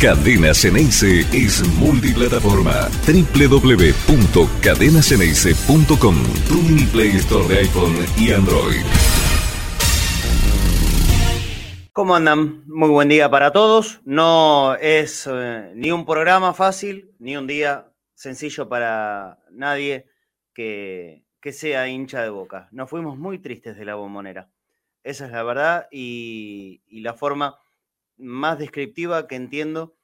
Cadena Ceneice es multiplataforma. www.cadenaceneice.com Tu mini Play Store de iPhone y Android. ¿Cómo andan? Muy buen día para todos. No es eh, ni un programa fácil, ni un día sencillo para nadie que, que sea hincha de boca. Nos fuimos muy tristes de la bombonera. Esa es la verdad y, y la forma más descriptiva que entiendo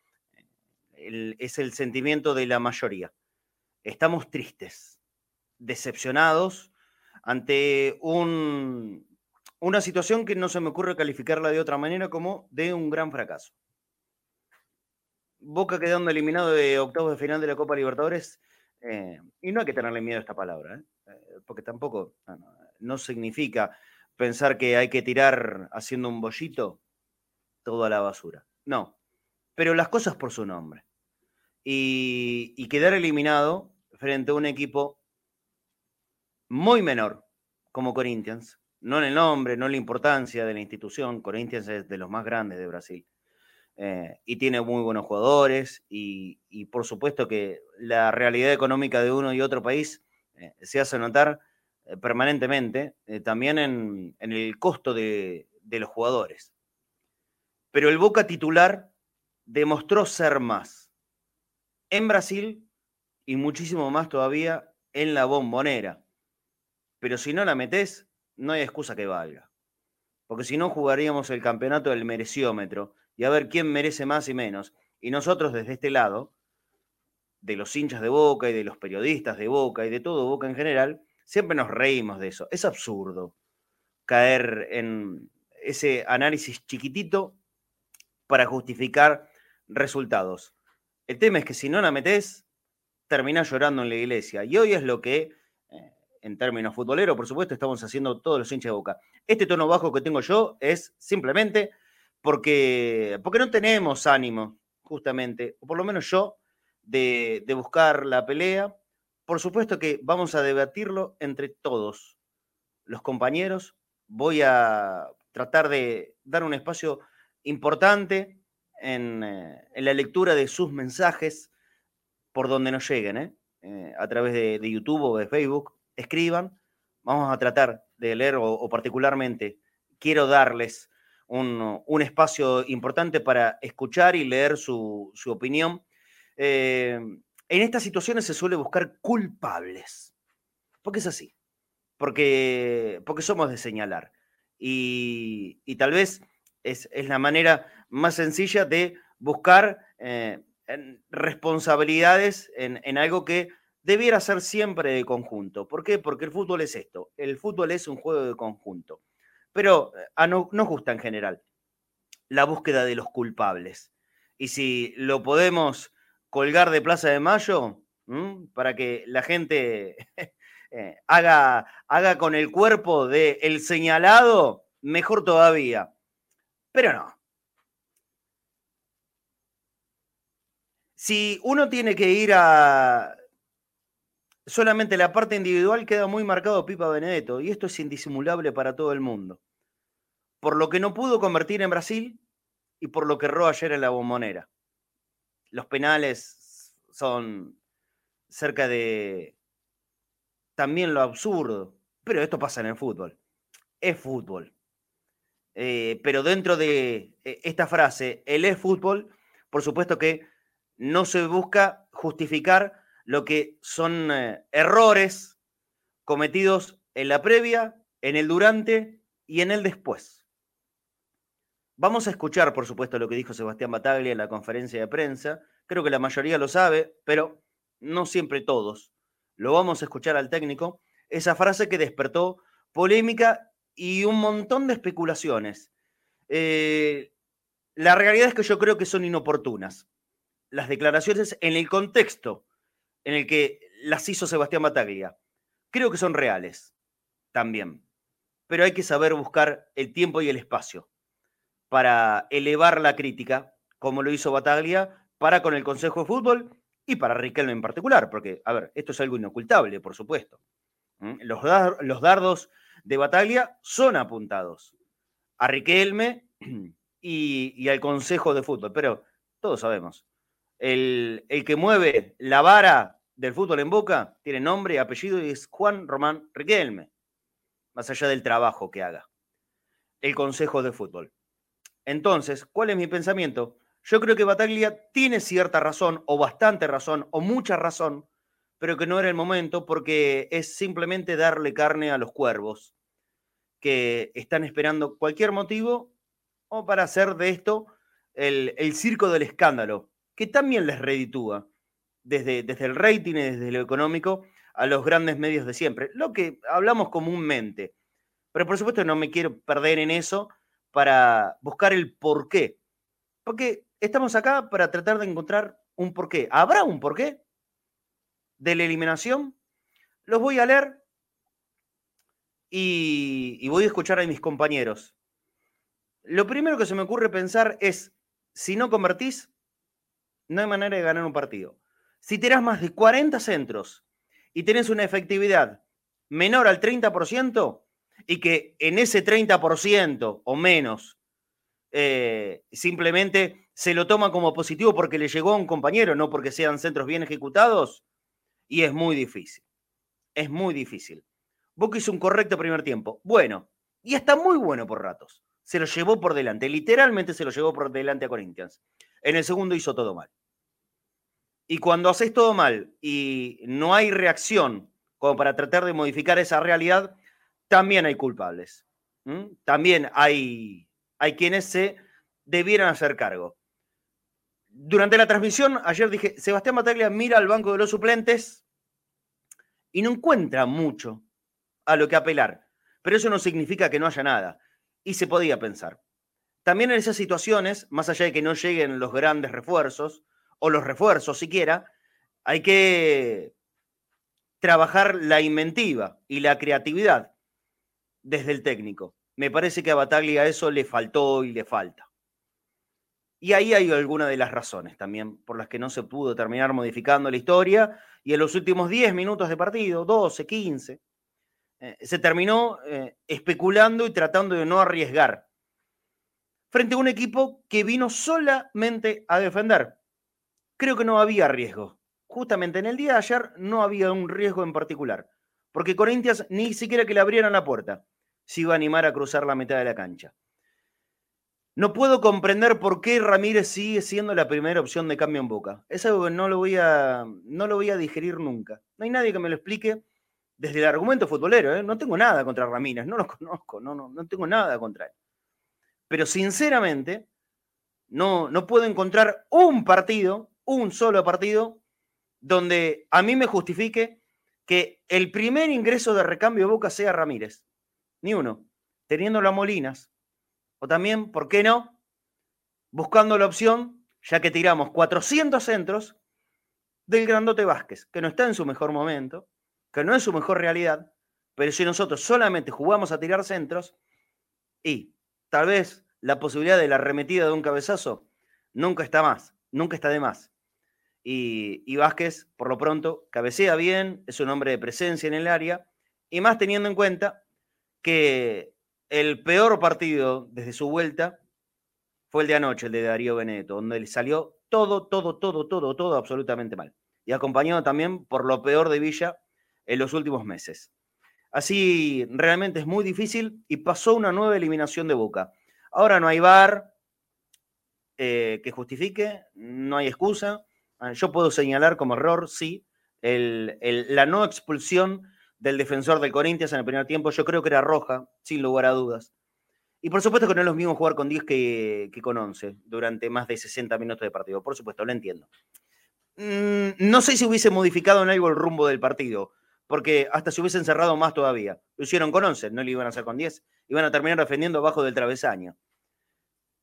es el sentimiento de la mayoría. Estamos tristes, decepcionados ante un, una situación que no se me ocurre calificarla de otra manera como de un gran fracaso. Boca quedando eliminado de octavos de final de la Copa Libertadores, eh, y no hay que tenerle miedo a esta palabra, ¿eh? Eh, porque tampoco no significa pensar que hay que tirar haciendo un bollito todo a la basura. No, pero las cosas por su nombre. Y, y quedar eliminado frente a un equipo muy menor como Corinthians, no en el nombre, no en la importancia de la institución, Corinthians es de los más grandes de Brasil. eh, y tiene muy buenos jugadores y, y por supuesto que la realidad económica de uno y otro país eh, se hace notar eh, permanentemente, también en, en el costo de, de los jugadores. Pero el Boca titular demostró ser más en Brasil y muchísimo más todavía en la bombonera. Pero si no la metés, no hay excusa que valga. Porque si no, jugaríamos el campeonato del mereciómetro y a ver quién merece más y menos. Y nosotros desde este lado, de los hinchas de Boca y de los periodistas de Boca y de todo Boca en general, siempre nos reímos de eso. Es absurdo caer en ese análisis chiquitito para justificar resultados. El tema es que si no la metés, terminás llorando en la iglesia. Y hoy es lo que, eh, en términos futboleros, por supuesto, estamos haciendo todos los hinchas de boca. Este tono bajo que tengo yo es simplemente porque, porque no tenemos ánimo, justamente, o por lo menos yo, de, de buscar la pelea. Por supuesto que vamos a debatirlo entre todos los compañeros. Voy a tratar de dar un espacio importante en, eh, en la lectura de sus mensajes por donde nos lleguen, ¿eh? Eh, a través de, YouTube o de Facebook. Escriban. Vamos a tratar de leer o, o particularmente quiero darles un, un espacio importante para escuchar y leer su, su opinión. Eh, en estas situaciones se suele buscar culpables, porque es así, porque, porque somos de señalar. Y, y tal vez es, es, la manera más sencilla de buscar eh, responsabilidades en, en, algo que debiera ser siempre de conjunto. ¿Por qué? Porque el fútbol es esto, el fútbol es un juego de conjunto. Pero a no, nos gusta en general la búsqueda de los culpables. Y si lo podemos colgar de Plaza de Mayo para que la gente eh, haga, haga con el cuerpo del el señalado, mejor todavía. Pero no. Si uno tiene que ir a solamente la parte individual, queda muy marcado Pipa Benedetto, y esto es indisimulable para todo el mundo. Por lo que no pudo convertir en Brasil y por lo que erró ayer en la bombonera. Los penales son cerca de también lo absurdo, pero esto pasa en el fútbol. Es fútbol. Eh, pero dentro de eh, esta frase, el es fútbol, por supuesto que no se busca justificar lo que son eh, errores cometidos en la previa, en el durante y en el después. Vamos a escuchar, por supuesto, lo que dijo Sebastián Bataglia en la conferencia de prensa. Creo que la mayoría lo sabe, pero no siempre todos. Lo vamos a escuchar al técnico. Esa frase que despertó polémica y un montón de especulaciones. Eh, la realidad es que yo creo que son inoportunas. Las declaraciones en el contexto en el que las hizo Sebastián Bataglia. Creo que son reales también. Pero hay que saber buscar el tiempo y el espacio para elevar la crítica, como lo hizo Bataglia, para con el Consejo de Fútbol y para Riquelme en particular, porque, a ver, esto es algo inocultable, por supuesto. Los, dar los dardos de Bataglia son apuntados a Riquelme y, al Consejo de Fútbol, pero todos sabemos. El, el que mueve la vara del fútbol en Boca tiene nombre y apellido y es Juan Román Riquelme, más allá del trabajo que haga. El Consejo de Fútbol. Entonces, ¿cuál es mi pensamiento? Yo creo que Bataglia tiene cierta razón, o bastante razón, o mucha razón, pero que no era el momento porque es simplemente darle carne a los cuervos que están esperando cualquier motivo o para hacer de esto el, circo del escándalo, que también les reditúa desde, desde el rating y desde lo económico a los grandes medios de siempre, lo que hablamos comúnmente. Pero por supuesto no me quiero perder en eso para buscar el por qué. Porque estamos acá para tratar de encontrar un porqué. ¿Habrá un porqué de la eliminación? Los voy a leer y, voy a escuchar a mis compañeros. Lo primero que se me ocurre pensar es, si no convertís, no hay manera de ganar un partido. Si tenés más de 40 centros y tenés una efectividad menor al 30% y que en ese 30% o menos eh, simplemente se lo toma como positivo porque le llegó a un compañero, no porque sean centros bien ejecutados, y es muy difícil. Es muy difícil. Boca hizo un correcto primer tiempo. Bueno, y está muy bueno por ratos. Se lo llevó por delante, literalmente se lo llevó por delante a Corinthians. En el segundo hizo todo mal. Y cuando haces todo mal y no hay reacción como para tratar de modificar esa realidad, también hay culpables. También hay, hay quienes se debieran hacer cargo. Durante la transmisión, ayer dije, Sebastián Bataglia mira al banco de los suplentes y no encuentra mucho a lo que apelar. Pero eso no significa que no haya nada. Y se podía pensar. También en esas situaciones, más allá de que no lleguen los grandes refuerzos, o los refuerzos siquiera, hay que trabajar la inventiva y la creatividad desde el técnico. Me parece que a Bataglia eso le faltó y le falta. Y ahí hay alguna de las razones también por las que no se pudo terminar modificando la historia y en los últimos 10 minutos de partido, 12, 15, eh, se terminó eh, especulando y tratando de no arriesgar frente a un equipo que vino solamente a defender. Creo que no había riesgo. Justamente en el día de ayer no había un riesgo en particular, porque Corinthians ni siquiera que le abrieran la puerta se iba a animar a cruzar la mitad de la cancha. No puedo comprender por qué Ramírez sigue siendo la primera opción de cambio en Boca. Es algo que no lo voy a, no lo voy a digerir nunca. No hay nadie que me lo explique desde el argumento futbolero, ¿eh? no tengo nada contra Ramírez, no lo conozco, no, no, no tengo nada contra él. Pero sinceramente, no, no puedo encontrar un partido, un solo partido, donde a mí me justifique que el primer ingreso de recambio de Boca sea Ramírez. Ni uno. Teniendo a Molinas. O también, ¿por qué no? Buscando la opción, ya que tiramos 400 centros del Grandote Vázquez, que no está en su mejor momento, que no es su mejor realidad, pero si nosotros solamente jugamos a tirar centros y tal vez la posibilidad de la arremetida de un cabezazo nunca está más, nunca está de más. Y, y, Vázquez, por lo pronto, cabecea bien, es un hombre de presencia en el área, y más teniendo en cuenta que el peor partido desde su vuelta fue el de anoche, el de Darío Beneto, donde le salió todo, todo, todo, todo, todo absolutamente mal. Y acompañado también por lo peor de Villa en los últimos meses. Así realmente es muy difícil y pasó una nueva eliminación de Boca. Ahora no hay VAR eh, que justifique, no hay excusa. Ah, yo puedo señalar como error, sí, la no expulsión del defensor del Corinthians en el primer tiempo, yo creo que era roja, sin lugar a dudas. Y por supuesto que no es lo mismo jugar con 10 que, que con 11 durante más de 60 minutos de partido. Por supuesto, lo entiendo. Mm, no sé si hubiese modificado en algo el rumbo del partido porque hasta se hubiesen cerrado más todavía. Lo hicieron con 11, no lo iban a hacer con 10. Iban a terminar defendiendo abajo del travesaño.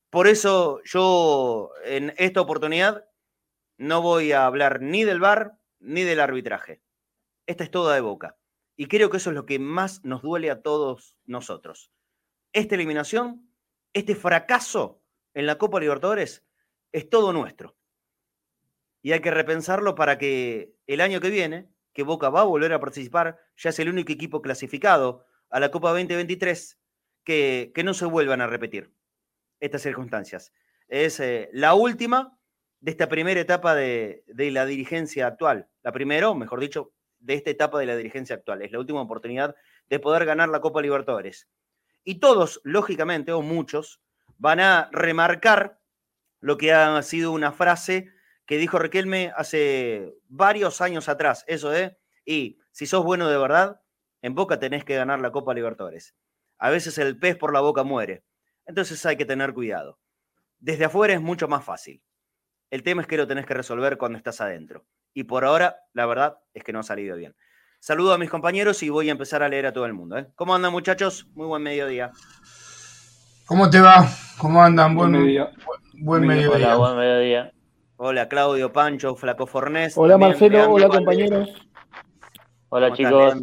Por eso yo en esta oportunidad no voy a hablar ni del VAR ni del arbitraje. Esta es toda de boca. Y creo que eso es lo que más nos duele a todos nosotros. Esta eliminación, este fracaso en la Copa Libertadores es todo nuestro. Y hay que repensarlo para que el año que viene que Boca va a volver a participar, ya es el único equipo clasificado a la Copa 2023, que, que no se vuelvan a repetir estas circunstancias. Es eh, la última de esta primera etapa de, de la dirigencia actual. La primera, o mejor dicho, de esta etapa de la dirigencia actual. Es la última oportunidad de poder ganar la Copa Libertadores. Y todos, lógicamente, o muchos, van a remarcar lo que ha sido una frase que dijo Riquelme hace varios años atrás. Eso de, y si sos bueno de verdad, en Boca tenés que ganar la Copa Libertadores. A veces el pez por la boca muere. Entonces hay que tener cuidado. Desde afuera es mucho más fácil. El tema es que lo tenés que resolver cuando estás adentro. Y por ahora, la verdad es que no ha salido bien. Saludo a mis compañeros y voy a empezar a leer a todo el mundo. ¿eh? ¿Cómo andan, muchachos? Muy buen mediodía. ¿Cómo te va? ¿Cómo andan? Buen, mediodía. Buen, mediodía. Hola, buen mediodía. Hola, Claudio, Pancho, Flaco Fornés. Hola, Marcelo. hola, compañeros. Hola, chicos.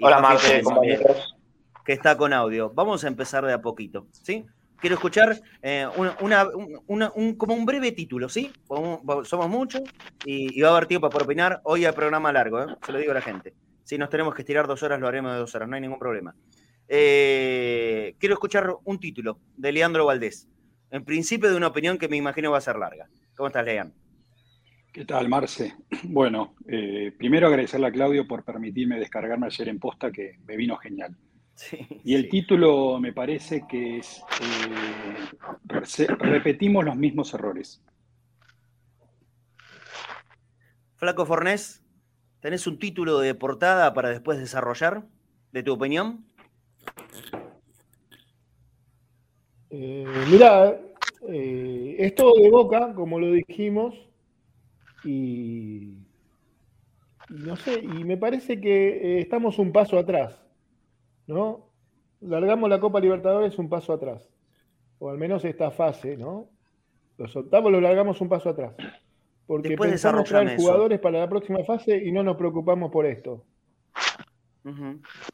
Hola, Marcelo, compañeros. Que está con audio. Vamos a empezar de a poquito, ¿sí? Quiero escuchar eh, un, como un breve título, ¿sí? Somos muchos y, va a haber tiempo para opinar. Hoy hay programa largo, ¿eh? se lo digo a la gente. Si nos tenemos que estirar dos horas, lo haremos de dos horas, no hay ningún problema. Eh, quiero escuchar un título de Leandro Valdés. En principio de una opinión que me imagino va a ser larga. ¿Cómo estás, Leandro? ¿Qué tal, Marce? Bueno, primero agradecerle a Claudio por permitirme descargarme ayer en posta, que me vino genial y el título me parece que es eh, Repetimos los mismos errores. Flaco Fornés, ¿tenés un título de portada para después desarrollar de tu opinión? Eh, mira, eh, es todo de boca, como lo dijimos, y, no sé, y me parece que estamos un paso atrás. ¿No? Largamos la Copa Libertadores un paso atrás, o al menos esta fase, ¿no? Los octavos lo largamos un paso atrás, porque Después pensamos traer jugadores para la próxima fase y no nos preocupamos por esto.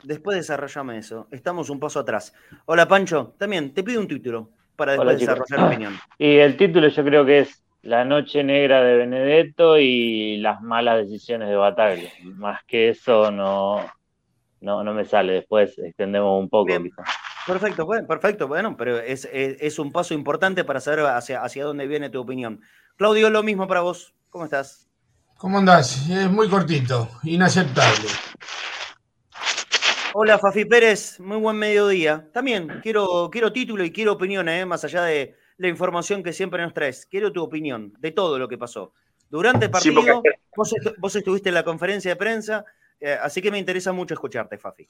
Después desarrollame eso. Estamos un paso atrás. Hola Pancho, también te pido un título para después desarrollar la opinión. Y el título yo creo que es La noche negra de Benedetto y las malas decisiones de Bataglia. Más que eso no, no, no me sale, después extendemos un poco. Perfecto, bueno, perfecto, bueno, pero es, un paso importante para saber hacia, hacia dónde viene tu opinión. Claudio, lo mismo para vos, ¿cómo estás? ¿Cómo andás? Es muy cortito, inaceptable. Hola, Fafi Pérez, muy buen mediodía. También quiero, quiero título y quiero opinión, ¿eh? más allá de la información que siempre nos traes. Quiero tu opinión de todo lo que pasó. Durante el partido, vos, vos estuviste en la conferencia de prensa, eh, así que me interesa mucho escucharte, Fafi.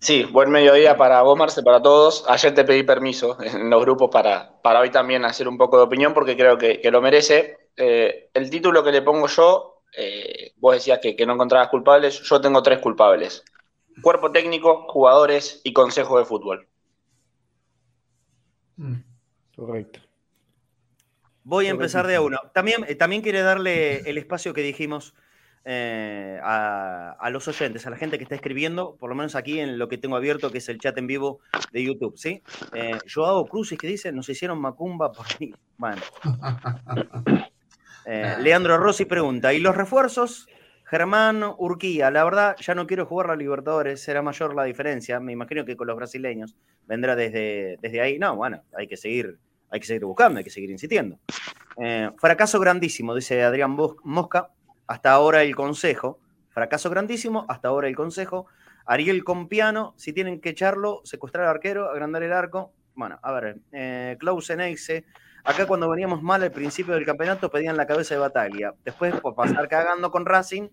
Sí, buen mediodía para vos, Marce, para todos. Ayer te pedí permiso en los grupos para, para hoy también hacer un poco de opinión porque creo que, lo merece. Eh, el título que le pongo yo, eh, vos decías que, no encontrabas culpables, yo tengo tres culpables. Cuerpo técnico, jugadores y consejo de fútbol. Mm, correcto. Voy a empezar de a uno. También, también quiere darle el espacio que dijimos eh, a, los oyentes, a la gente que está escribiendo, por lo menos aquí en lo que tengo abierto, que es el chat en vivo de YouTube, ¿sí? Eh, Joao Cruz, que dice, nos hicieron macumba por mí. Bueno. Eh, Leandro Rossi pregunta, ¿y los refuerzos? Germán Urquía, la verdad, ya no quiero jugar la Libertadores, será mayor la diferencia. Me imagino que con los brasileños vendrá desde, desde ahí. No, bueno, hay que seguir, hay que seguir buscando, hay que seguir insistiendo. Eh, fracaso grandísimo, dice Adrián Mosca hasta ahora el Consejo, fracaso grandísimo, hasta ahora el Consejo. Ariel Compiano, si tienen que echarlo, secuestrar al arquero, agrandar el arco. Bueno, a ver, eh, Clausen acá cuando veníamos mal al principio del campeonato pedían la cabeza de batalla. Después, por pasar cagando con Racing,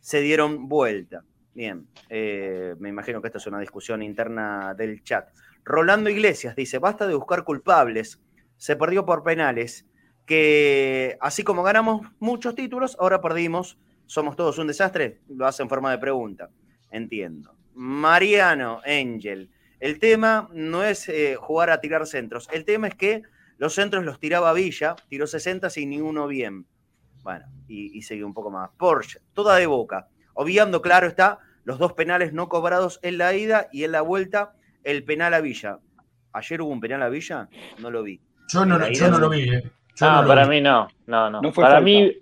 se dieron vuelta. Bien, eh, me imagino que esto es una discusión interna del chat. Rolando Iglesias dice, basta de buscar culpables, se perdió por penales que así como ganamos muchos títulos, ahora perdimos, somos todos un desastre, lo hace en forma de pregunta. Entiendo. Mariano Angel, el tema no es eh, jugar a tirar centros, el tema es que los centros los tiraba Villa, tiró 60 sin ninguno bien. Bueno, y, y seguí un poco más. Porsche, toda de boca. Obviando, claro está, los dos penales no cobrados en la ida y en la vuelta, el penal a Villa. ¿Ayer hubo un penal a Villa? No lo vi. Yo no, yo no lo vi. Eh no, para mí no, no, no. para mí,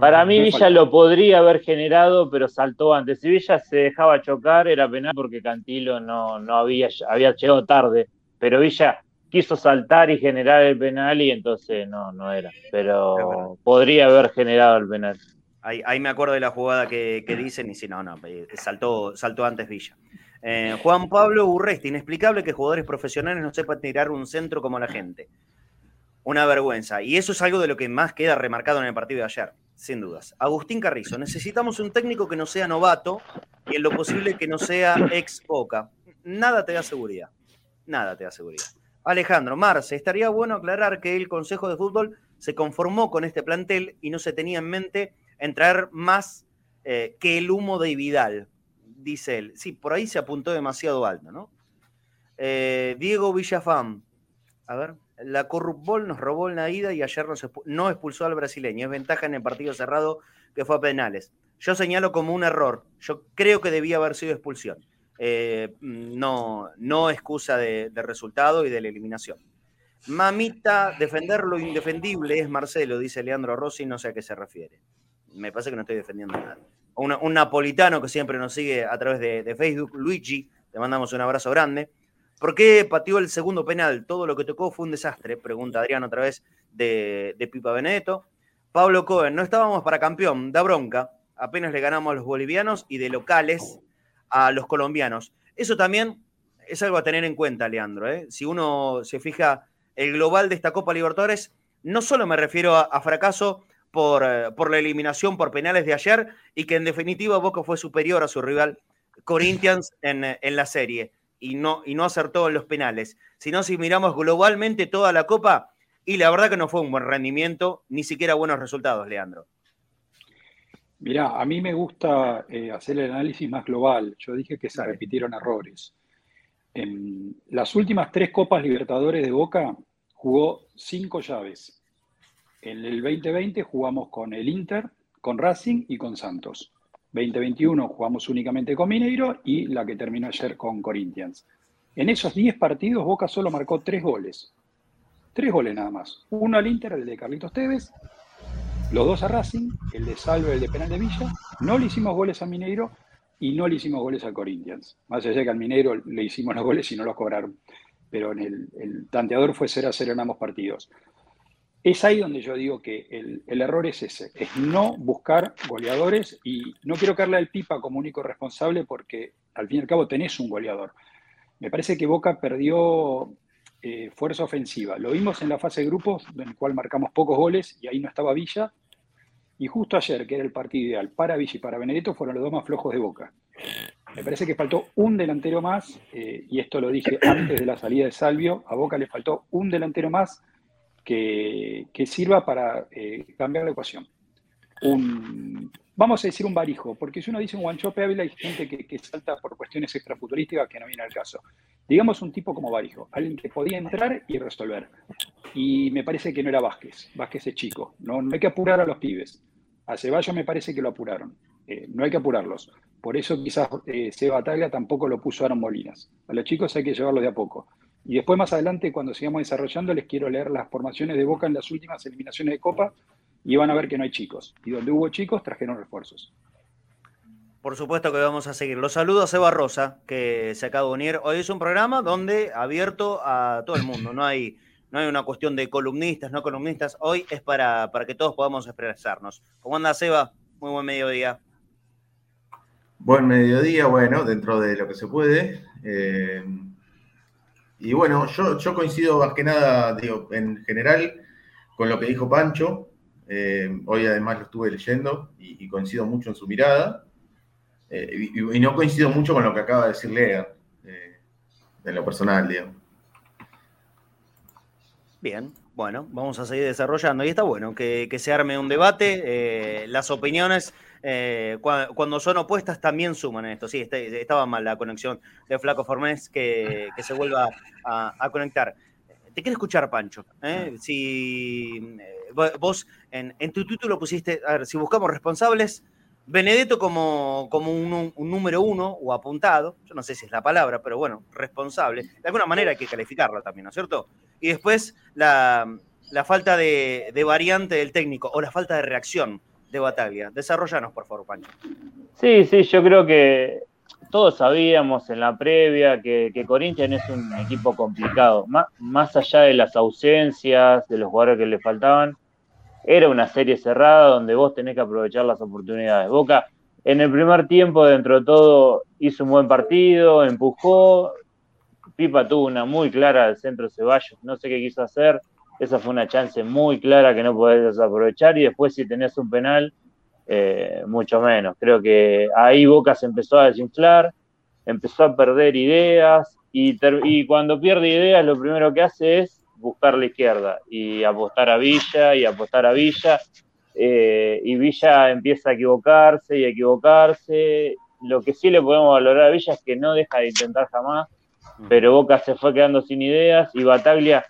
para mí Villa lo podría haber generado, pero saltó antes. Si Villa se dejaba chocar, era penal porque Cantilo no, no había, había llegado tarde. Pero Villa quiso saltar y generar el penal y entonces no, no era. Pero podría haber generado el penal. Ahí, me acuerdo de la jugada que, dicen y si no, no, eh, saltó, saltó antes Villa. Eh, Juan Pablo Urresti, inexplicable que jugadores profesionales no sepan tirar un centro como la gente. Una vergüenza. Y eso es algo de lo que más queda remarcado en el partido de ayer, sin dudas. Agustín Carrizo, necesitamos un técnico que no sea novato y en lo posible que no sea ex Boca. Nada te da seguridad. Nada te da seguridad. Alejandro, Marce, estaría bueno aclarar que el Consejo de Fútbol se conformó con este plantel y no se tenía en mente en traer más eh, que el humo de Vidal, dice él. Sí, por ahí se apuntó demasiado alto, ¿no? Eh, Diego Villafam, a ver, la Corrupbol nos robó la ida y ayer no expulsó al brasileño. Es ventaja en el partido cerrado que fue a penales. Yo señalo como un error. Yo creo que debía haber sido expulsión. Eh, no, no excusa de, de resultado y de la eliminación. Mamita, defender lo indefendible es Marcelo, dice Leandro Rossi, no sé a qué se refiere me parece que no estoy defendiendo nada. un napolitano que siempre nos sigue a través de, Facebook, Luigi, le mandamos un abrazo grande. ¿Por qué pateó el segundo penal? Todo lo que tocó fue un desastre, pregunta Adrián otra vez de, Pipa Benedetto. Pablo Cohen, no estábamos para campeón, da bronca. Apenas le ganamos a los bolivianos y de locales a los colombianos. Eso también es algo a tener en cuenta, Leandro. ¿eh? Si uno se fija el global de esta Copa Libertadores, no solo me refiero a fracaso eh, por, la eliminación por penales de ayer y que en definitiva Boca fue superior a su rival Corinthians en, en la serie y no, y no acertó en los penales. Sino si miramos globalmente toda la Copa, y la verdad que no fue un buen rendimiento, ni siquiera buenos resultados, Leandro. Mirá, a mí me gusta eh, hacer el análisis más global. Yo dije que se repitieron errores. En las últimas tres Copas Libertadores de Boca jugó cinco llaves. En el 2020 jugamos con el Inter, con Racing y con Santos. 2021 jugamos únicamente con Mineiro y la que terminó ayer con Corinthians. En esos 10 partidos Boca solo marcó 3 goles. 3 goles nada más. Uno al Inter, el de Carlitos Tevez, los dos a Racing, el de Salvo el de Penal de Villa. No le hicimos goles a Mineiro y no le hicimos goles a Corinthians. Más allá que al Mineiro le hicimos los goles y no los cobraron. Pero en el, el tanteador fue 0 a 0 en ambos partidos. Es ahí donde yo digo que el, error es ese, es no buscar goleadores y no quiero caerle al Pipa como único responsable porque al fin y al cabo tenés un goleador. Me parece que Boca perdió eh, fuerza ofensiva. Lo vimos en la fase de grupos, en el cual marcamos pocos goles y ahí no estaba Villa. Y justo ayer, que era el partido ideal para Villa y para Benedetto, fueron los dos más flojos de Boca. Me parece que faltó un delantero más, eh, y esto lo dije antes de la salida de Salvio, a Boca le faltó un delantero más que, sirva para eh, cambiar la ecuación. Un, vamos a decir un barijo, porque si uno dice un guanchope hábil hay gente que, salta por cuestiones extrafuturísticas que no viene al caso. Digamos un tipo como barijo, alguien que podía entrar y resolver. Y me parece que no era Vázquez, Vázquez es chico, no, no hay que apurar a los pibes. A Ceballos me parece que lo apuraron, eh, no hay que apurarlos. Por eso quizás eh, Seba Taglia tampoco lo puso Aaron Molinas. A los chicos hay que llevarlos de a poco. Y después más adelante, cuando sigamos desarrollando, les quiero leer las formaciones de Boca en las últimas eliminaciones de Copa y van a ver que no hay chicos. Y donde hubo chicos, trajeron refuerzos. Por supuesto que vamos a seguir. Los saludo a Seba Rosa, que se acaba de unir. Hoy es un programa donde abierto a todo el mundo. No hay, no hay una cuestión de columnistas, no columnistas. Hoy es para, para que todos podamos expresarnos. ¿Cómo anda Seba? Muy buen mediodía. Buen mediodía, bueno, dentro de lo que se puede. Eh, y bueno, yo, coincido más que nada, digo, en general con lo que dijo Pancho. Eh, hoy además lo estuve leyendo y, coincido mucho en su mirada. Eh, y, no coincido mucho con lo que acaba de decir Lea, eh, en lo personal, digamos. Bien, bueno, vamos a seguir desarrollando. Y está bueno que se arme un debate. las opiniones eh, cuando, son opuestas también suman esto. Sí, este, estaba mal la conexión de Flaco Formés, que, se vuelva a, conectar. Te quiero escuchar, Pancho. ¿eh? Si eh, vos en, tu título pusiste, a ver, si buscamos responsables, Benedetto como, como un, número uno o apuntado, yo no sé si es la palabra, pero bueno, responsable. De alguna manera hay que calificarlo también, ¿no es cierto? Y después la, falta de, de variante del técnico o la falta de reacción de. Desarrollanos, por favor, Pancho. Sí, sí, yo creo que todos sabíamos en la previa que, que Corinthians es un equipo complicado, más, más allá de las ausencias, de los jugadores que le faltaban, era una serie cerrada donde vos tenés que aprovechar las oportunidades. Boca en el primer tiempo, dentro de todo, hizo un buen partido, empujó. Pipa tuvo una muy clara del centro Ceballos, no sé qué quiso hacer. Esa fue una chance muy clara que no podés aprovechar. Y después, si tenés un penal, eh, mucho menos. Creo que ahí Boca se empezó a desinflar, empezó a perder ideas. Y, y cuando pierde ideas, lo primero que hace es buscar la izquierda y apostar a Villa y apostar a Villa. Eh, y Villa empieza a equivocarse y a equivocarse. Lo que sí le podemos valorar a Villa es que no deja de intentar jamás, mm. pero Boca se fue quedando sin ideas y Bataglia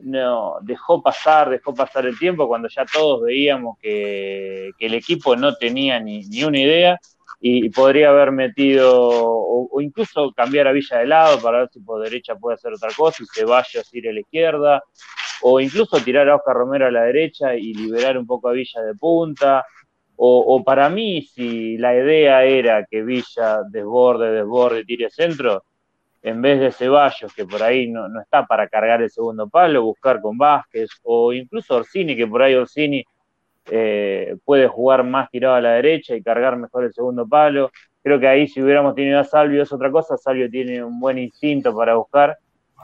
no dejó pasar, dejó pasar el tiempo cuando ya todos veíamos que, el equipo no tenía ni, ni una idea y, podría haber metido o, incluso cambiar a Villa de lado para ver si por derecha puede hacer otra cosa y Ceballos ir a la izquierda. O incluso tirar a Oscar Romero a la derecha y liberar un poco a Villa de punta. O, para mí si la idea era que Villa desborde, desborde, tire centro en vez de Ceballos, que por ahí no, no, está para cargar el segundo palo, buscar con Vázquez, o incluso Orsini, que por ahí Orsini eh, puede jugar más tirado a la derecha y cargar mejor el segundo palo. Creo que ahí si hubiéramos tenido a Salvio es otra cosa, Salvio tiene un buen instinto para buscar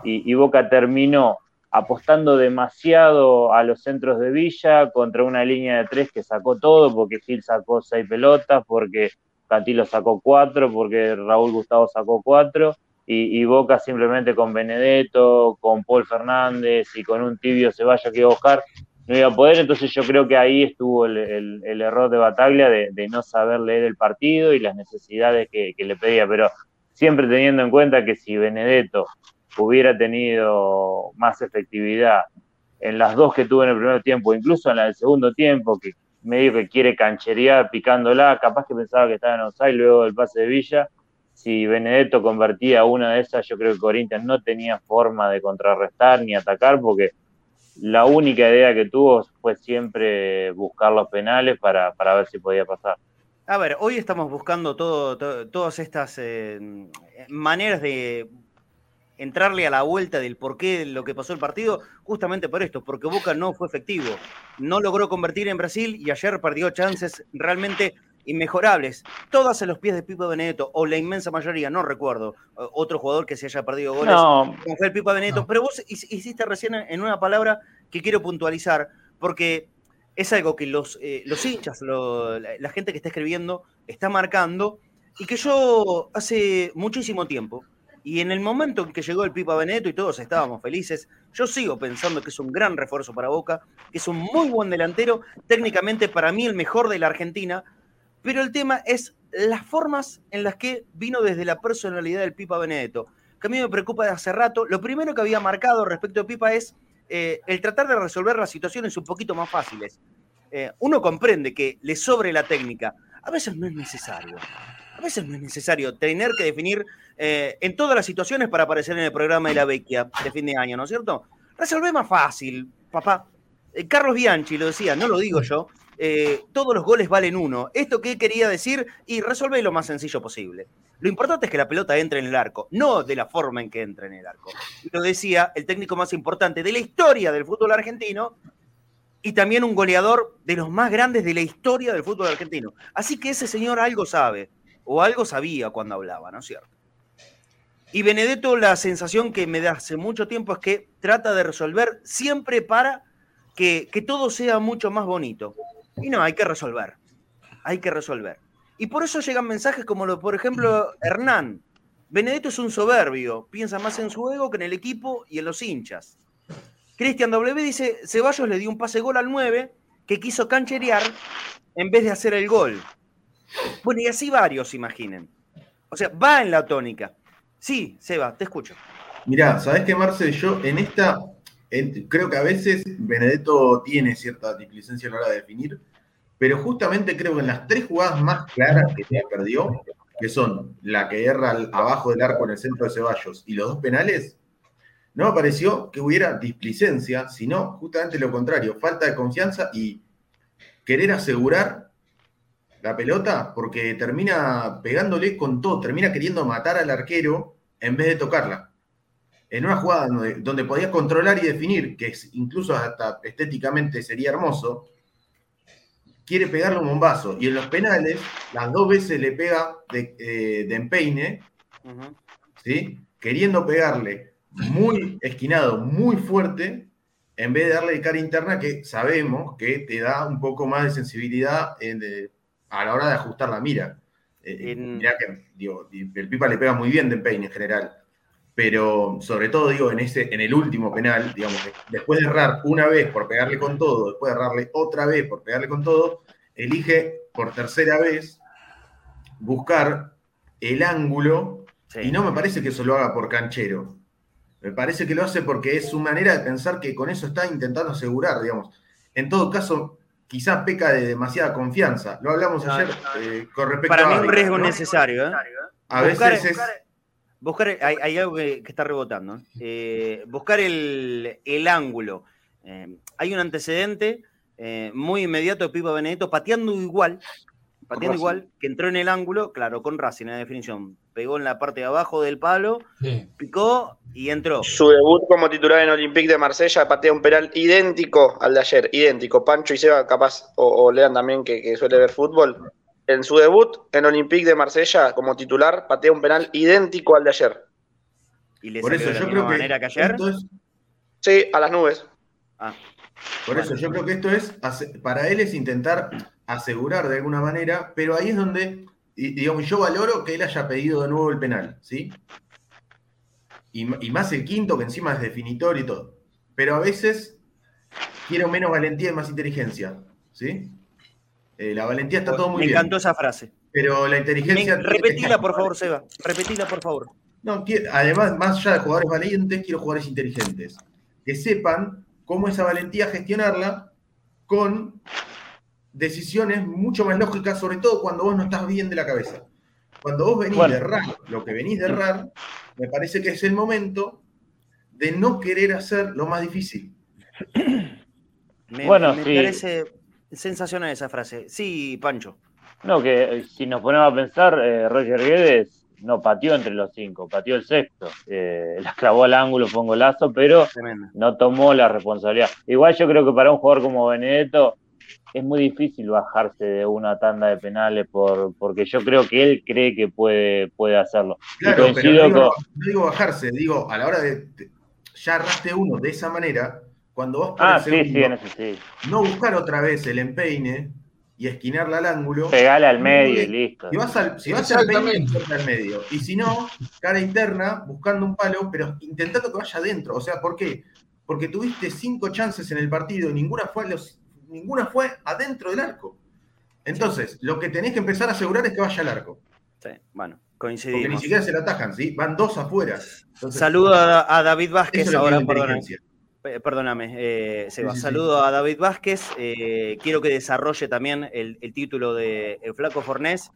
y, Boca terminó apostando demasiado a los centros de Villa contra una línea de tres que sacó todo, porque Gil sacó seis pelotas, porque Cantilo sacó cuatro, porque Raúl Gustavo sacó cuatro, y, Boca simplemente con Benedetto, con Paul Fernández y con un tibio Ceballos que iba a buscar, no iba a poder, entonces yo creo que ahí estuvo el, error de Bataglia de, no saber leer el partido y las necesidades que, le pedía, pero siempre teniendo en cuenta que si Benedetto hubiera tenido más efectividad en las dos que tuvo en el primer tiempo, incluso en la del segundo tiempo, que medio que quiere cancherear picándola, capaz que pensaba que estaba en offside luego del pase de Villa, si Benedetto convertía una de esas, yo creo que Corinthians no tenía forma de contrarrestar ni atacar porque la única idea que tuvo fue siempre buscar los penales para, ver si podía pasar. A ver, hoy estamos buscando todas estas eh, maneras de entrarle a la vuelta del por qué lo que pasó el partido, justamente por esto, porque Boca no fue efectivo, no logró convertir en Brasil y ayer perdió chances realmente inmejorables, todas a los pies de Pipo Benedetto, o la inmensa mayoría, no recuerdo otro jugador que se haya perdido goles no, como fue el Pipo Benedetto, pero vos hiciste recién en una palabra que quiero puntualizar, porque es algo que los, eh, los hinchas, la gente que está escribiendo, está marcando, y que yo hace muchísimo tiempo, y en el momento en que llegó el Pipa Benedetto y todos estábamos felices, yo sigo pensando que es un gran refuerzo para Boca, que es un muy buen delantero, técnicamente para mí el mejor de la Argentina, pero el tema es las formas en las que vino desde la personalidad del Pipa Benedetto, que a mí me preocupa de hace rato. Lo primero que había marcado respecto a Pipa es eh, el tratar de resolver las situaciones un poquito más fáciles. Eh, uno comprende que le sobre la técnica. A veces no es necesario. A veces no es necesario tener que definir eh, en todas las situaciones para aparecer en el programa de la Vecchia de fin de año, ¿no es cierto? Resolver más fácil, papá. Carlos Bianchi lo decía, no lo digo yo, eh, todos los goles valen uno. ¿Esto qué quería decir? Y resuelve lo más sencillo posible. Lo importante es que la pelota entre en el arco, no de la forma en que entra en el arco. Lo decía el técnico más importante de la historia del fútbol argentino y también un goleador de los más grandes de la historia del fútbol argentino. Así que ese señor algo sabe, o algo sabía cuando hablaba, ¿no es cierto? Y Benedetto, la sensación que me da hace mucho tiempo es que trata de resolver siempre para que, que todo sea mucho más bonito. Y no, hay que resolver. Hay que resolver. Y por eso llegan mensajes como, lo, por ejemplo, Hernán. Benedetto es un soberbio, piensa más en su ego que en el equipo y en los hinchas. Cristian W dice, Ceballos le dio un pase gol al 9 que quiso cancherear en vez de hacer el gol. Bueno, y así varios, imaginen. O sea, va en la tónica. Sí, Seba, te escucho. Mirá, ¿sabés qué, Marce? Yo en esta, creo que a veces Benedetto tiene cierta displicencia a la hora de definir, pero justamente creo que en las tres jugadas más claras que se perdió, que son la que erra abajo del arco en el centro de Ceballos y los dos penales, no me pareció que hubiera displicencia, sino justamente lo contrario, falta de confianza y querer asegurar la pelota porque termina pegándole con todo, termina queriendo matar al arquero en vez de tocarla. En una jugada donde, podía controlar y definir, que incluso hasta estéticamente sería hermoso, quiere pegarle un bombazo. Y en los penales, las dos veces le pega de, eh, empeine, ¿sí? queriendo pegarle muy esquinado, muy fuerte, en vez de darle de cara interna que sabemos que te da un poco más de sensibilidad a la hora de ajustar la mira. Eh, que el Pipa le pega muy bien de empeine en general, pero sobre todo digo en, ese, en el último penal, digamos, después de errar una vez por pegarle con todo, después de errarle otra vez por pegarle con todo, elige por tercera vez buscar el ángulo y no me parece que eso lo haga por canchero. Me parece que lo hace porque es su manera de pensar que con eso está intentando asegurar, digamos. En todo caso, quizás peca de demasiada confianza. Lo hablamos ayer eh, con respecto Para mí un riesgo necesario. ¿eh? A veces es... Buscar, hay, algo que, está rebotando. ¿eh? buscar el, ángulo. hay un antecedente muy inmediato de Pipa Benedetto pateando igual, pateando igual, que entró en el ángulo, claro, con Racing, en la definición pegó en la parte de abajo del palo, picó y entró. Su debut como titular en Olympique de Marsella patea un penal idéntico al de ayer, idéntico. Pancho y Seba, capaz, o, lean también que, suele ver fútbol. En su debut en Olympique de Marsella como titular patea un penal idéntico al de ayer. ¿Y le Por eso de la misma manera que ayer? Sí, a las nubes. Ah. Por eso yo creo que esto es, para él es intentar asegurar de alguna manera, pero ahí es donde y digamos, yo valoro que él haya pedido de nuevo el penal, ¿sí? Y, más el quinto, que encima es definitorio y todo. Pero a veces quiero menos valentía y más inteligencia, ¿sí? Eh, la valentía está todo muy bien. Me encantó esa frase. Pero la inteligencia. repetila, por favor, Seba. Repetila, por favor. No, además, más allá de jugadores valientes, quiero jugadores inteligentes. Que sepan cómo esa valentía gestionarla con decisiones mucho más lógicas, sobre todo cuando vos no estás bien de la cabeza. Cuando vos venís de errar lo que venís de errar, me parece que es el momento de no querer hacer lo más difícil. Me, bueno, me parece sensacional esa frase. Sí, Pancho. No, que eh, si nos ponemos a pensar, eh, Roger Guedes no pateó entre los cinco, pateó el sexto. Eh, la clavó al ángulo, fue un golazo, pero no tomó la responsabilidad. Igual yo creo que para un jugador como Benedetto, es muy difícil bajarse de una tanda de penales por, porque yo creo que él cree que puede, puede hacerlo. Claro, pero no digo, bajarse, digo, a la hora de, ya arraste uno de esa manera, cuando vos ah, sí, sí, no buscar otra vez el empeine y esquinarla al ángulo. Pegale al medio y listo. Si vas al, si vas al al medio. Y si no, cara interna, buscando un palo, pero intentando que vaya adentro. O sea, ¿por qué? Porque tuviste cinco chances en el partido, ninguna fue a los ninguna fue adentro del arco. Entonces, lo que tenés que empezar a asegurar es que vaya al arco. Sí, bueno, coincidimos. Porque ni siquiera se la atajan, ¿sí? Van dos afuera. Saludo a, David Vázquez ahora, perdóname. Perdóname, eh, Seba. Saludo a David Vázquez. Eh, quiero que desarrolle también el, título de El Flaco Fornés.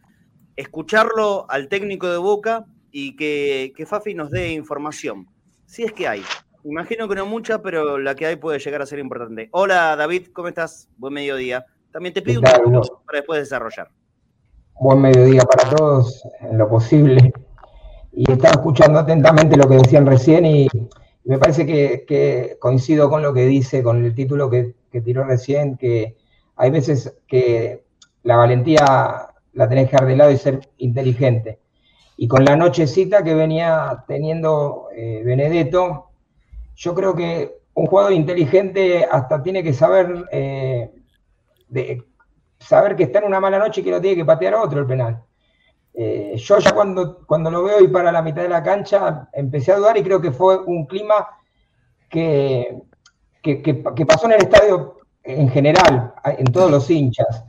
Escucharlo al técnico de Boca y que, que Fafi nos dé información. Si es que hay. Imagino que no mucha, pero la que hay puede llegar a ser importante. Hola David, ¿cómo estás? Buen mediodía. También te pido un poco para después desarrollar. Buen mediodía para todos, en lo posible. Y estaba escuchando atentamente lo que decían recién y me parece que, coincido con lo que dice, con el título que, tiró recién, que hay veces que la valentía la tenés que dejar de lado y ser inteligente. Y con la nochecita que venía teniendo eh, Benedetto, yo creo que un jugador inteligente hasta tiene que saber, eh, saber que está en una mala noche y que lo tiene que patear otro el penal. Eh, yo ya cuando, cuando lo veo y para la mitad de la cancha empecé a dudar y creo que fue un clima que, que, pasó en el estadio en general, en todos los hinchas.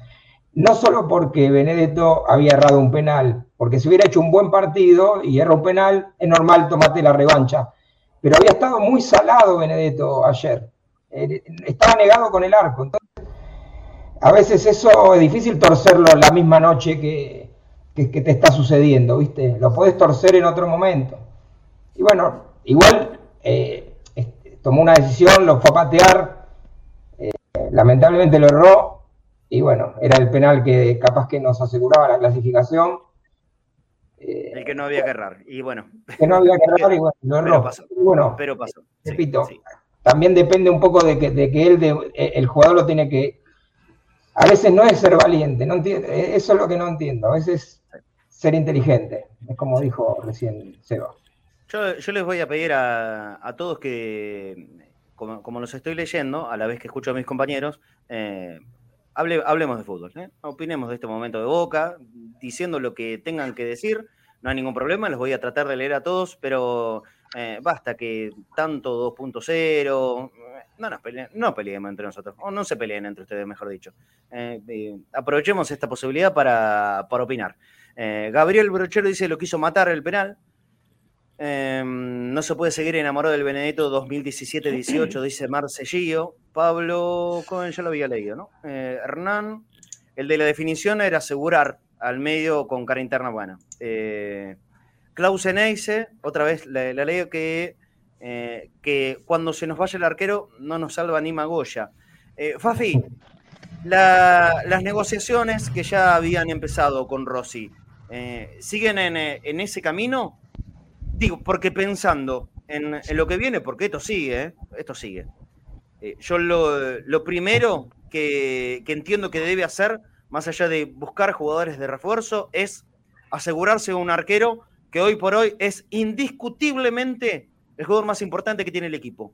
No solo porque Benedetto había errado un penal, porque si hubiera hecho un buen partido y erró un penal, es normal tomarte la revancha pero había estado muy salado Benedetto ayer. Eh, estaba negado con el arco. Entonces, a veces eso es difícil torcerlo la misma noche que, te está sucediendo, ¿viste? Lo puedes torcer en otro momento. Y bueno, igual eh, tomó una decisión, lo fue a patear, eh, lamentablemente lo erró, y bueno, era el penal que capaz que nos aseguraba la clasificación. el que no había que errar, y bueno. Que no había que errar y bueno, lo erró. Pero pasó. bueno, pero pasó. Repito, también depende un poco de que, de que él, de, el jugador lo tiene que... A veces no es ser valiente, no entiendo, eso es lo que no entiendo, a veces ser inteligente, es como dijo recién Seba. Yo, yo les voy a pedir a, a todos que, como, como, los estoy leyendo, a la vez que escucho a mis compañeros, eh, hable, hablemos de fútbol, ¿eh? opinemos de este momento de Boca, diciendo lo que tengan que decir, no hay ningún problema, les voy a tratar de leer a todos, pero eh, basta que tanto 2.0, no nos peleen, no peleemos entre nosotros, o no se peleen entre ustedes, mejor dicho. Eh, aprovechemos esta posibilidad para, para opinar. Eh, Gabriel Brochero dice lo quiso matar el penal. Em, no se puede seguir enamorado del Benedetto 2017-18, dice Marcellillo. Pablo Cohen ya lo había leído, ¿no? Eh, Hernán, el de la definición era asegurar al medio con cara interna buena. Eh, Klaus Eneise, otra vez la, la leo que, eh, que cuando se nos vaya el arquero no nos salva ni Magoya. Eh, Fafi, la, las negociaciones que ya habían empezado con Rossi, eh, ¿siguen en, eh, en, ese camino? Digo, porque pensando en, en lo que viene, porque esto sigue, ¿eh? esto sigue. Yo lo, lo primero que, que, entiendo que debe hacer, más allá de buscar jugadores de refuerzo, es asegurarse un arquero que hoy por hoy es indiscutiblemente el jugador más importante que tiene el equipo.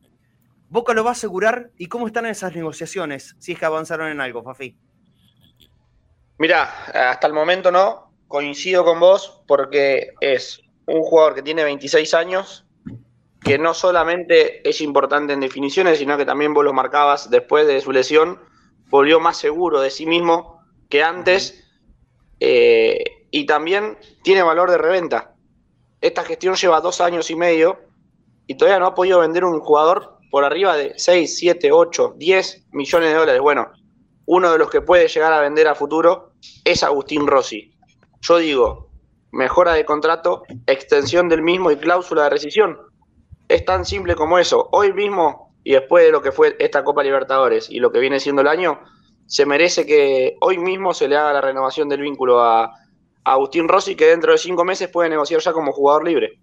¿Boca lo va a asegurar? ¿Y cómo están esas negociaciones? Si es que avanzaron en algo, Fafi. Mira, hasta el momento no, coincido con vos porque es un jugador que tiene 26 años, que no solamente es importante en definiciones, sino que también vos lo marcabas después de su lesión, volvió más seguro de sí mismo que antes eh, y también tiene valor de reventa. Esta gestión lleva dos años y medio y todavía no ha podido vender un jugador por arriba de 6, 7, 8, 10 millones de dólares. Bueno, uno de los que puede llegar a vender a futuro es Agustín Rossi. Yo digo, mejora de contrato, extensión del mismo y cláusula de rescisión. Es tan simple como eso. Hoy mismo, y después de lo que fue esta Copa Libertadores y lo que viene siendo el año, se merece que hoy mismo se le haga la renovación del vínculo a, Agustín Rossi, que dentro de cinco meses puede negociar ya como jugador libre.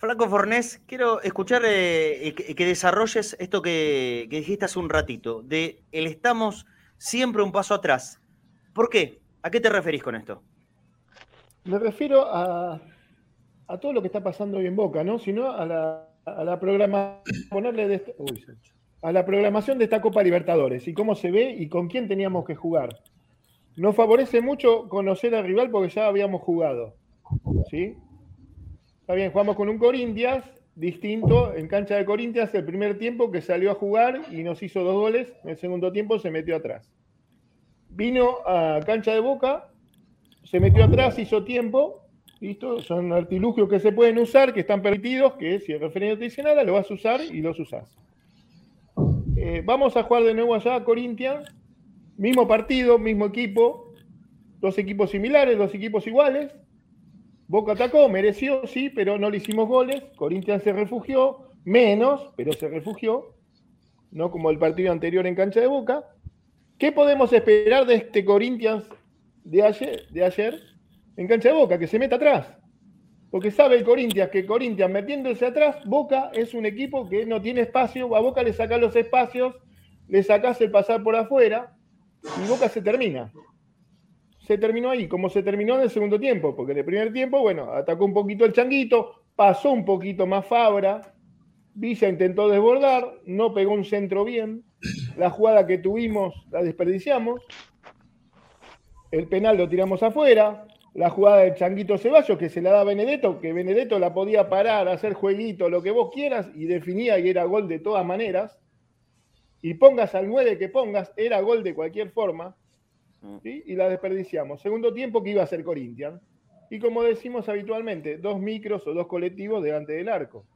Flaco Fornés, quiero escuchar eh, que, desarrolles esto que dijiste hace un ratito, de el estamos siempre un paso atrás. ¿Por qué? ¿A qué te referís con esto? Me refiero a, todo lo que está pasando hoy en Boca, ¿no? Sino a la, a la programa, ponerle de a la programación de esta Copa Libertadores y cómo se ve y con quién teníamos que jugar. Nos favorece mucho conocer al rival porque ya habíamos jugado. ¿Sí? Está bien, jugamos con un Corinthians distinto en cancha de Corinthians el primer tiempo que salió a jugar y nos hizo dos goles, en el segundo tiempo se metió atrás vino a cancha de boca, se metió atrás, hizo tiempo, listo, son artilugios que se pueden usar, que están permitidos, que si el referente te dice nada, lo vas a usar y los usás. Eh, vamos a jugar de nuevo allá a Corinthians, mismo partido, mismo equipo, dos equipos similares, dos equipos iguales. Boca atacó, mereció, sí, pero no le hicimos goles. Corinthians se refugió, menos, pero se refugió, no como el partido anterior en cancha de Boca. ¿Qué podemos esperar de este Corinthians de ayer, en cancha de Boca? Que se meta atrás. Porque sabe el Corinthians que Corinthians metiéndose atrás, Boca es un equipo que no tiene espacio, a Boca le sacás los espacios, le sacás el pasar por afuera y Boca se termina. Se terminó ahí, como se terminó en el segundo tiempo, porque en el primer tiempo, bueno, atacó un poquito el changuito, pasó un poquito más Fabra, Villa intentó desbordar, no pegó un centro bien, la jugada que tuvimos la desperdiciamos, el penal lo tiramos afuera, la jugada del Changuito Ceballos que se la da a Benedetto, que Benedetto la podía parar, hacer jueguito, lo que vos quieras, y definía y era gol de todas maneras. Y pongas al 9 que pongas, era gol de cualquier forma. ¿sí? Y la desperdiciamos. Segundo tiempo que iba a ser Corinthians. Y como decimos habitualmente, dos micros o dos colectivos delante del arco.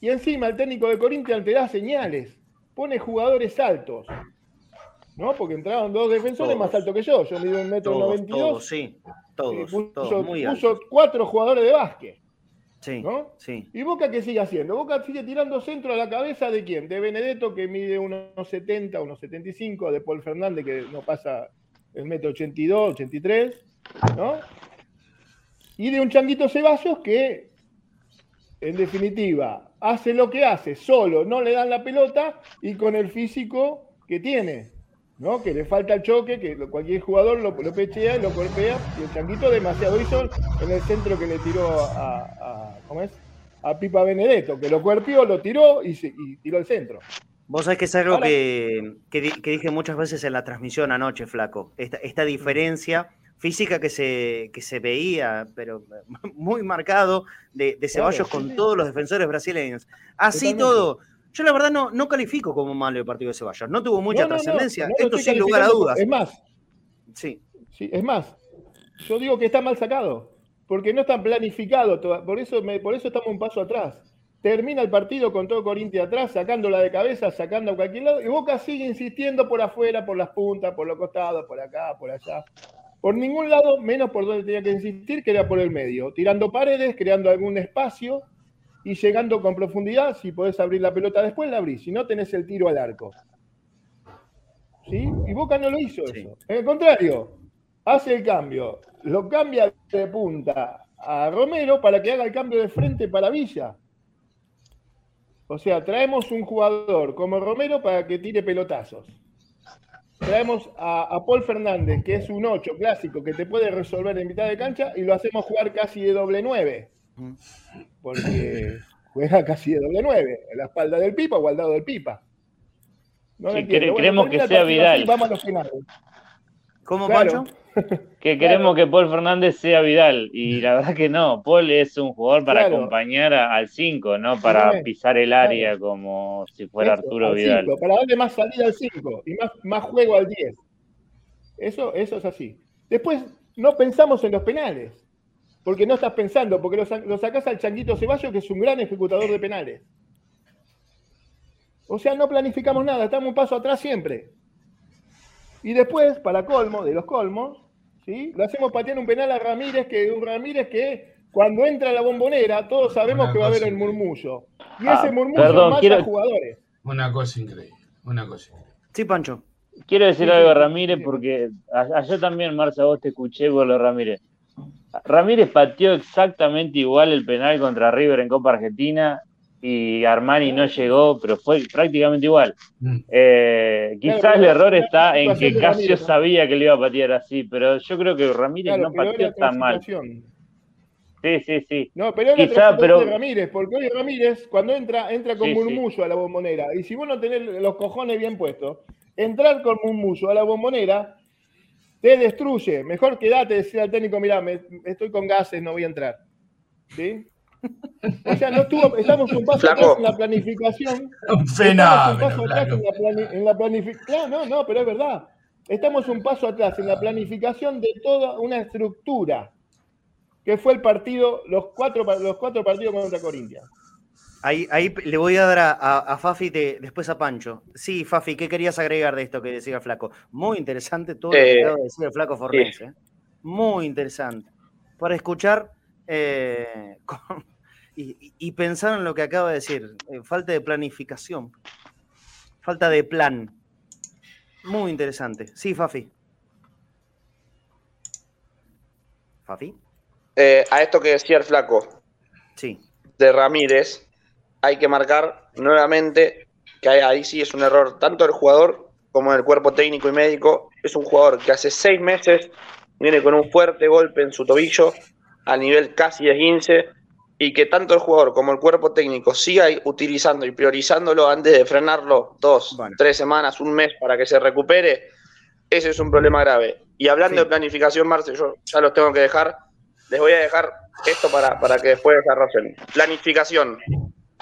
Y encima el técnico de Corinthians te da señales pone jugadores altos. ¿No? Porque entraron dos defensores todos. más altos que yo. Yo mido un metro noventa y dos. Sí, todos, puso, todos muy puso cuatro jugadores de básquet. Sí, ¿no? sí. ¿Y Boca qué sigue haciendo? Boca sigue tirando centro a la cabeza de quién? De Benedetto, que mide unos 70, unos 75, de Paul Fernández, que no pasa el metro 82, 83, ¿no? Y de un Changuito Ceballos que, en definitiva, hace lo que hace, solo, no le dan la pelota y con el físico que tiene. ¿no? Que le falta el choque, que cualquier jugador lo, pechea y lo golpea, y el Changuito demasiado hizo en el centro que le tiró a, ¿cómo es? a Pipa Benedetto, que lo cuerpió, lo tiró y, tiró el centro. Vos sabés que es algo que, dije muchas veces en la transmisión anoche, Flaco. Esta, diferencia física que se, que se veía, pero muy marcado, de, Ceballos con todos los defensores brasileños. Así todo yo la verdad no, no califico como malo el partido de Ceballos. No tuvo mucha trascendencia. Esto sin lugar a dudas. Es más. Sí. sí. Es más. Yo digo que está mal sacado. Porque no está planificado. Por eso, por eso estamos un paso atrás. Termina el partido con todo Corinthians atrás, sacándola de cabeza, sacando a cualquier lado. Y Boca sigue insistiendo por afuera, por las puntas, por los costados, por acá, por allá. Por ningún lado, menos por donde tenía que insistir, que era por el medio. Tirando paredes, creando algún espacio y llegando con profundidad, si podés abrir la pelota después, la abrís. Si no, tenés el tiro al arco. ¿Sí? Y Boca no lo hizo eso. En el contrario, hace el cambio. Lo cambia de punta a Romero para que haga el cambio de frente para Villa. O sea, traemos un jugador como Romero para que tire pelotazos. Traemos a, Paul Fernández, que es un 8 clásico que te puede resolver en mitad de cancha, y lo hacemos jugar casi de doble 9 porque juega casi de doble nueve, en la espalda del Pipa o al lado del Pipa. queremos que sea Vidal. vamos a los finales. ¿Cómo, Pancho? Que queremos que Paul Fernández sea Vidal. Y la verdad que no. Paul es un jugador para acompañar al 5, no para pisar el área como si fuera Arturo Vidal. para darle más salida al 5 y más, más juego al 10. Eso, eso es así. Después, no pensamos en los penales porque no estás pensando, porque lo, sacás al Changuito Ceballos, que es un gran ejecutador de penales. O sea, no planificamos nada, estamos un paso atrás siempre. Y después, para colmo, de los colmos, ¿sí? le hacemos patear un penal a Ramírez, que un Ramírez que cuando entra a la bombonera, todos sabemos que va a haber el murmullo. Y ese ah, murmullo mata jugadores. Una cosa increíble, una cosa increíble. Sí, Pancho. Quiero decir algo a Ramírez porque ayer también, Marcia, vos te escuché por lo Ramírez. Ramírez pateó exactamente igual el penal contra River en Copa Argentina y Armani no llegó, pero fue prácticamente igual. Mm. Eh, quizás el error está en que Casio sabía que le iba a patear así, pero yo creo que Ramírez no pateó tan mal. Sí, sí, sí. No, pero Quizá, pero... de Ramírez, porque hoy Ramírez, cuando entra, entra con murmullo a la bombonera. Y si vos no tenés los cojones bien puestos, entrar con murmullo a la bombonera te destruye. Mejor quédate, decía al técnico, mirá, estoy con gases, no voy a entrar. ¿Sí? O sea, no estuvo, estamos un paso atrás en la planificación. Un fenómeno. Un paso atrás en la, planificación. No, no, pero es verdad. Estamos un paso atrás en la planificación de toda una estructura que fue el partido, los cuatro, los cuatro partidos contra Corintia. Ahí, ahí le voy a dar a, Fafi después a Pancho. Sí, Fafi, ¿qué querías agregar de esto que decía el Flaco? Muy interesante todo lo que eh, acaba de decir el Flaco Fornés. ¿eh? Muy interesante. Para escuchar eh, y, pensar en lo que acaba de decir. falta de planificación. Falta de plan. Muy interesante. Sí, Fafi. Fafi. a esto que decía el Flaco. Sí. De Ramírez hay que marcar nuevamente que ahí sí es un error tanto del jugador como del cuerpo técnico y médico. Es un jugador que hace seis meses viene con un fuerte golpe en su tobillo a nivel casi de 15 y que tanto el jugador como el cuerpo técnico siga utilizando y priorizándolo antes de frenarlo dos, tres semanas, un mes para que se recupere, ese es un problema grave. Y hablando de planificación, Marce, yo ya los tengo que dejar, les voy a dejar esto para, para que después desarrollen. Planificación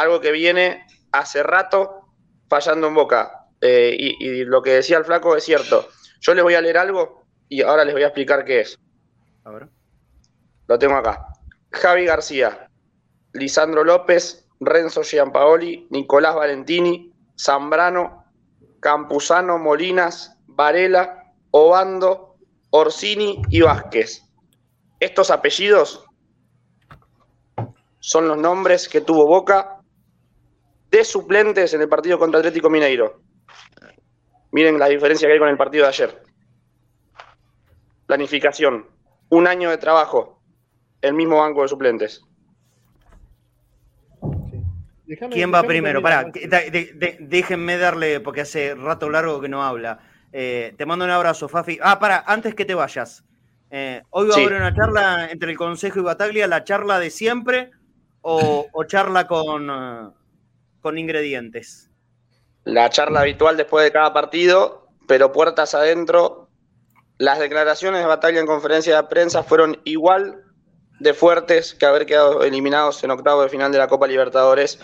algo que viene hace rato fallando en boca. Eh, y, lo que decía el flaco es cierto. Yo les voy a leer algo y ahora les voy a explicar qué es. A ver. Lo tengo acá. Javi García, Lisandro López, Renzo Giampaoli, Nicolás Valentini, Zambrano, Campuzano, Molinas, Varela, Obando, Orsini y Vázquez. Estos apellidos son los nombres que tuvo Boca de suplentes en el partido contra Atlético Mineiro. Miren la diferencia que hay con el partido de ayer. Planificación, un año de trabajo, el mismo banco de suplentes. ¿Quién va primero? Pará, déjenme darle, porque hace rato largo que no habla. Eh, te mando un abrazo, Fafi. Ah, para, antes que te vayas. Eh, hoy va a haber una charla entre el Consejo y Bataglia, la charla de siempre o, charla con, eh, con ingredientes. La charla habitual después de cada partido, pero puertas adentro. Las declaraciones de Bataglia en conferencia de prensa fueron igual de fuertes que haber quedado eliminados en octavo de final de la Copa Libertadores.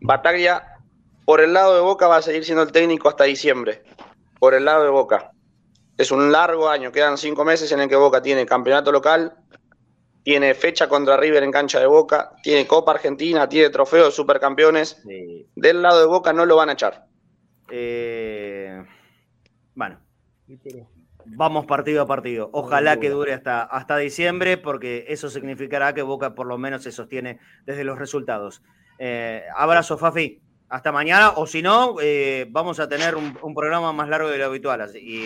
Bataglia, por el lado de Boca, va a seguir siendo el técnico hasta diciembre. Por el lado de Boca. Es un largo año, quedan cinco meses en el que Boca tiene campeonato local, tiene fecha contra River en cancha de Boca, tiene Copa Argentina, tiene trofeo de supercampeones. Del lado de Boca no lo van a echar. Eh, bueno, Vamos partido a partido. Ojalá que dure hasta, hasta diciembre, porque eso significará que Boca por lo menos se sostiene desde los resultados. Eh, abrazo, Fafi. Hasta mañana, o si no, eh, vamos a tener un, programa más largo de lo habitual. y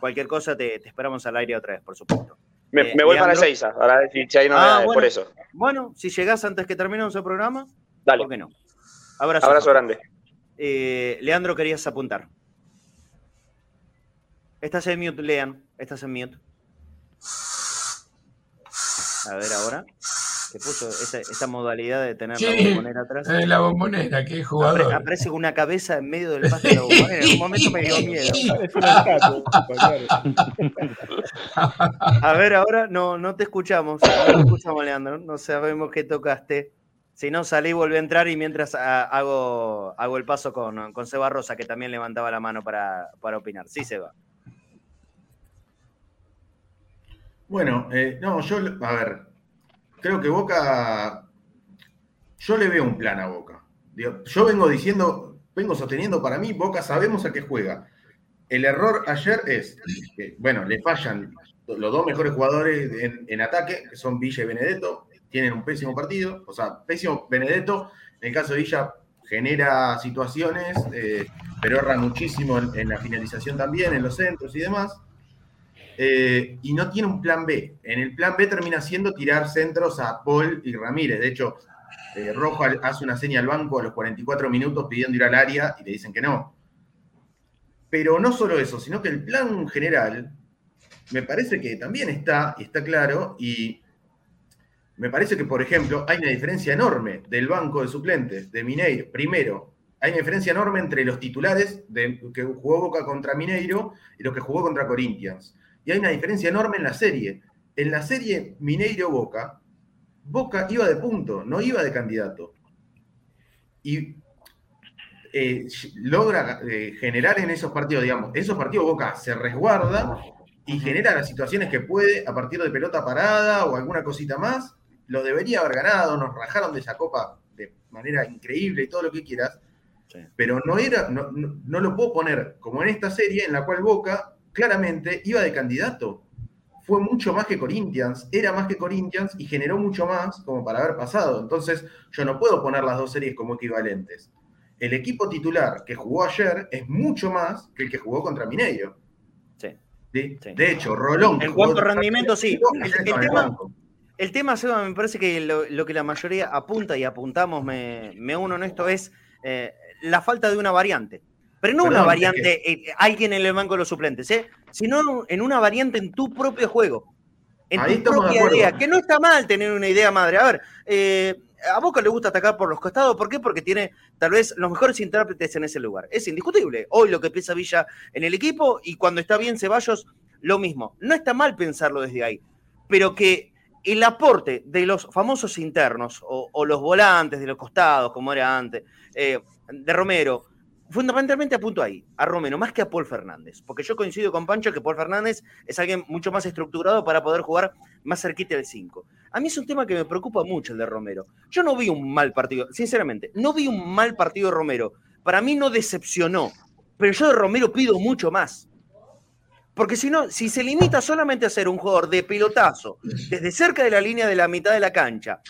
cualquier cosa te, esperamos al aire otra vez, por supuesto. Me, eh, voy para Seiza, ver si, hay novedades ah, por eso. Bueno, si llegás antes que terminemos el programa, Dale. ¿por qué no? Abrazo. Abrazo grande. Leandro, querías apuntar. Estás en mute, Lean. Estás en mute. A ver ahora. ¿Qué puso esta, modalidad de tener la bombonera atrás? Eh, la bombonera, qué jugador. aparece con una cabeza en medio del pasto de la bombonera. En un momento me dio miedo. A ver, ahora no, no te escuchamos. No te escuchamos, Leandro. No sabemos qué tocaste. Si no, salí, volví a entrar y mientras hago, hago el paso con, con Seba Rosa, que también levantaba la mano para, para opinar. Sí, Seba. Bueno, eh, no, yo, a ver, creo que Boca, yo le veo un plan a Boca. Yo vengo diciendo, vengo sosteniendo para mí, Boca sabemos a qué juega. El error ayer es que, bueno, le fallan los dos mejores jugadores en, ataque, que son Villa y Benedetto, tienen un pésimo partido, o sea, pésimo Benedetto, en el caso de Villa genera situaciones, eh, pero erra muchísimo en la finalización también, en los centros y demás. Eh, y no tiene un plan B. En el plan B termina siendo tirar centros a Paul y Ramírez. De hecho, eh, Rojo hace una seña al banco a los 44 minutos pidiendo ir al área y le dicen que no. Pero no solo eso, sino que el plan general me parece que también está, y está claro, y me parece que, por ejemplo, hay una diferencia enorme del banco de suplentes de Mineiro. Primero, hay una diferencia enorme entre los titulares de, que jugó Boca contra Mineiro y los que jugó contra Corinthians. Y hay una diferencia enorme en la serie. En la serie Mineiro-Boca, Boca iba de punto, no iba de candidato. Y eh, logra eh, generar en esos partidos, digamos, esos partidos Boca se resguarda y genera las situaciones que puede a partir de pelota parada o alguna cosita más. Lo debería haber ganado, nos rajaron de esa copa de manera increíble y todo lo que quieras. Pero no era, no, no, lo puedo poner como en esta serie en la cual Boca claramente iba de candidato. Fue mucho más que Corinthians, era más que Corinthians y generó mucho más como para haber pasado. Entonces, yo no puedo poner las dos series como equivalentes. El equipo titular que jugó ayer es mucho más que el que jugó contra Mineiro. Sí. De hecho, Rolón. En cuanto a rendimiento, sí. El, tema, el, tema, Seba, me parece que lo, que la mayoría apunta y apuntamos, me, me uno en esto, es eh, la falta de una variante. Pero no una variante, eh, alguien en el banco de los suplentes, ¿eh? sino en una variante en tu propio juego. En tu propia idea. Que no está mal tener una idea madre. A ver, eh, a Boca le gusta atacar por los costados. ¿Por qué? Porque tiene tal vez los mejores intérpretes en ese lugar. Es indiscutible. Hoy lo que piensa Villa en el equipo y cuando está bien Ceballos, lo mismo. No está mal pensarlo desde ahí. Pero que el aporte de los famosos internos o, los volantes de los costados, como era antes, eh, de Romero, fundamentalmente apunto ahí, a Romero, más que a Paul Fernández, porque yo coincido con Pancho que Paul Fernández es alguien mucho más estructurado para poder jugar más cerquita del 5. A mí es un tema que me preocupa mucho el de Romero. Yo no vi un mal partido, sinceramente, no vi un mal partido de Romero. Para mí no decepcionó, pero yo de Romero pido mucho más. Porque si no, si se limita solamente a ser un jugador de pilotazo, desde cerca de la línea de la mitad de la cancha,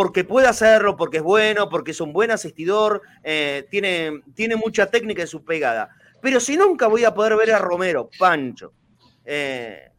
porque puede hacerlo, porque es bueno, porque es un buen asistidor, eh, tiene, tiene mucha técnica en su pegada. Pero si nunca voy a poder ver a Romero, Pancho, eh,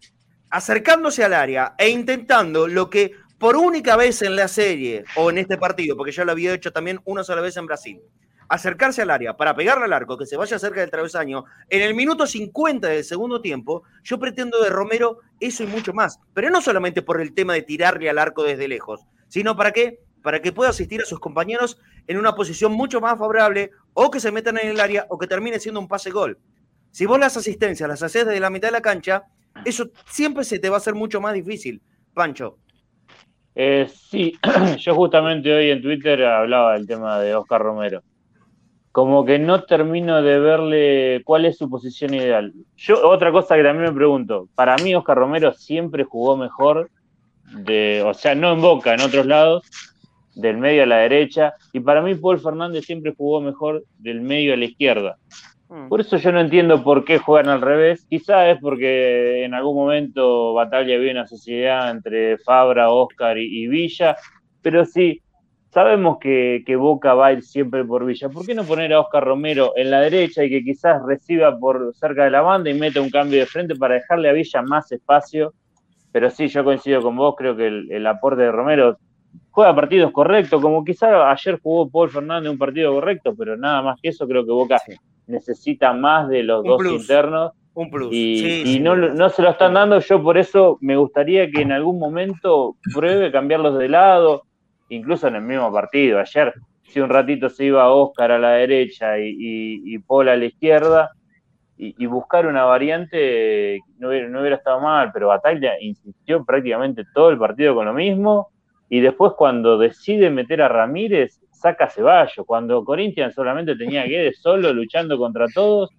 acercándose al área e intentando lo que por única vez en la serie o en este partido, porque ya lo había hecho también una sola vez en Brasil, acercarse al área para pegarle al arco, que se vaya cerca del travesaño, en el minuto 50 del segundo tiempo, yo pretendo de Romero eso y mucho más. Pero no solamente por el tema de tirarle al arco desde lejos, sino para qué? Para que pueda asistir a sus compañeros en una posición mucho más favorable, o que se metan en el área, o que termine siendo un pase-gol. Si vos las asistencias las haces desde la mitad de la cancha, eso siempre se te va a hacer mucho más difícil. Pancho. Eh, sí, yo justamente hoy en Twitter hablaba del tema de Oscar Romero como que no termino de verle cuál es su posición ideal. Yo, otra cosa que también me pregunto, para mí Oscar Romero siempre jugó mejor, de, o sea, no en Boca, en otros lados, del medio a la derecha, y para mí Paul Fernández siempre jugó mejor del medio a la izquierda. Mm. Por eso yo no entiendo por qué juegan al revés. Quizás es porque en algún momento Batalla había una sociedad entre Fabra, Oscar y Villa, pero sí, Sabemos que, Boca va a ir siempre por Villa. ¿Por qué no poner a Oscar Romero en la derecha y que quizás reciba por cerca de la banda y meta un cambio de frente para dejarle a Villa más espacio? Pero sí, yo coincido con vos, creo que el, aporte de Romero juega partidos correctos, como quizás ayer jugó Paul Fernández un partido correcto, pero nada más que eso, creo que Boca necesita más de los dos internos. Un plus. Y, no, no, se lo están dando, yo por eso me gustaría que en algún momento pruebe cambiarlos de lado, incluso en el mismo partido. Ayer, si un ratito se iba Oscar a la derecha y, y, Paul a la izquierda, y, buscar una variante no hubiera, no hubiera estado mal, pero Batalla insistió prácticamente todo el partido con lo mismo. Y después, cuando decide meter a Ramírez, saca a Ceballos. Cuando Corinthians solamente tenía a Guedes solo luchando contra todos,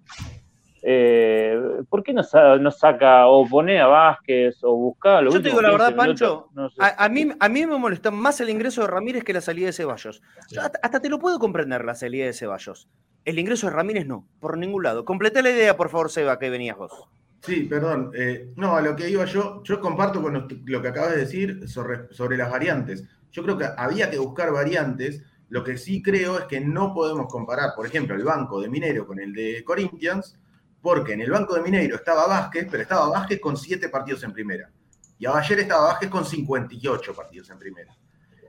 eh, ¿por qué no, saca o pone a Vázquez o busca Yo te digo la verdad, Pancho, a, mí, a mí me molesta más el ingreso de Ramírez que la salida de Ceballos. hasta, te lo puedo comprender la salida de Ceballos. El ingreso de Ramírez no, por ningún lado. Completé la idea, por favor, Seba, que venías vos. Sí, perdón. Eh, no, a lo que iba yo, yo comparto con lo que acabas de decir sobre, las variantes. Yo creo que había que buscar variantes. Lo que sí creo es que no podemos comparar, por ejemplo, el banco de Minero con el de Corinthians, porque en el banco de Mineiro estaba Vázquez, pero estaba Vázquez con 7 partidos en primera. Y ayer estaba Vázquez con 58 partidos en primera.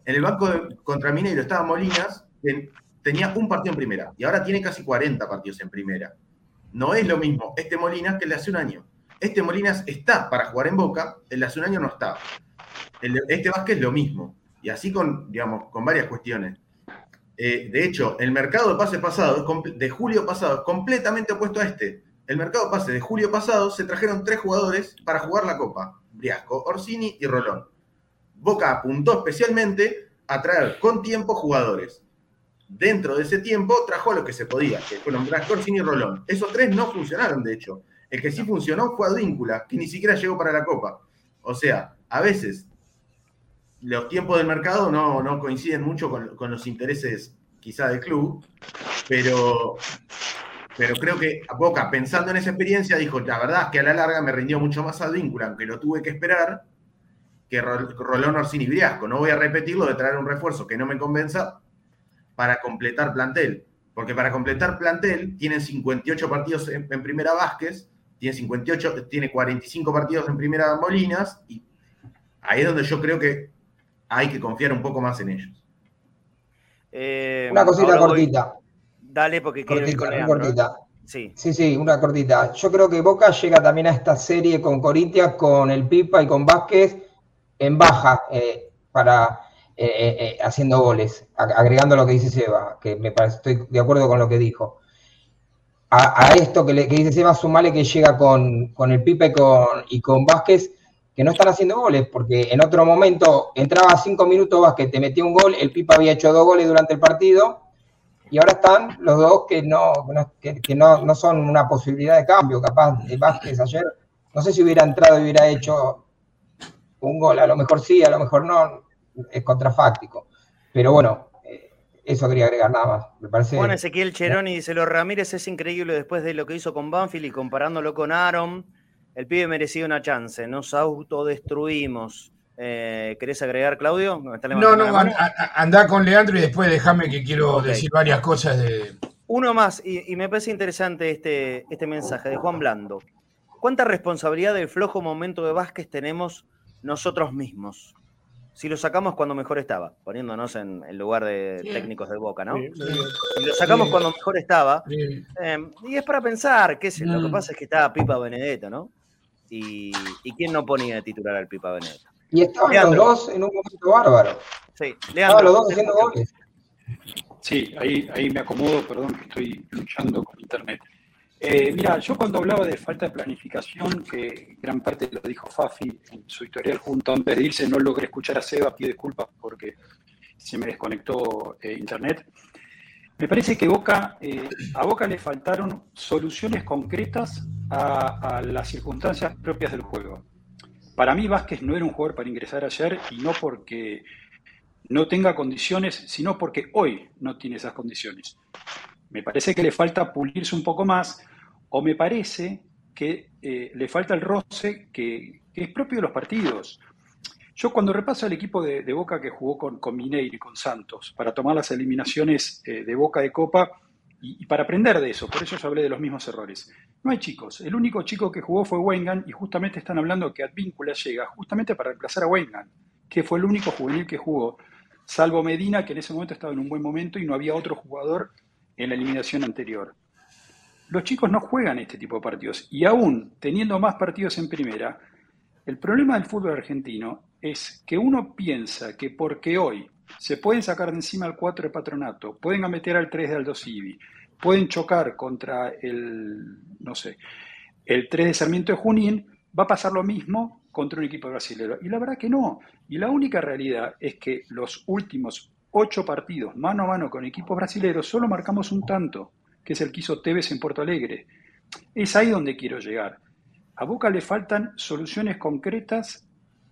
En el banco contra Mineiro estaba Molinas, tenía un partido en primera, y ahora tiene casi 40 partidos en primera. No es lo mismo este Molinas que el de hace un año. Este Molinas está para jugar en Boca, el de hace un año no estaba. este Vázquez lo mismo. Y así con, digamos, con varias cuestiones. Eh, de hecho, el mercado de pases pasado, de julio pasado, completamente opuesto a este el mercado pase de julio pasado se trajeron tres jugadores para jugar la Copa, Briasco, Orsini y Rolón. Boca apuntó especialmente a traer con tiempo jugadores. Dentro de ese tiempo trajo lo que se podía, que fueron Briasco, Orsini y Rolón. Esos tres no funcionaron, de hecho. El que sí funcionó fue Advíncula, que ni siquiera llegó para la Copa. O sea, a veces los tiempos del mercado no, no coinciden mucho con, con los intereses quizá del club, pero pero creo que Boca, pensando en esa experiencia, dijo, la verdad es que a la larga me rindió mucho más Advíncula, aunque lo tuve que esperar, que Rolón Orsini Briasco. No voy a repetirlo de traer un refuerzo que no me convenza para completar plantel. Porque para completar plantel tienen 58 partidos en, primera Vázquez, tiene 58, tiene 45 partidos en primera Molinas, y ahí es donde yo creo que hay que confiar un poco más en ellos. Eh, Una cosita cortita. Dale, porque quiero ir con cortita. Sí. sí, sí, una cortita. Yo creo que Boca llega también a esta serie con Corinthians, con el Pipa y con Vázquez en baja eh, para eh, eh, haciendo goles, agregando lo que dice Seba, que me parece, estoy de acuerdo con lo que dijo. A, esto que, le, dice Seba, sumale que llega con, con el Pipa y con, y con Vázquez, que no están haciendo goles, porque en otro momento entraba cinco minutos Vázquez, te metía un gol, el Pipa había hecho dos goles durante el partido y ahora están los dos que no, que, no, no, son una posibilidad de cambio, capaz Vázquez ayer, no sé si hubiera entrado y hubiera hecho un gol, a lo mejor sí, a lo mejor no, es contrafáctico, pero bueno, eh, eso quería agregar nada más, me parece. Bueno, Ezequiel Cheroni dice, los Ramírez es increíble después de lo que hizo con Banfield y comparándolo con Aaron, el pibe merecía una chance, nos autodestruimos. Eh, ¿Querés agregar, Claudio? no, no, anda con Leandro y después déjame que quiero decir varias cosas de... Uno más, y, me parece interesante este, este mensaje de Juan Blando. ¿Cuánta responsabilidad del flojo momento de Vázquez tenemos nosotros mismos? Si lo sacamos cuando mejor estaba, poniéndonos en el lugar de técnicos de Boca, ¿no? Si lo sacamos cuando mejor estaba, em, y es para pensar, qué sé, lo que mm. pasa es que estaba Pipa Benedetto, ¿no? Y, quién no ponía de titular al Pipa Benedetto. Y estaban los dos en un momento bárbaro. Sí, Leandro. Estaban los dos haciendo goles. Sí, ahí, ahí me acomodo, perdón que estoy luchando con internet. Eh, mira, yo cuando hablaba de falta de planificación, que gran parte lo dijo Fafi en su historial junto antes de irse, no logré escuchar a Seba, pido disculpas porque se me desconectó eh, internet. Me parece que Boca, eh, a Boca le faltaron soluciones concretas a, a, las circunstancias propias del juego. Para mí Vázquez no era un jugador para ingresar ayer y no porque no tenga condiciones, sino porque hoy no tiene esas condiciones. Me parece que le falta pulirse un poco más o me parece que eh, le falta el roce que, es propio de los partidos. Yo cuando repaso el equipo de, Boca que jugó con, con y con Santos para tomar las eliminaciones eh, de Boca de Copa y, para aprender de eso, por eso yo hablé de los mismos errores. No hay chicos, el único chico que jugó fue Wengan y justamente están hablando que Advíncula llega justamente para reemplazar a Wengan, que fue el único juvenil que jugó, salvo Medina que en ese momento estaba en un buen momento y no había otro jugador en la eliminación anterior los chicos no juegan este tipo de partidos. Y aún teniendo más partidos en primera, el problema del fútbol argentino es que uno piensa que porque hoy se pueden sacar de encima el 4 de Patronato, pueden meter al 3 de Aldo Civi, pueden chocar contra el, no sé, el 3 de Sarmiento de Junín, va a pasar lo mismo contra un equipo brasileño. Y la verdad que no. Y la única realidad es que los últimos ocho partidos mano a mano con equipos brasileños solo marcamos un tanto que es el que hizo Tevez en Porto Alegre. Es ahí donde quiero llegar. A Boca le faltan soluciones concretas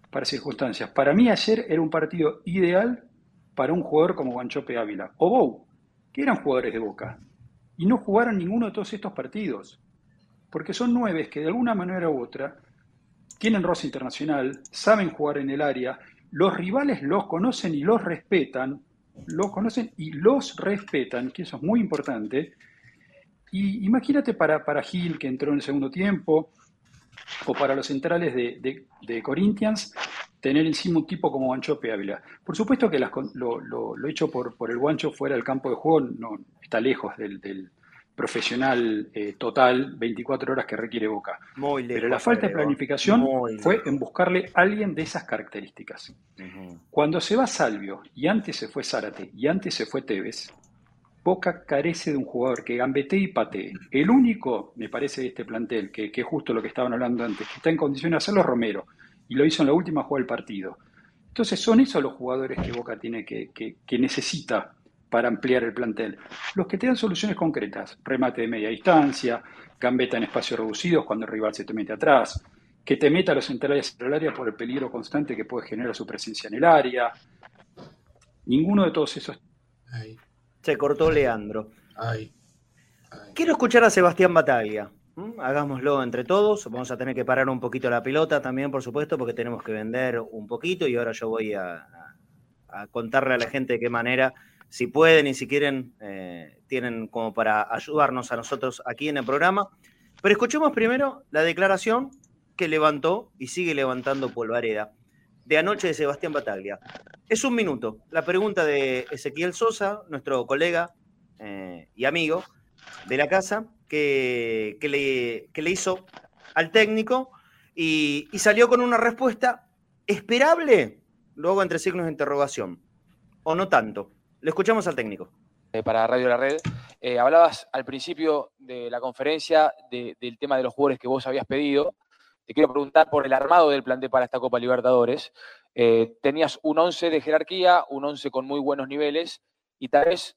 para circunstancias. Para mí ayer era un partido ideal para un jugador como Guanchope Ávila o Bou, que eran jugadores de Boca, y no jugaron ninguno de todos estos partidos, porque son nueve que de alguna manera u otra tienen rosa internacional, saben jugar en el área, los rivales los conocen y los respetan, los conocen y los respetan, que eso es muy importante, y imagínate para, para Gil, que entró en el segundo tiempo, o para los centrales de, Corinthians, tener encima un tipo como Guanchope Ávila. Por supuesto que lo, hecho por, por el Guancho fuera del campo de juego no está lejos del, profesional eh, total 24 horas que requiere Boca. Pero la falta de planificación fue en buscarle a alguien de esas características. Cuando se va Salvio, y antes se fue Zárate, y antes se fue Tevez, Boca carece de un jugador que gambetee y patee. El único, me parece, de este plantel, que, es justo lo que estaban hablando antes, que está en condición de hacerlo Romero, y lo hizo en la última jugada del partido. Entonces son esos los jugadores que Boca tiene que, necesita para ampliar el plantel. Los que te dan soluciones concretas, remate de media distancia, gambeta en espacios reducidos cuando el rival se te mete atrás, que te meta a los centrales el área por el peligro constante que puede generar su presencia en el área. Ninguno de todos esos se cortó Leandro. Quiero escuchar a Sebastián Bataglia. Hagámoslo entre todos. Vamos a tener que parar un poquito la pelota también, por supuesto, porque tenemos que vender un poquito y ahora yo voy a, contarle a la gente de qué manera, si pueden y si quieren, eh, tienen como para ayudarnos a nosotros aquí en el programa. Pero escuchemos primero la declaración que levantó y sigue levantando Polvareda de anoche de Sebastián Bataglia. Es un minuto. La pregunta de Ezequiel Sosa, nuestro colega eh, y amigo de la casa, que, le, le, hizo al técnico y, salió con una respuesta esperable, luego entre signos de interrogación, o no tanto. Le escuchamos al técnico. Eh, para Radio La Red, eh, hablabas al principio de la conferencia del tema de los jugadores que vos habías pedido. Te quiero preguntar por el armado del plantel para esta Copa Libertadores. Eh, tenías un 11 de jerarquía, un 11 con muy buenos niveles y tal vez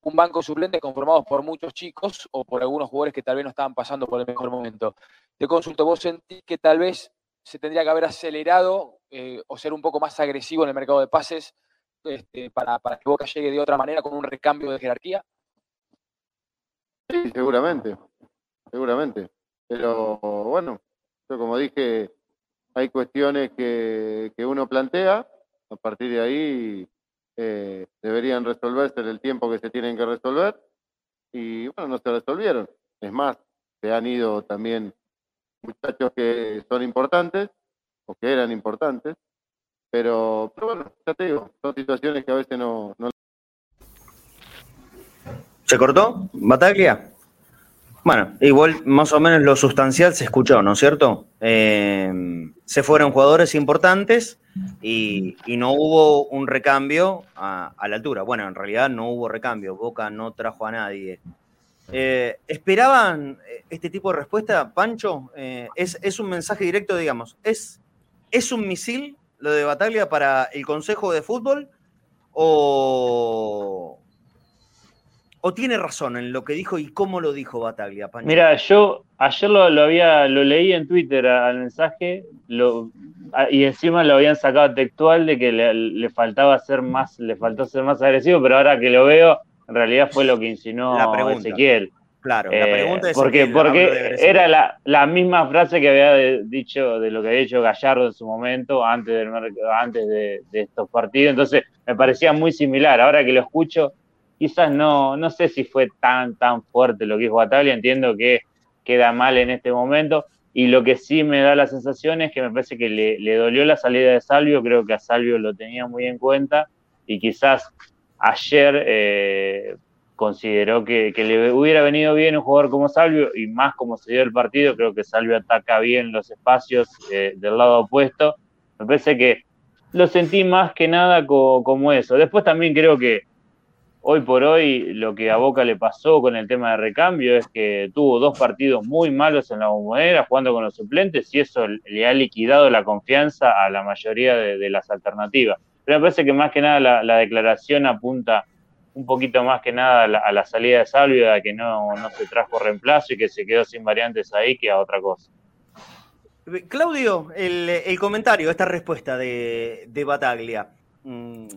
un banco suplente conformado por muchos chicos o por algunos jugadores que tal vez no estaban pasando por el mejor momento. Te consulto, ¿vos sentís que tal vez se tendría que haber acelerado eh, o ser un poco más agresivo en el mercado de pases este, para, para que Boca llegue de otra manera con un recambio de jerarquía? Sí, seguramente, seguramente. Pero bueno, como dije hay cuestiones que, uno plantea, a partir de ahí eh, deberían resolverse en el tiempo que se tienen que resolver, y bueno, no se resolvieron. Es más, se han ido también muchachos que son importantes, o que eran importantes, pero, bueno, ya te digo, son situaciones que a veces no... no... ¿Se cortó? ¿Bataglia? Bueno, igual más o menos lo sustancial se escuchó, ¿no es cierto? Eh, se fueron jugadores importantes y, no hubo un recambio a, la altura. Bueno, en realidad no hubo recambio, Boca no trajo a nadie. Eh, ¿Esperaban este tipo de respuesta, Pancho? Eh, es, es, un mensaje directo, digamos. ¿Es, ¿Es un misil lo de Bataglia para el Consejo de Fútbol? ¿O, ¿O tiene razón en lo que dijo y cómo lo dijo Bataglia? Mira, yo ayer lo, había, lo leí en Twitter al mensaje y encima lo habían sacado textual de que le, faltaba ser más, le faltó ser más agresivo, pero ahora que lo veo, en realidad fue lo que insinuó Ezequiel. Claro, la pregunta es eh, porque, porque era la, la, misma frase que había dicho de lo que había dicho Gallardo en su momento antes, del, antes de, de estos partidos, entonces me parecía muy similar. Ahora que lo escucho, quizás no, no sé si fue tan, tan fuerte lo que dijo Bataglia, entiendo que queda mal en este momento, y lo que sí me da la sensación es que me parece que le, dolió la salida de Salvio, creo que a Salvio lo tenía muy en cuenta, y quizás ayer eh, consideró que, le hubiera venido bien un jugador como Salvio, y más como se dio el partido, creo que Salvio ataca bien los espacios eh, del lado opuesto, me parece que lo sentí más que nada como eso. Después también creo que hoy por hoy lo que a Boca le pasó con el tema de recambio es que tuvo dos partidos muy malos en la bombonera jugando con los suplentes y eso le ha liquidado la confianza a la mayoría de, las alternativas. Pero me parece que más que nada la, declaración apunta un poquito más que nada a la, salida de Salvio, a que no, se trajo reemplazo y que se quedó sin variantes ahí que a otra cosa. Claudio, el, comentario, esta respuesta de Bataglia. Mm,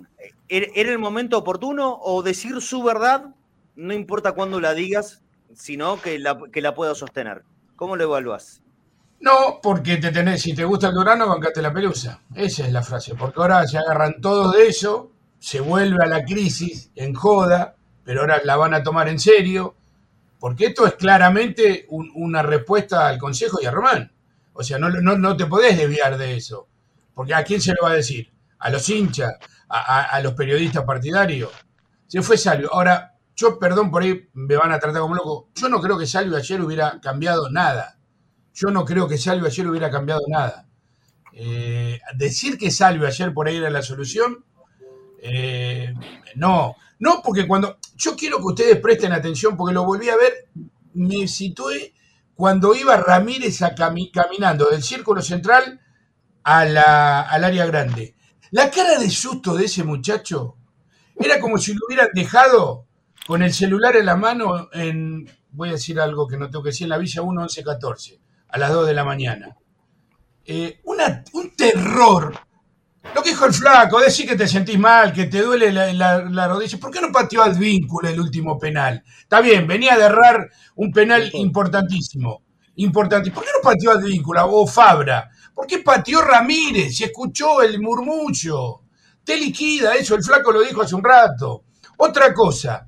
¿era el momento oportuno o decir su verdad, no importa cuándo la digas, sino que la, que la pueda sostener? ¿Cómo lo evalúas? No, porque te si te gusta el Durano, bancate la pelusa. Esa es la frase, porque ahora se agarran todos de eso, se vuelve a la crisis en joda, pero ahora la van a tomar en serio, porque esto es claramente una respuesta al Consejo y a Román. O sea, no, no, no te podés desviar de eso, porque ¿a quién se lo va a decir? A los hinchas, a, los periodistas partidarios. Se fue Salvio. Ahora, yo, perdón, por ahí me van a tratar como loco. Yo no creo que Salvio ayer hubiera cambiado nada. Yo no creo que Salvio ayer hubiera cambiado nada. Eh, decir que Salvio ayer por ahí era la solución, eh, no. No, porque cuando. Yo quiero que ustedes presten atención, porque lo volví a ver, me situé cuando iba Ramírez caminando del círculo central al área grande. La cara de susto de ese muchacho era como si lo hubieran dejado con el celular en la mano en, voy a decir algo que no tengo que decir, en la Villa 1 11 14, a las 2 de la mañana. Eh, un terror. Lo que dijo el flaco, decir que te sentís mal, que te duele la, rodilla. ¿Por qué no pateó al vínculo el último penal? Está bien, venía de errar un penal importantísimo. Importantísimo. ¿Por qué no pateó al vínculo o Fabra? ¿Por qué pateó Ramírez? Se escuchó el murmullo. Te liquida eso, el flaco lo dijo hace un rato. Otra cosa,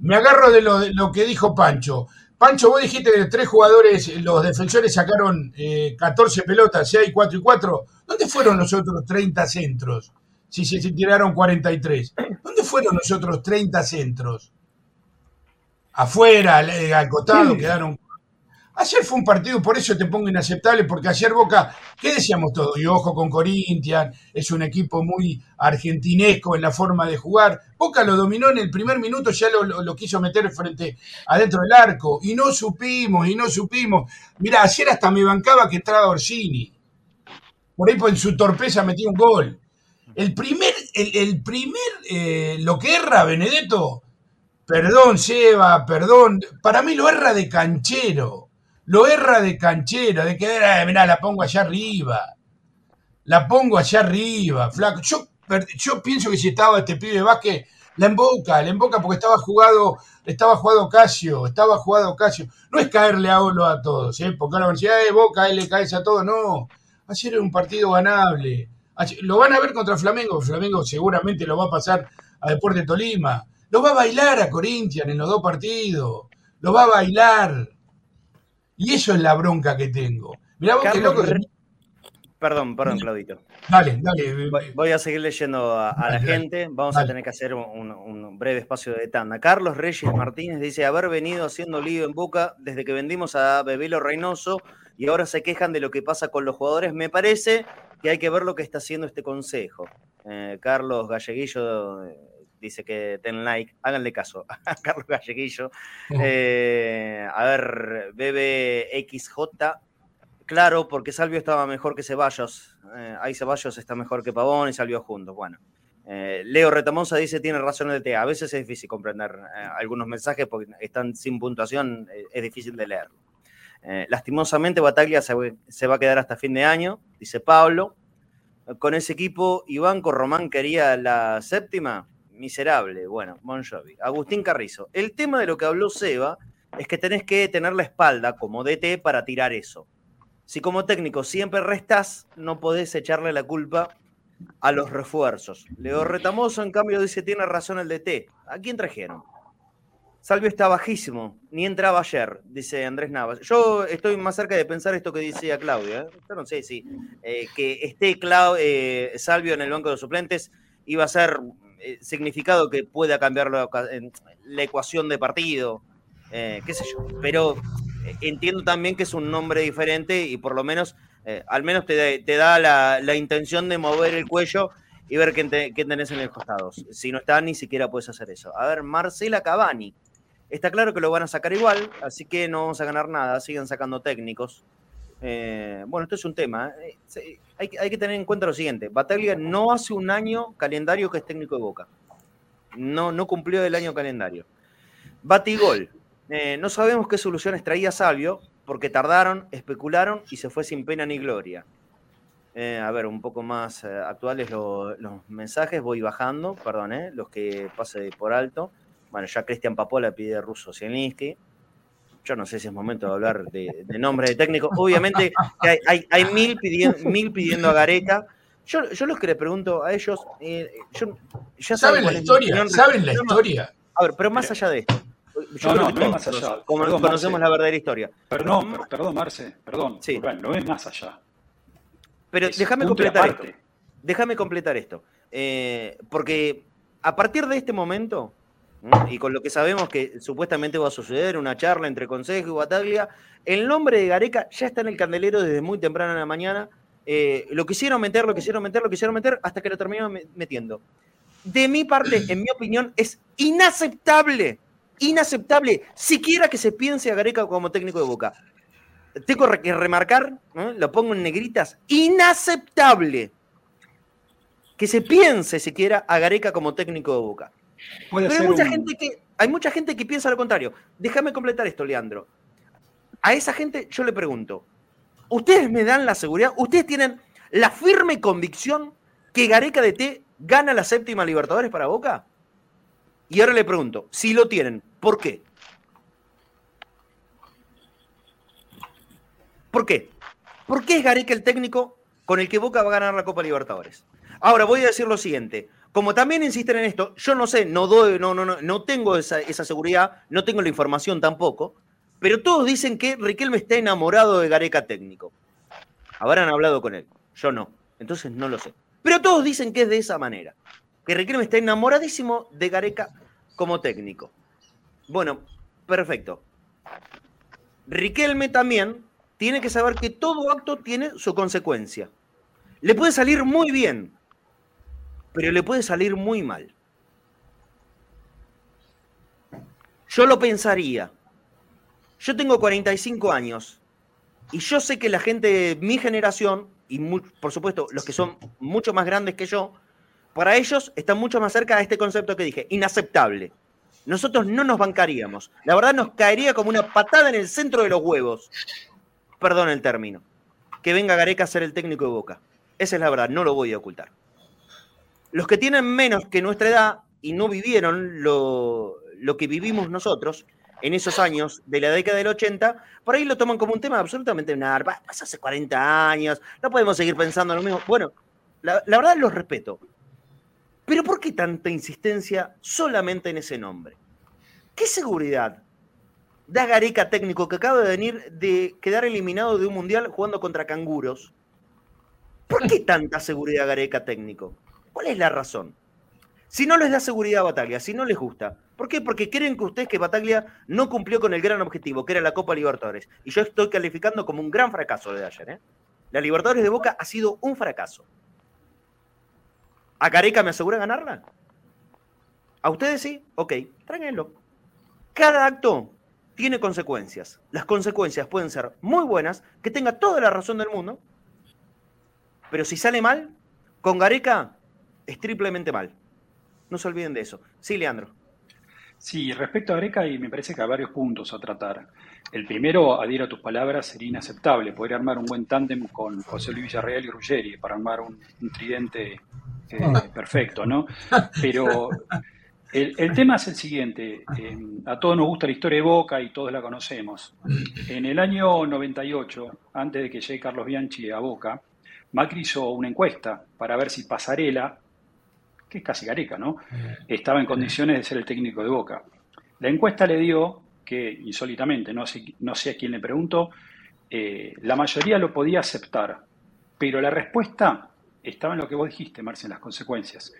me agarro de lo, que dijo Pancho. Pancho, vos dijiste que tres jugadores, los defensores sacaron 14 eh, pelotas, 6, 4 y 4. ¿Dónde fueron los otros 30 centros? Si se, tiraron 43. ¿Dónde fueron los otros 30 centros? Afuera, al, costado, quedaron Ayer fue un partido, por eso te pongo inaceptable, porque ayer Boca, ¿qué decíamos todos? Y ojo con Corinthians, es un equipo muy argentinesco en la forma de jugar. Boca lo dominó en el primer minuto, ya lo, quiso meter frente adentro del arco, y no supimos, y no supimos. Mira, ayer hasta me bancaba que entraba Orsini. Por ahí en su torpeza metió un gol. El primer, el, primer, eh, lo que erra Benedetto, perdón, Seba, perdón, para mí lo erra de canchero lo erra de canchera, de que, eh, mirá, la pongo allá arriba. La pongo allá arriba, flaco. Yo, yo pienso que si estaba este pibe Vázquez, la emboca, la emboca porque estaba jugado, estaba jugado Casio, estaba jugado Casio. No es caerle a Olo a todos, ¿eh? porque a decir, eh, Boca, él le caes a todos. No. Va a ser un partido ganable. Lo van a ver contra Flamengo. Flamengo seguramente lo va a pasar a Deporte Tolima. Lo va a bailar a Corinthians en los dos partidos. Lo va a bailar. Y eso es la bronca que tengo. Mirá vos loco. Perdón, perdón, Claudito. Dale, dale. Voy a seguir leyendo a, la gente. Vamos a tener que hacer un, breve espacio de tanda. Carlos Reyes Martínez dice haber venido haciendo lío en Boca desde que vendimos a Bebelo Reynoso y ahora se quejan de lo que pasa con los jugadores. Me parece que hay que ver lo que está haciendo este consejo. Eh, Carlos Galleguillo eh, dice que den like, háganle caso a Carlos Galleguillo. Eh, a ver, BBXJ Claro, porque Salvio estaba mejor que Ceballos. Eh, ahí Ceballos está mejor que Pavón y Salvio juntos. Bueno, eh, Leo Retamosa dice tiene razón el T. A veces es difícil comprender algunos mensajes porque están sin puntuación, es difícil de leerlo. lastimosamente, Bataglia se, va a quedar hasta fin de año, dice Pablo. Con ese equipo, Iván Román quería la séptima. Miserable. Bueno, Bon Jovi. Agustín Carrizo. El tema de lo que habló Seba es que tenés que tener la espalda como DT para tirar eso si como técnico siempre restas, no podés echarle la culpa a los refuerzos. Leo Retamoso, en cambio, dice, tiene razón el DT. ¿A quién trajeron? Salvio está bajísimo, ni entraba ayer, dice Andrés Navas. Yo estoy más cerca de pensar esto que decía Claudia. ¿eh? Yo no sé si eh, que esté eh, Salvio en el banco de suplentes iba a ser significado que pueda cambiar la, la ecuación de partido, qué sé yo. Pero entiendo también que es un nombre diferente y por lo menos, eh, al menos te, da la, intención de mover el cuello y ver qué, tenés en el costado. Si no está, ni siquiera puedes hacer eso. A ver, Marcela Cavani. Está claro que lo van a sacar igual, así que no vamos a ganar nada, siguen sacando técnicos. Eh, bueno, esto es un tema. ¿eh? Hay, hay, que tener en cuenta lo siguiente. Bataglia no hace un año calendario que es técnico de Boca. No, no cumplió el año calendario. Batigol, eh, no sabemos qué soluciones traía Salvio, porque tardaron, especularon y se fue sin pena ni gloria. Eh, a ver, un poco más eh, actuales los mensajes, voy bajando, perdón, los que pase por alto. Bueno, ya Cristian Papola pide ruso Zielinski. Yo no sé si es momento de hablar de, nombre de técnico. Obviamente hay, mil, pidiendo, mil pidiendo a Gareca. Yo, yo los que le pregunto a ellos, ya saben, la historia, saben la historia. A ver, pero más allá de esto, no, no, no es más allá. Como conocemos la verdadera historia. Perdón, perdón, Marce, perdón. Sí. no es más allá. Pero déjame completar esto. Déjame completar esto. Eh, porque a partir de este momento, y con lo que sabemos que supuestamente va a suceder, una charla entre Consejo y Bataglia, el nombre de Gareca ya está en el candelero desde muy temprano en la mañana. Eh, lo quisieron meter, lo quisieron meter, lo quisieron meter, hasta que lo terminaron metiendo. De mi parte, en mi opinión, es inaceptable inaceptable siquiera que se piense a Gareca como técnico de Boca. Tengo que remarcar, lo pongo en negritas, inaceptable que se piense siquiera a Gareca como técnico de Boca. Pero hay mucha, gente que, hay mucha gente que piensa lo contrario. Déjame completar esto, Leandro. A esa gente yo le pregunto, ¿ustedes me dan la seguridad? ¿Ustedes tienen la firme convicción que Gareca de T gana la séptima Libertadores para Boca? Y ahora le pregunto, si lo tienen, ¿por qué? ¿Por qué? ¿Por qué es Gareca el técnico con el que Boca va a ganar la Copa Libertadores? Ahora voy a decir lo siguiente. Como también insisten en esto, yo no sé, no doy, no, no, no, no tengo esa, esa seguridad, no tengo la información tampoco, pero todos dicen que Riquelme está enamorado de Gareca técnico. Habrán hablado con él, yo no, entonces no lo sé. Pero todos dicen que es de esa manera, que Riquelme está enamoradísimo de Gareca como técnico. Bueno, perfecto. Riquelme también tiene que saber que todo acto tiene su consecuencia. Le puede salir muy bien, pero le puede salir muy mal. Yo lo pensaría. Yo tengo 45 años y yo sé que la gente de mi generación, y por supuesto los que son mucho más grandes que yo, para ellos están mucho más cerca de este concepto que dije, inaceptable. Nosotros no nos bancaríamos. La verdad nos caería como una patada en el centro de los huevos. Perdón el término. Que venga Gareca a ser el técnico de Boca. Esa es la verdad, no lo voy a ocultar. Los que tienen menos que nuestra edad y no vivieron lo, que vivimos nosotros, en esos años de la década del 80, por ahí lo toman como un tema absolutamente nada. Pasa hace 40 años, no podemos seguir pensando lo mismo. Bueno, la, la verdad los respeto. Pero ¿por qué tanta insistencia solamente en ese nombre? ¿Qué seguridad da Gareca técnico que acaba de venir de quedar eliminado de un mundial jugando contra canguros? ¿Por qué tanta seguridad Gareca técnico? ¿Cuál es la razón? Si no les da seguridad a Bataglia, si no les gusta. ¿Por qué? Porque creen que ustedes que Bataglia no cumplió con el gran objetivo, que era la Copa Libertadores. Y yo estoy calificando como un gran fracaso de ayer. ¿eh? La Libertadores de Boca ha sido un fracaso. ¿A Gareca me asegura ganarla? ¿A ustedes sí? Ok, tráiganlo. Cada acto tiene consecuencias. Las consecuencias pueden ser muy buenas, que tenga toda la razón del mundo, pero si sale mal, con Gareca es triplemente mal. No se olviden de eso. Sí, Leandro. Sí, respecto a Gareca, y me parece que hay varios puntos a tratar. El primero, adhiero a tus palabras, sería inaceptable poder armar un buen tándem con José Luis Villarreal y Ruggeri para armar un, tridente eh, ah. perfecto, ¿no? Pero el, tema es el siguiente, eh, a todos nos gusta la historia de Boca y todos la conocemos. En el año 98, antes de que llegue Carlos Bianchi a Boca, Macri hizo una encuesta para ver si Pasarela, que es casi gareca, ¿no? Estaba en condiciones de ser el técnico de Boca. La encuesta le dio que, insólitamente, no sé, no sé a quién le preguntó, eh, la mayoría lo podía aceptar, pero la respuesta estaba en lo que vos dijiste, Marcia, en las consecuencias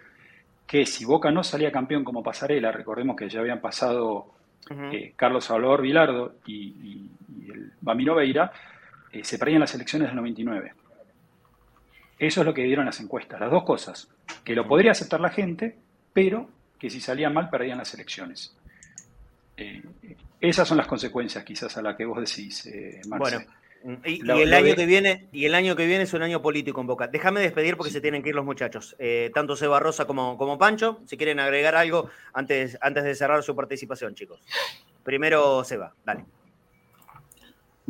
que si Boca no salía campeón como pasarela, recordemos que ya habían pasado eh, Carlos Salvador Vilardo y, el Bamino Veira, eh, se perdían las elecciones del 99. Eso es lo que dieron las encuestas, las dos cosas, que lo podría aceptar la gente, pero que si salían mal perdían las elecciones. Eh, esas son las consecuencias quizás a las que vos decís, Marcelo. Y, el año que viene, y el año que viene es un año político en Boca. Déjame despedir porque se tienen que ir los muchachos. Eh, tanto Seba Rosa como, como Pancho, si quieren agregar algo antes, antes de cerrar su participación, chicos. Primero Seba, dale.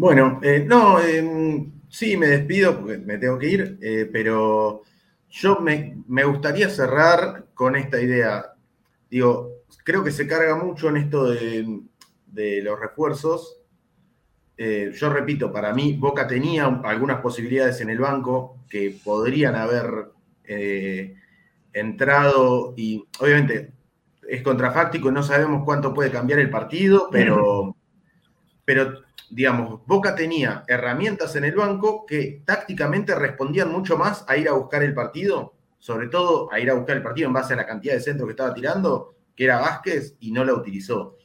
Bueno, eh, no, em, sí, me despido porque me tengo que ir, eh, pero yo me, me, gustaría cerrar con esta idea. Digo, creo que se carga mucho en esto de, de los refuerzos eh, yo repito, para mí Boca tenía algunas posibilidades en el banco que podrían haber entrado y obviamente es contrafáctico no sabemos cuánto puede cambiar el partido, pero, pero digamos, Boca tenía herramientas en el banco que tácticamente respondían mucho más a ir a buscar el partido, sobre todo a ir a buscar el partido en base a la cantidad de centros que estaba tirando, que era Vázquez, y no la utilizó.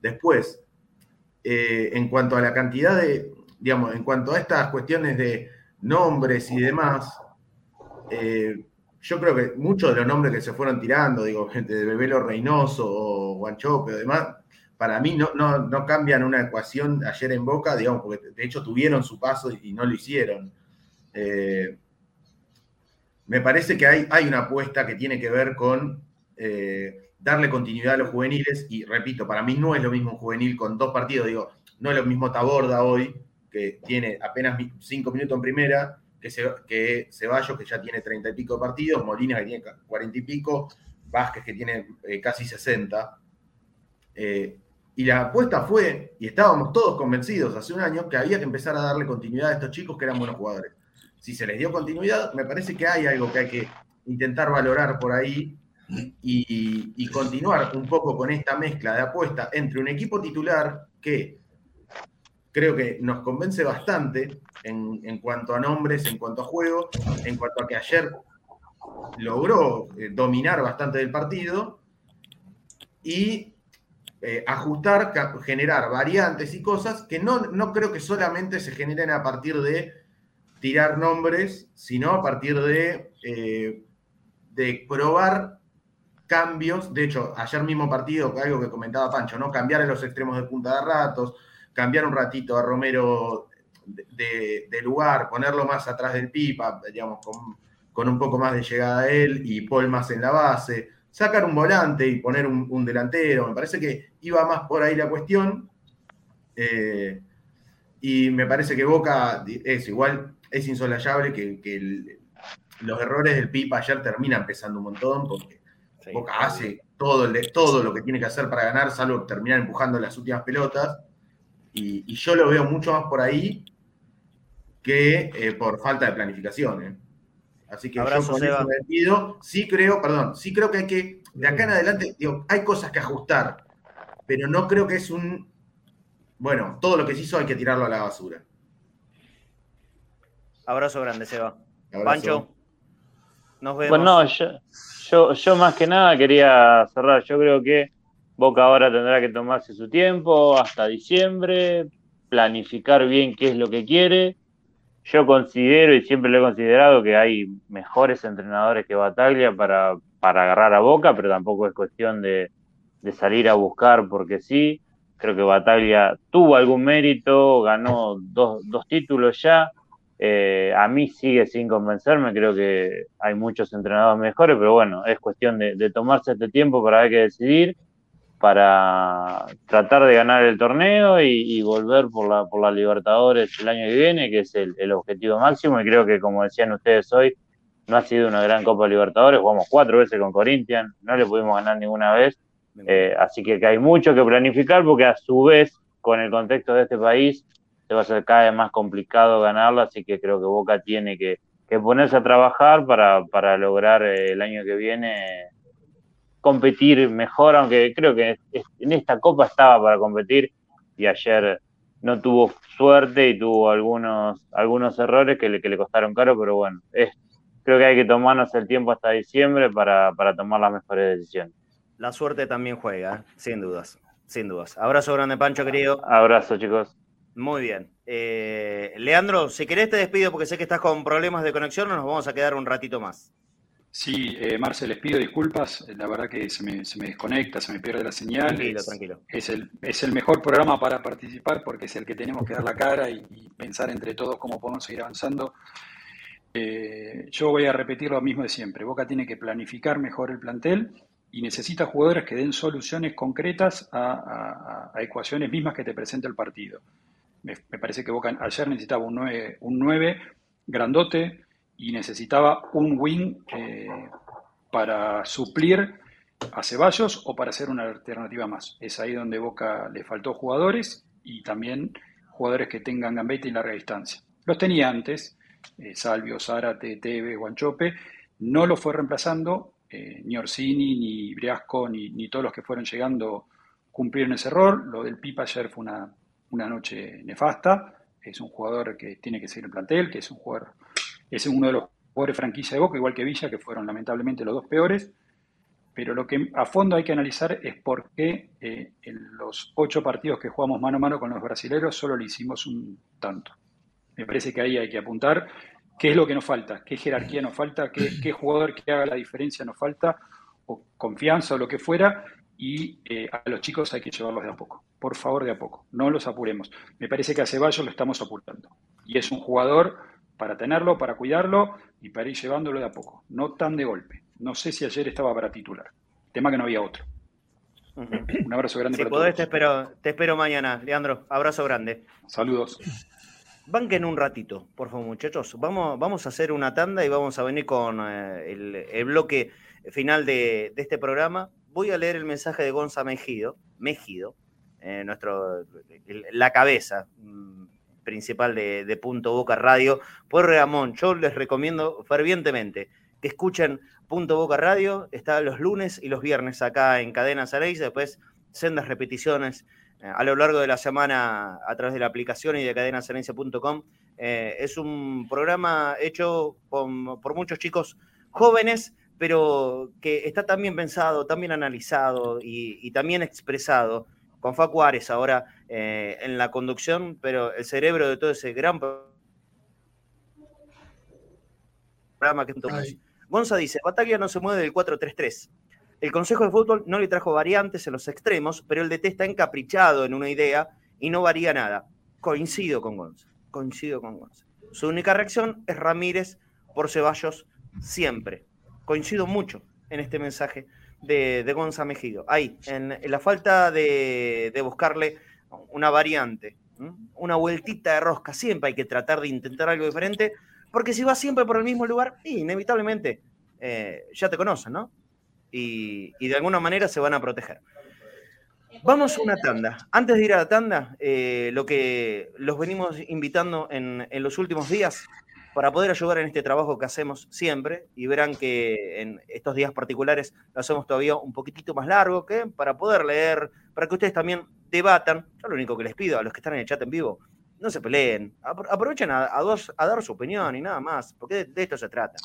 Después, eh, en cuanto a la cantidad de, digamos, en cuanto a estas cuestiones de nombres y demás, eh, yo creo que muchos de los nombres que se fueron tirando, digo, gente de Bebelo Reynoso o Guanchope o demás, para mí no, no, cambian una ecuación ayer en Boca, digamos, porque de hecho tuvieron su paso y no lo hicieron. Eh, me parece que hay, hay una apuesta que tiene que ver con darle continuidad a los juveniles, y repito, para mí no es lo mismo un juvenil con dos partidos, digo, no es lo mismo Taborda hoy, que tiene apenas cinco minutos en primera, que, que Ceballos, que ya tiene treinta y pico partidos, Molina, que tiene cuarenta y pico, Vázquez, que tiene eh, casi sesenta. Eh, y la apuesta fue, y estábamos todos convencidos hace un año, que había que empezar a darle continuidad a estos chicos que eran buenos jugadores. Si se les dio continuidad, me parece que hay algo que hay que intentar valorar por ahí y, continuar un poco con esta mezcla de apuesta entre un equipo titular que creo que nos convence bastante en, cuanto a nombres, en cuanto a juego, en cuanto a que ayer logró eh, dominar bastante del partido y eh, ajustar, generar variantes y cosas que no, no creo que solamente se generen a partir de tirar nombres, sino a partir de, eh, de probar cambios, de hecho, ayer mismo partido, algo que comentaba Pancho, ¿no? Cambiar en los extremos de punta de ratos, cambiar un ratito a Romero de, lugar, ponerlo más atrás del pipa, digamos, con, un poco más de llegada a él y Paul más en la base, sacar un volante y poner un, delantero, me parece que iba más por ahí la cuestión. Eh, y me parece que Boca es igual, es insolayable que, los errores del Pipa ayer terminan pesando un montón porque Boca hace todo, todo lo que tiene que hacer para ganar, salvo terminar empujando las últimas pelotas. Y, yo lo veo mucho más por ahí que eh, por falta de planificación. ¿eh? Así que Abrazo, yo con sentido, sí creo, perdón, sí creo que hay que, de acá en adelante, digo, hay cosas que ajustar, pero no creo que es un, bueno, todo lo que se hizo hay que tirarlo a la basura. Abrazo grande, Seba. Pancho, nos vemos. Bueno, yo, yo, más que nada quería cerrar. Yo creo que Boca ahora tendrá que tomarse su tiempo hasta diciembre, planificar bien qué es lo que quiere. Yo considero y siempre lo he considerado que hay mejores entrenadores que Bataglia para, para agarrar a Boca, pero tampoco es cuestión de, de salir a buscar porque sí. Creo que Bataglia tuvo algún mérito, ganó dos, dos títulos ya eh, a mí sigue sin convencerme, creo que hay muchos entrenadores mejores, pero bueno, es cuestión de, tomarse este tiempo para ver qué decidir, para tratar de ganar el torneo y, volver por la, por la Libertadores el año que viene, que es el, objetivo máximo, y creo que como decían ustedes hoy, no ha sido una gran Copa Libertadores, jugamos cuatro veces con Corinthians, no le pudimos ganar ninguna vez, eh, así que, que hay mucho que planificar porque a su vez, con el contexto de este país, se va a ser cada vez más complicado ganarlo, así que creo que Boca tiene que, ponerse a trabajar para, lograr eh, el año que viene competir mejor, aunque creo que en esta Copa estaba para competir y ayer no tuvo suerte y tuvo algunos, algunos errores que le, que le costaron caro, pero bueno, es, creo que hay que tomarnos el tiempo hasta diciembre para, para tomar las mejores decisiones. La suerte también juega, ¿eh? sin dudas, sin dudas. Abrazo grande, Pancho, querido. Abrazo, chicos. Muy bien. Eh, Leandro, si querés te despido porque sé que estás con problemas de conexión, nos vamos a quedar un ratito más. Sí, eh, Marce, les pido disculpas. La verdad que se me, desconecta, se me pierde la señal. Tranquilo, tranquilo. Es el, es el mejor programa para participar porque es el que tenemos que dar la cara y, pensar entre todos cómo podemos seguir avanzando. Eh, yo voy a repetir lo mismo de siempre. Boca tiene que planificar mejor el plantel y necesita jugadores que den soluciones concretas a ecuaciones mismas que te presenta el partido. Me, parece que Boca ayer necesitaba un 9, un 9 grandote y necesitaba un wing eh, para suplir a Ceballos o para hacer una alternativa más. Es ahí donde Boca le faltó jugadores y también jugadores que tengan gambeta y larga distancia. Los tenía antes, eh, Salvio, Zárate, Teve, Guanchope, no lo fue reemplazando, eh, ni Orsini, ni Briasco, ni, ni, todos los que fueron llegando cumplieron ese rol. Lo del Pipa ayer fue una, una noche nefasta. Es un jugador que tiene que seguir el plantel, que es un jugador, es uno de los jugadores franquicia de Boca, igual que Villa, que fueron lamentablemente los dos peores. Pero lo que a fondo hay que analizar es por qué eh, en los ocho partidos que jugamos mano a mano con los brasileños solo le hicimos un tanto. Me parece que ahí hay que apuntar qué es lo que nos falta, qué jerarquía nos falta, qué, qué jugador que haga la diferencia nos falta, o confianza o lo que fuera, y eh, a los chicos hay que llevarlos de a poco. Por favor, de a poco. No los apuremos. Me parece que a Ceballos lo estamos apurando. Y es un jugador para tenerlo, para cuidarlo y para ir llevándolo de a poco. No tan de golpe. No sé si ayer estaba para titular. Tema que no había otro. Un abrazo grande si podés, Te espero, te espero mañana, Leandro. Abrazo grande. Saludos. Banquen un ratito, por favor, muchachos. Vamos, vamos a hacer una tanda y vamos a venir con eh, el, bloque final de, de este programa voy a leer el mensaje de Gonza Mejido, Mejido, eh, nuestro, la cabeza mm, principal de, Punto Boca Radio. Por Ramón, yo les recomiendo fervientemente que escuchen Punto Boca Radio. Está los lunes y los viernes acá en Cadena Saréis, después sendas repeticiones eh, a lo largo de la semana a través de la aplicación y de cadenasarencia.com. Eh, es un programa hecho por muchos chicos jóvenes pero que está también pensado, también analizado y, también expresado con Facu Ares ahora eh, en la conducción, pero el cerebro de todo ese gran programa que tomamos. Gonza dice, Bataglia no se mueve del 4-3-3. El Consejo de Fútbol no le trajo variantes en los extremos, pero el DT está encaprichado en una idea y no varía nada. Coincido con Gonza, coincido con Gonza. Su única reacción es Ramírez por Ceballos siempre coincido mucho en este mensaje de, de Gonza Mejido. Ahí, en, la falta de, buscarle una variante, una vueltita de rosca, siempre hay que tratar de intentar algo diferente, porque si vas siempre por el mismo lugar, inevitablemente eh, ya te conocen, ¿no? y, de alguna manera se van a proteger. Vamos a una tanda. Antes de ir a la tanda, eh, lo que los venimos invitando en, en, los últimos días para poder ayudar en este trabajo que hacemos siempre y verán que en estos días particulares lo hacemos todavía un poquitito más largo, que para poder leer, para que ustedes también debatan. Yo lo único que les pido a los que están en el chat en vivo, no se peleen, aprovechen a, a, dar su opinión y nada más, porque de, esto se trata.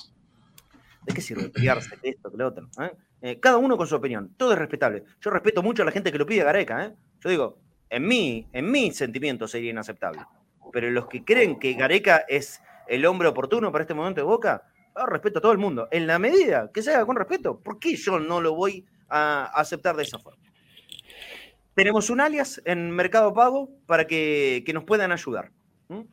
¿De qué sirve pelearse de esto, que lo otro? ¿eh? Eh, cada uno con su opinión, todo es respetable. Yo respeto mucho a la gente que lo pide Gareca, ¿eh? Yo digo, en mí, en mi sentimiento sería inaceptable. Pero los que creen que Gareca es el hombre oportuno para este momento de Boca, respeto a todo el mundo. En la medida que se haga con respeto, ¿por qué yo no lo voy a aceptar de esa forma? Tenemos un alias en Mercado Pago para que, nos puedan ayudar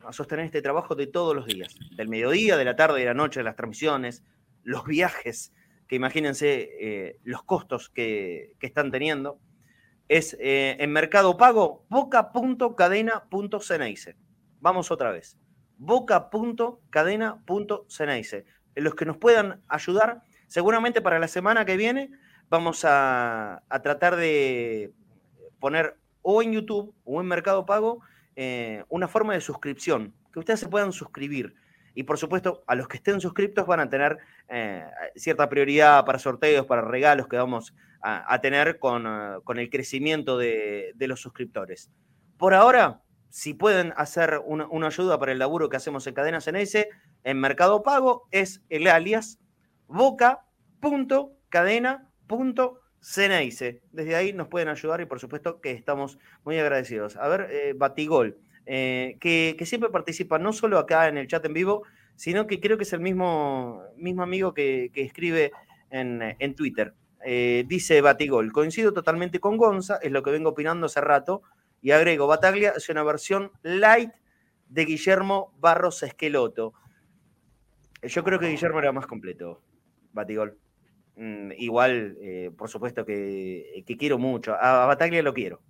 a sostener este trabajo de todos los días, del mediodía, de la tarde, de la noche, de las transmisiones, los viajes, que imagínense eh, los costos que, están teniendo. Es eh, en Mercado Pago, boca.cadena.ceneice. Vamos otra vez boca.cadena.ceneice. Los que nos puedan ayudar, seguramente para la semana que viene vamos a, tratar de poner o en YouTube o en Mercado Pago eh, una forma de suscripción, que ustedes se puedan suscribir. Y por supuesto, a los que estén suscriptos van a tener eh, cierta prioridad para sorteos, para regalos que vamos a, tener con, el crecimiento de los suscriptores. Por ahora, si pueden hacer una, ayuda para el laburo que hacemos en Cadena ese en Mercado Pago, es el alias boca.cadena.ceneice. Desde ahí nos pueden ayudar y por supuesto que estamos muy agradecidos. A ver, eh, Batigol, eh, que, siempre participa no solo acá en el chat en vivo, sino que creo que es el mismo, mismo amigo que, escribe en, Twitter. Eh, dice Batigol, coincido totalmente con Gonza, es lo que vengo opinando hace rato y agrego, Bataglia es una versión light de Guillermo Barros Esqueloto. Yo creo que Guillermo era más completo, Batigol. Mm, igual, eh, por supuesto que, quiero mucho. A, Bataglia lo quiero.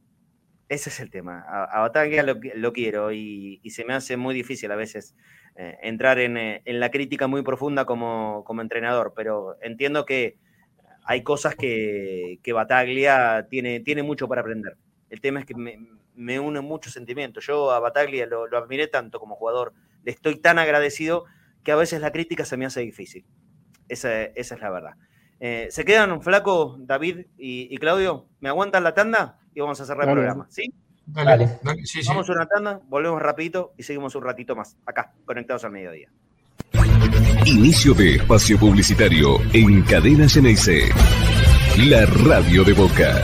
Ese es el tema. A, Bataglia lo, quiero y, se me hace muy difícil a veces eh, entrar eh, en, la crítica muy profunda como, entrenador, pero entiendo que hay cosas que, que Bataglia tiene, tiene mucho para aprender. El tema es que me, me une mucho sentimiento. Yo a Bataglia lo, admiré tanto como jugador, le estoy tan agradecido que a veces la crítica se me hace difícil. Esa, es la verdad. Eh, ¿Se quedan un flaco, David y, Claudio? ¿Me aguantan la tanda? Y vamos a cerrar el programa. ¿Sí? Dale, Vamos a una tanda, volvemos rapidito y seguimos un ratito más acá, conectados al mediodía. Inicio de espacio publicitario en Cadena Geneise. La radio de Boca.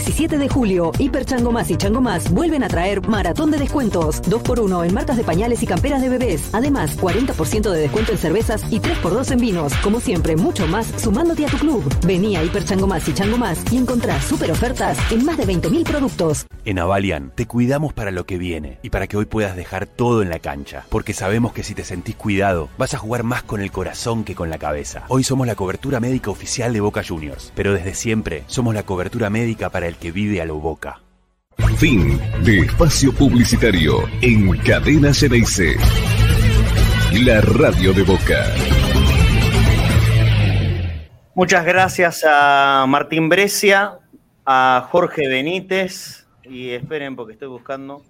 17 de julio, Hiper Chango Más y Chango Más vuelven a traer maratón de descuentos. 2x1 en marcas de pañales y camperas de bebés. Además, 40% de descuento en cervezas y 3x2 en vinos. Como siempre, mucho más sumándote a tu club. Vení a Hiper Chango Más y Chango Más y encontrá super ofertas en más de 20.000 productos. En Avalian te cuidamos para lo que viene y para que hoy puedas dejar todo en la cancha. Porque sabemos que si te sentís cuidado, vas a jugar más con el corazón que con la cabeza. Hoy somos la cobertura médica oficial de Boca Juniors, pero desde siempre somos la cobertura médica para el que vive a lo boca. Fin de espacio publicitario en Cadena CDC. La radio de Boca. Muchas gracias a Martín Brescia, a Jorge Benítez y esperen porque estoy buscando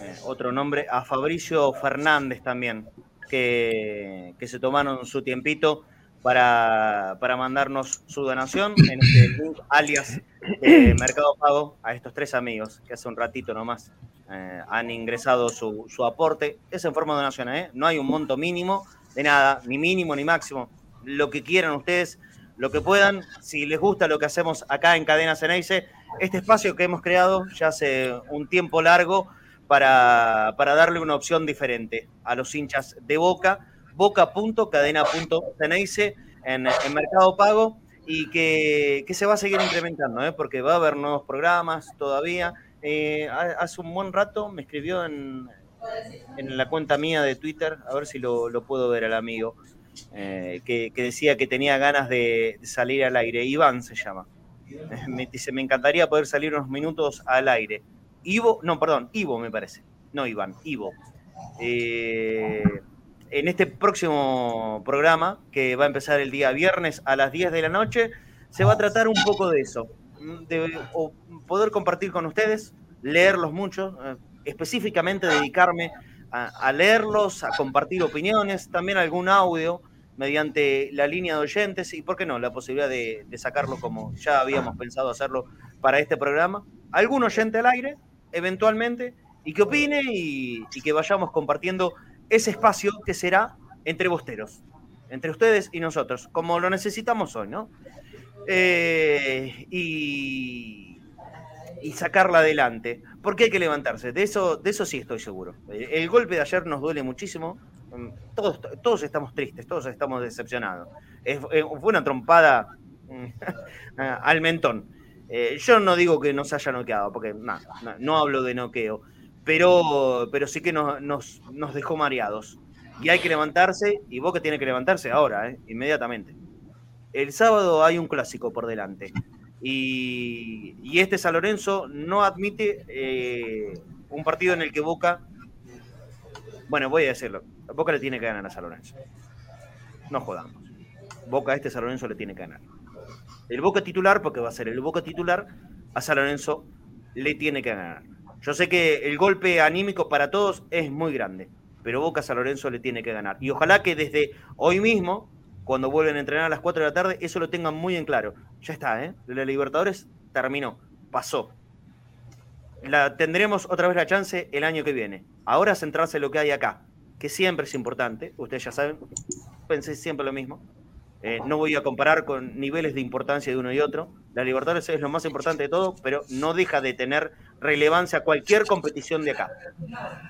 eh, otro nombre, a Fabricio Fernández también, que, que se tomaron su tiempito para, para mandarnos su donación en este link alias Mercado Pago a estos tres amigos que hace un ratito nomás eh, han ingresado su, su, aporte. Es en forma de donación, ¿eh? no hay un monto mínimo de nada, ni mínimo ni máximo. Lo que quieran ustedes, lo que puedan. Si les gusta lo que hacemos acá en Cadena Ceneice, este espacio que hemos creado ya hace un tiempo largo para, para darle una opción diferente a los hinchas de Boca boca.cadena.ceneice en, en Mercado Pago y que, se va a seguir incrementando, ¿eh? porque va a haber nuevos programas todavía. Eh, hace un buen rato me escribió en, en, la cuenta mía de Twitter, a ver si lo, puedo ver al amigo, eh, que, decía que tenía ganas de, salir al aire. Iván se llama. Dice, me encantaría poder salir unos minutos al aire. Ivo, no, perdón, Ivo me parece. No Iván, Ivo. Eh, en este próximo programa, que va a empezar el día viernes a las 10 de la noche, se va a tratar un poco de eso, de poder compartir con ustedes, leerlos mucho, eh, específicamente dedicarme a, leerlos, a compartir opiniones, también algún audio mediante la línea de oyentes y, ¿por qué no?, la posibilidad de, sacarlo como ya habíamos pensado hacerlo para este programa. Algún oyente al aire, eventualmente, y que opine y que vayamos compartiendo ese espacio que será entre bosteros, entre ustedes y nosotros, como lo necesitamos hoy, ¿no? Eh, y, sacarla adelante. Porque hay que levantarse, de eso, de eso sí estoy seguro. El, golpe de ayer nos duele muchísimo, todos, todos estamos tristes, todos estamos decepcionados. fue una trompada al mentón. Eh, yo no digo que nos haya noqueado, porque no hablo de noqueo pero, pero sí que nos, nos, dejó mareados. Y hay que levantarse, y Boca tiene que levantarse ahora, ¿eh? inmediatamente. El sábado hay un clásico por delante. Y, y este San Lorenzo no admite eh, un partido en el que Boca. Bueno, voy a decirlo. Boca le tiene que ganar a San Lorenzo. No jodamos. Boca a este San Lorenzo le tiene que ganar. El Boca titular, porque va a ser el Boca titular, a San Lorenzo le tiene que ganar. Yo sé que el golpe anímico para todos es muy grande, pero Boca San Lorenzo le tiene que ganar. Y ojalá que desde hoy mismo, cuando vuelven a entrenar a las 4 de la tarde, eso lo tengan muy en claro. Ya está, ¿eh? La Libertadores terminó, pasó. La, tendremos otra vez la chance el año que viene. Ahora centrarse en lo que hay acá, que siempre es importante. Ustedes ya saben, pensé siempre lo mismo. Eh, no voy a comparar con niveles de importancia de uno y otro. La Libertadores es lo más importante de todo, pero no deja de tener relevancia a cualquier competición de acá.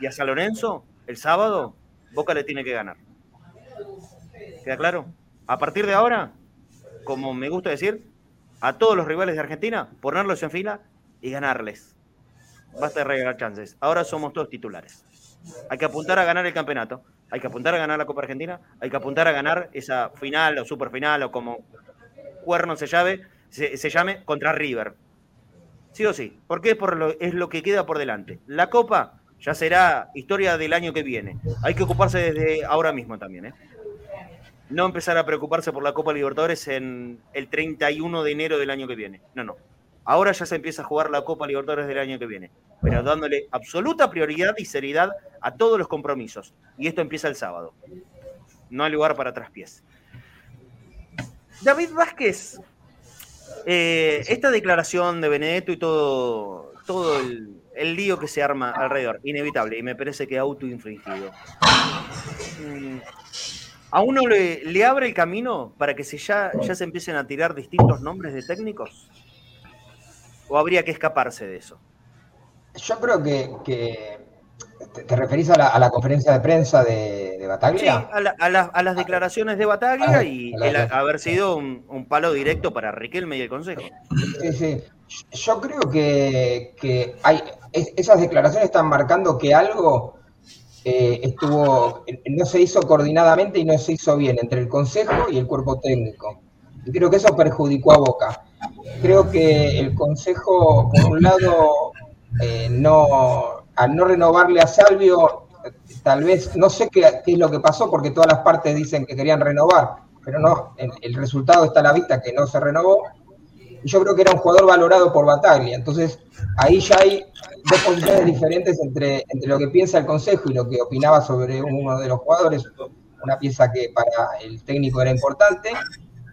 Y a San Lorenzo, el sábado, Boca le tiene que ganar. ¿Queda claro? A partir de ahora, como me gusta decir, a todos los rivales de Argentina, ponerlos en fila y ganarles. Basta de regalar chances. Ahora somos todos titulares. Hay que apuntar a ganar el campeonato. Hay que apuntar a ganar la Copa Argentina, hay que apuntar a ganar esa final o superfinal o como cuerno se llame, se, llame contra River. Sí o sí, porque es, por lo, es lo que queda por delante. La Copa ya será historia del año que viene. Hay que ocuparse desde ahora mismo también. ¿eh? No empezar a preocuparse por la Copa Libertadores en el 31 de enero del año que viene. No, no. Ahora ya se empieza a jugar la Copa Libertadores del año que viene, pero dándole absoluta prioridad y seriedad a todos los compromisos. Y esto empieza el sábado. No hay lugar para traspiés. David Vázquez, eh, esta declaración de Benedetto y todo, todo el, lío que se arma alrededor, inevitable, y me parece que autoinfringido. Mm, ¿A uno le, le, abre el camino para que se ya, ya se empiecen a tirar distintos nombres de técnicos? o habría que escaparse de eso? Yo creo que, te, referís a la, conferencia de prensa de, Bataglia. Sí, a, las declaraciones de Bataglia y el haber sido un, palo directo para Riquelme y el Consejo. Sí, sí. Yo creo que, hay, esas declaraciones están marcando que algo eh, estuvo, no se hizo coordinadamente y no se hizo bien entre el Consejo y el cuerpo técnico. Y creo que eso perjudicó a Boca. Creo que el Consejo, por un lado, eh, no, al no renovarle a Salvio, tal vez, no sé qué, es lo que pasó, porque todas las partes dicen que querían renovar, pero no, el, resultado está a la vista que no se renovó. Y yo creo que era un jugador valorado por Bataglia. Entonces, ahí ya hay dos posiciones diferentes entre, entre lo que piensa el Consejo y lo que opinaba sobre uno de los jugadores, una pieza que para el técnico era importante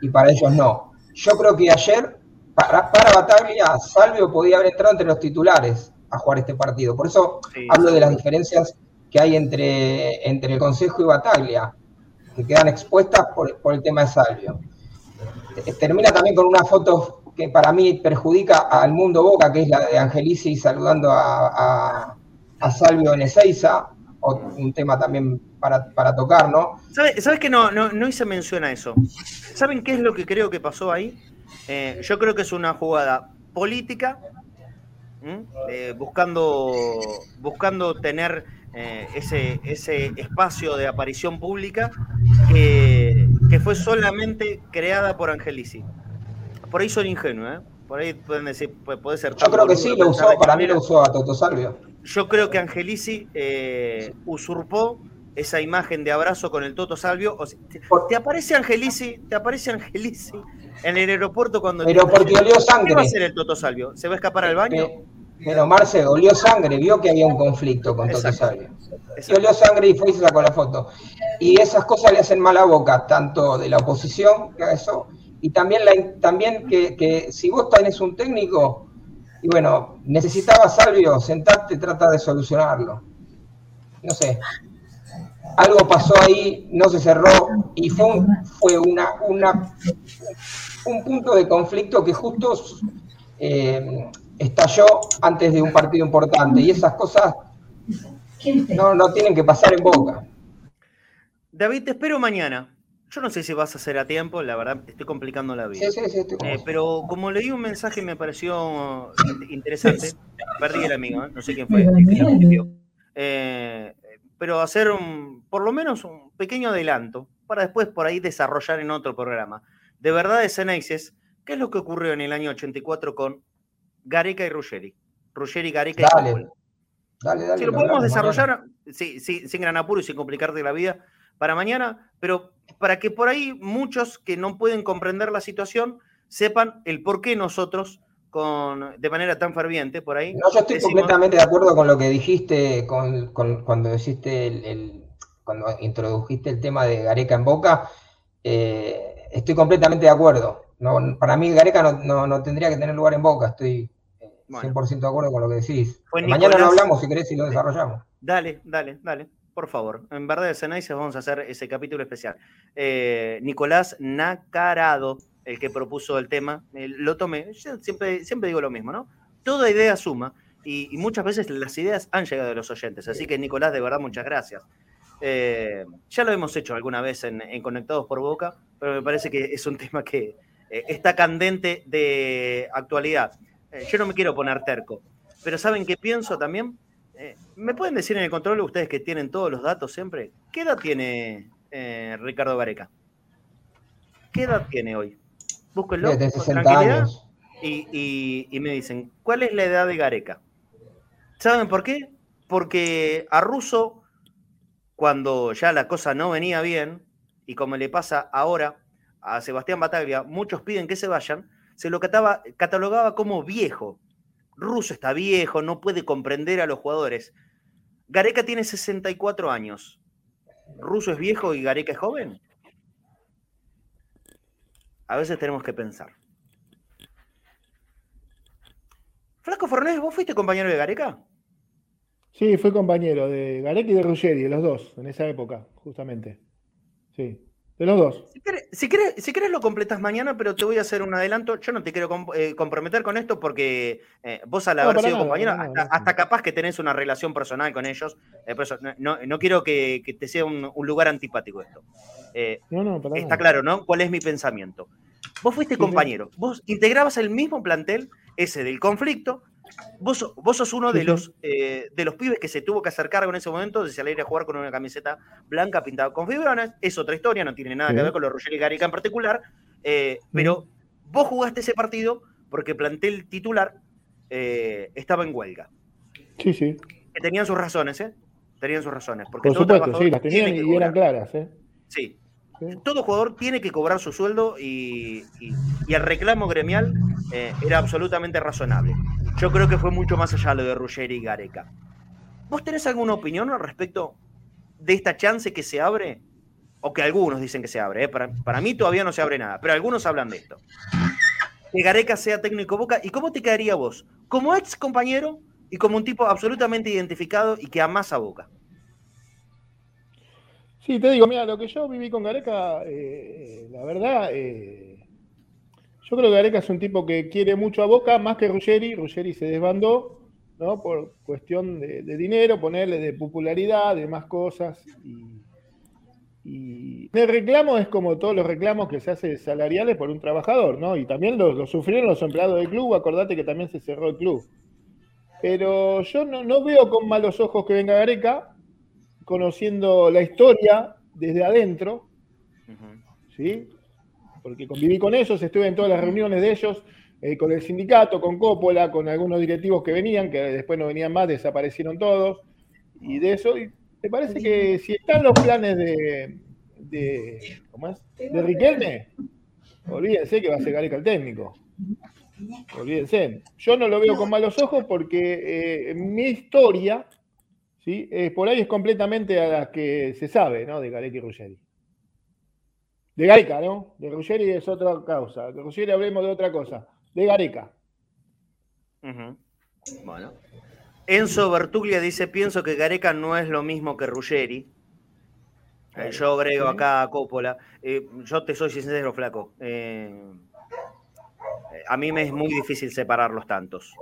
y para ellos no. Yo creo que ayer, para, para Bataglia, Salvio podía haber entrado entre los titulares a jugar este partido. Por eso hablo de las diferencias que hay entre, entre el Consejo y Bataglia, que quedan expuestas por, el tema de Salvio. Termina también con una foto que para mí perjudica al mundo Boca, que es la de Angelici saludando a, Salvio en Ezeiza, un tema también para, tocar, ¿no? ¿Sabes, que no, no, no hice mención a eso? ¿Saben qué es lo que creo que pasó ahí? Eh, yo creo que es una jugada política, eh, buscando, buscando tener eh, ese, ese espacio de aparición pública que, que fue solamente creada por Angelici por ahí son ingenuos, ¿eh? Por ahí pueden decir, puede, ser. Yo creo que sí, lo usó, para mí lo usó a Toto Salvio. Yo creo que Angelici eh, usurpó esa imagen de abrazo con el Toto Salvio. ¿Te aparece Angelici? ¿Te aparece Angelici en el aeropuerto cuando... Pero porque olió sangre. ¿Qué va a hacer el Toto Salvio? ¿Se va a escapar al baño? Pero Marce olió sangre, vio que había un conflicto con Toto Salvio. Y olió sangre y fue y se sacó la foto. Y esas cosas le hacen mal a boca, tanto de la oposición, que eso, y también, la, también que, si vos tenés un técnico, y bueno, necesitaba Salvio, sentarte, trata de solucionarlo. No sé. Algo pasó ahí, no se cerró y fue, fue una, una, un punto de conflicto que justo eh, estalló antes de un partido importante y esas cosas no, no tienen que pasar en boca. David, te espero mañana. Yo no sé si vas a hacer a tiempo, la verdad, estoy complicando la vida. Sí, sí, sí, eh, pero como leí un mensaje me pareció interesante, perdí el amigo, ¿eh? no sé quién fue. Eh, pero hacer un, por lo menos un pequeño adelanto para después por ahí desarrollar en otro programa. De verdad, de Ceneices, ¿qué es lo que ocurrió en el año 84 con Gareca y Ruggeri? Ruggeri, Gareca y Dale, dale, Si lo podemos desarrollar, sí, sí, sin gran apuro y sin complicarte la vida, para mañana, pero para que por ahí muchos que no pueden comprender la situación sepan el por qué nosotros, con, de manera tan ferviente, por ahí. No, yo estoy completamente de acuerdo con lo que dijiste con, cuando hiciste el, cuando introdujiste el tema de Gareca en Boca. Eh, estoy completamente de acuerdo. No, para mí Gareca no, no, tendría que tener lugar en Boca, estoy 100% eh, de acuerdo con lo que decís. Mañana no hablamos si querés y lo desarrollamos. Dale, dale, dale por favor. En verdad de Ceneices vamos a hacer ese capítulo especial. Eh, Nicolás Nacarado, el que propuso el tema, eh, lo tomé. Yo siempre, siempre digo lo mismo, ¿no? Toda idea suma y, muchas veces las ideas han llegado de los oyentes. Así que, Nicolás, de verdad, muchas gracias. Eh, ya lo hemos hecho alguna vez en, Conectados por Boca, pero me parece que es un tema que está candente de actualidad. Yo no me quiero poner terco, pero ¿saben qué pienso también? Eh, ¿Me pueden decir en el control ustedes que tienen todos los datos siempre? ¿Qué edad tiene eh, Ricardo Gareca? ¿Qué edad tiene hoy? Búsquenlo con tranquilidad y, y, me dicen, ¿cuál es la edad de Gareca? ¿Saben por qué? Porque a Russo, cuando ya la cosa no venía bien, y como le pasa ahora a Sebastián Bataglia, muchos piden que se vayan, se lo catalogaba como viejo, Russo está viejo, no puede comprender a los jugadores. Gareca tiene 64 años. ¿Russo es viejo y Gareca es joven? A veces tenemos que pensar. Flaco Fornés, ¿vos fuiste compañero de Gareca? Sí, fui compañero de Gareca y de Ruggeri, los dos, en esa época, justamente. Sí. De los dos. Si querés, si, lo completas mañana, pero te voy a hacer un adelanto. Yo no te quiero eh, comprometer con esto porque eh, vos al haber sido compañero, hasta, capaz que tenés una relación personal con ellos. Eh, no, quiero que, te sea un, lugar antipático esto. está claro, ¿no? ¿Cuál es mi pensamiento? Vos fuiste compañero, vos integrabas el mismo plantel, ese del conflicto, Vos, vos sos uno de, los, eh, de los pibes que se tuvo que acercar con ese momento de salir a jugar con una camiseta blanca pintada con fibrones. Es otra historia, no tiene nada que ver con los Roger y Garica en particular. Eh, pero vos jugaste ese partido porque el plantel titular eh, estaba en huelga. Sí, sí. Que tenían sus razones, ¿eh? Tenían sus razones. Porque Por supuesto, sí, las tenían y eran claras, ¿eh? Sí, todo jugador tiene que cobrar su sueldo y, el reclamo gremial eh, era absolutamente razonable. Yo creo que fue mucho más allá lo de Ruggeri y Gareca. ¿Vos tenés alguna opinión al respecto de esta chance que se abre? O que algunos dicen que se abre. Eh? Para, para, mí todavía no se abre nada, pero algunos hablan de esto. Que Gareca sea técnico Boca. ¿Y cómo te quedaría vos? Como ex compañero y como un tipo absolutamente identificado y que amasa Boca. Sí, te digo, mira, lo que yo viví con Gareca, eh, la verdad, eh, yo creo que Gareca es un tipo que quiere mucho a Boca, más que Ruggeri. Ruggeri se desbandó, ¿no? Por cuestión de, dinero, ponerle de popularidad, de más cosas. Y, el reclamo es como todos los reclamos que se hacen salariales por un trabajador, ¿no? Y también lo, sufrieron los empleados del club, acordate que también se cerró el club. Pero yo no, no veo con malos ojos que venga Gareca, conociendo la historia desde adentro, ¿sí? Porque conviví con ellos, estuve en todas las reuniones de ellos, eh, con el sindicato, con Coppola, con algunos directivos que venían, que después no venían más, desaparecieron todos, y de eso, y me parece que si están los planes de, de ¿cómo es? De Riquelme, olvídense que va a ser Gareca el técnico. Olvídense. Yo no lo veo con malos ojos porque eh, mi historia ¿sí? Eh, por ahí es completamente a las que se sabe, ¿no? De Gareca y Ruggeri. De Gareca, ¿no? De Ruggeri es otra causa. De Ruggeri hablemos de otra cosa. De Gareca. Bueno. Enzo Bertuglia dice, pienso que Gareca no es lo mismo que Ruggeri. Eh, yo agrego acá a Coppola. Eh, yo te soy sincero, flaco. a mí me es muy difícil separar los tantos.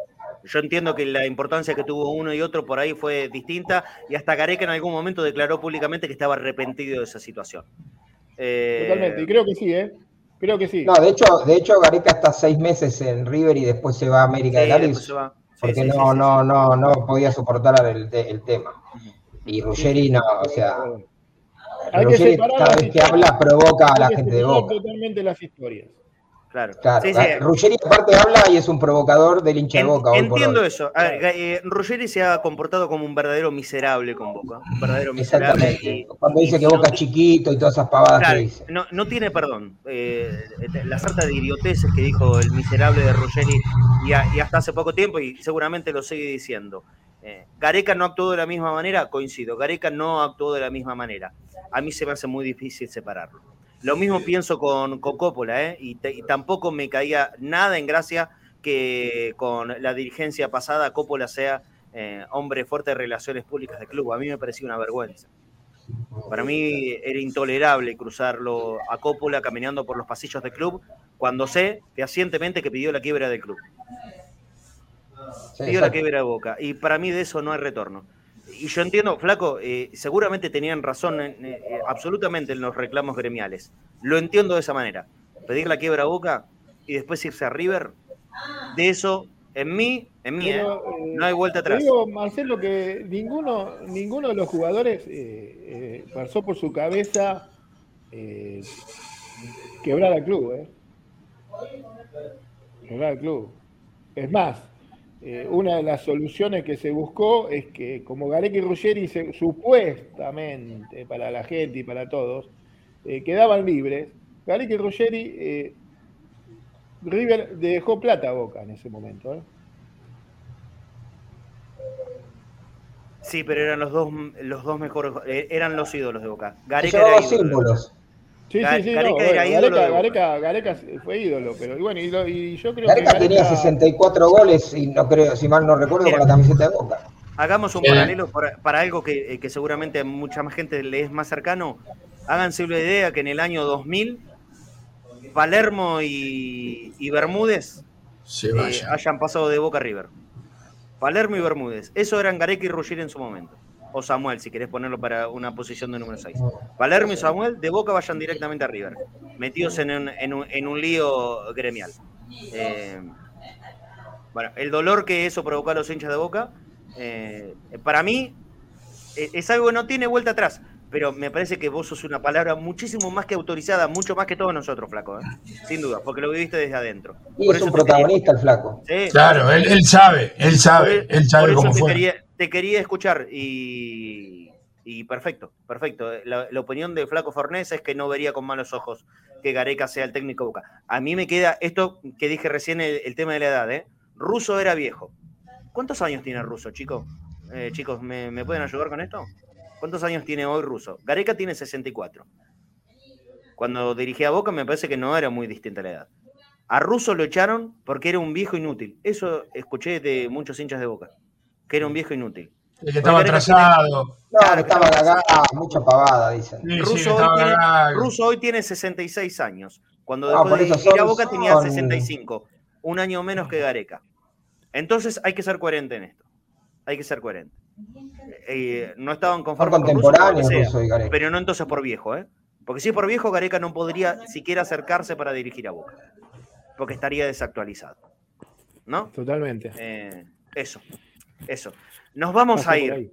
Yo entiendo que la importancia que tuvo uno y otro por ahí fue distinta y hasta Gareca en algún momento declaró públicamente que estaba arrepentido de esa situación. Eh, Totalmente, y creo que sí, ¿eh? Creo que sí. No, de hecho, de hecho Gareca está seis meses en River y después se va a América de Cali. porque no, no, no, no podía soportar el, tema. Y Ruggeri no, o sea. Ruggeri cada vez que habla provoca a la gente de Boca. Totalmente las historias. Claro. Ruggeri aparte habla y es un provocador del hincha de Boca. entiendo eso. A ver, eh, Ruggeri se ha comportado como un verdadero miserable con Boca. Un verdadero miserable. Cuando dice que Boca es chiquito y todas esas pavadas que dice. No, no tiene perdón. Eh, la sarta de idioteces que dijo el miserable de Ruggeri y, hasta hace poco tiempo y seguramente lo sigue diciendo. Eh, Gareca no actuó de la misma manera, coincido. Gareca no actuó de la misma manera. A mí se me hace muy difícil separarlo. Lo mismo pienso con, Coppola, ¿eh? y, tampoco me caía nada en gracia que con la dirigencia pasada Coppola sea eh, hombre fuerte de relaciones públicas del club. A mí me parecía una vergüenza. Para mí era intolerable cruzarlo a Coppola caminando por los pasillos del club cuando sé fehacientemente que pidió la quiebra del club. pidió la quiebra de boca. Y para mí de eso no hay retorno y yo entiendo, Flaco, eh, seguramente tenían razón eh, absolutamente en los reclamos gremiales. Lo entiendo de esa manera. Pedir la quiebra a boca y después irse a River, de eso, en mí, en mí, eh, no hay vuelta atrás. Digo, Marcelo, que ninguno, ninguno de los jugadores pasó por su cabeza quebrar al club. Quebrar al club. Es más, eh, una de las soluciones que se buscó es que como Gareca y Ruggeri supuestamente para la gente y para todos eh, quedaban libres, Gareca y Ruggeri eh, River dejó plata a Boca en ese momento. Sí, pero eran los dos los dos mejores eran los ídolos de Boca. Gareca era símbolos. Sí, sí, sí, Gareca, Gareca, fue ídolo, pero bueno, y, yo creo Gareca que Gareca tenía 64 goles, y no creo, si mal no recuerdo, con la camiseta de Boca. Hagamos un paralelo para, algo que, que, seguramente a mucha más gente le es más cercano. háganse una idea que en el año 2000 Palermo y, Bermúdez eh, hayan pasado de Boca a River. Palermo y Bermúdez. Eso eran Gareca y Ruggier en su momento. O Samuel, si querés ponerlo para una posición de número 6. Palermo y Samuel de Boca vayan directamente a River, metidos en un, lío gremial. Eh, bueno, el dolor que eso provocó a los hinchas de Boca, eh, para mí, es algo que no tiene vuelta atrás pero me parece que vos sos una palabra muchísimo más que autorizada, mucho más que todos nosotros, Flaco, ¿eh? sin duda, porque lo viviste desde adentro. Y es un protagonista el Flaco. claro, él, sabe, él sabe, él sabe cómo fue. Quería, te quería escuchar y, perfecto, perfecto. La, opinión de Flaco Fornés es que no vería con malos ojos que Gareca sea el técnico Boca. A mí me queda esto que dije recién, el, tema de la edad, ¿eh? Russo era viejo. ¿Cuántos años tiene Russo, chico? Eh, chicos, ¿me pueden ayudar con esto? ¿Cuántos años tiene hoy Russo? Gareca tiene 64. Cuando dirigía a Boca me parece que no era muy distinta la edad. A Russo lo echaron porque era un viejo inútil. Eso escuché de muchos hinchas de Boca, que era un viejo inútil. que estaba atrasado. Claro, estaba cagado, mucha pavada, dicen. Russo, hoy tiene, 66 años. Cuando dejó de dirigir a Boca tenía 65. Un año menos que Gareca. Entonces hay que ser coherente en esto. Hay que ser coherente. Eh, no estaban conformes con pero no entonces por viejo, ¿eh? Porque si es por viejo, Gareca no podría siquiera acercarse para dirigir a Boca, porque estaría desactualizado, ¿no? Totalmente. Eh, eso, eso. Nos vamos a ir.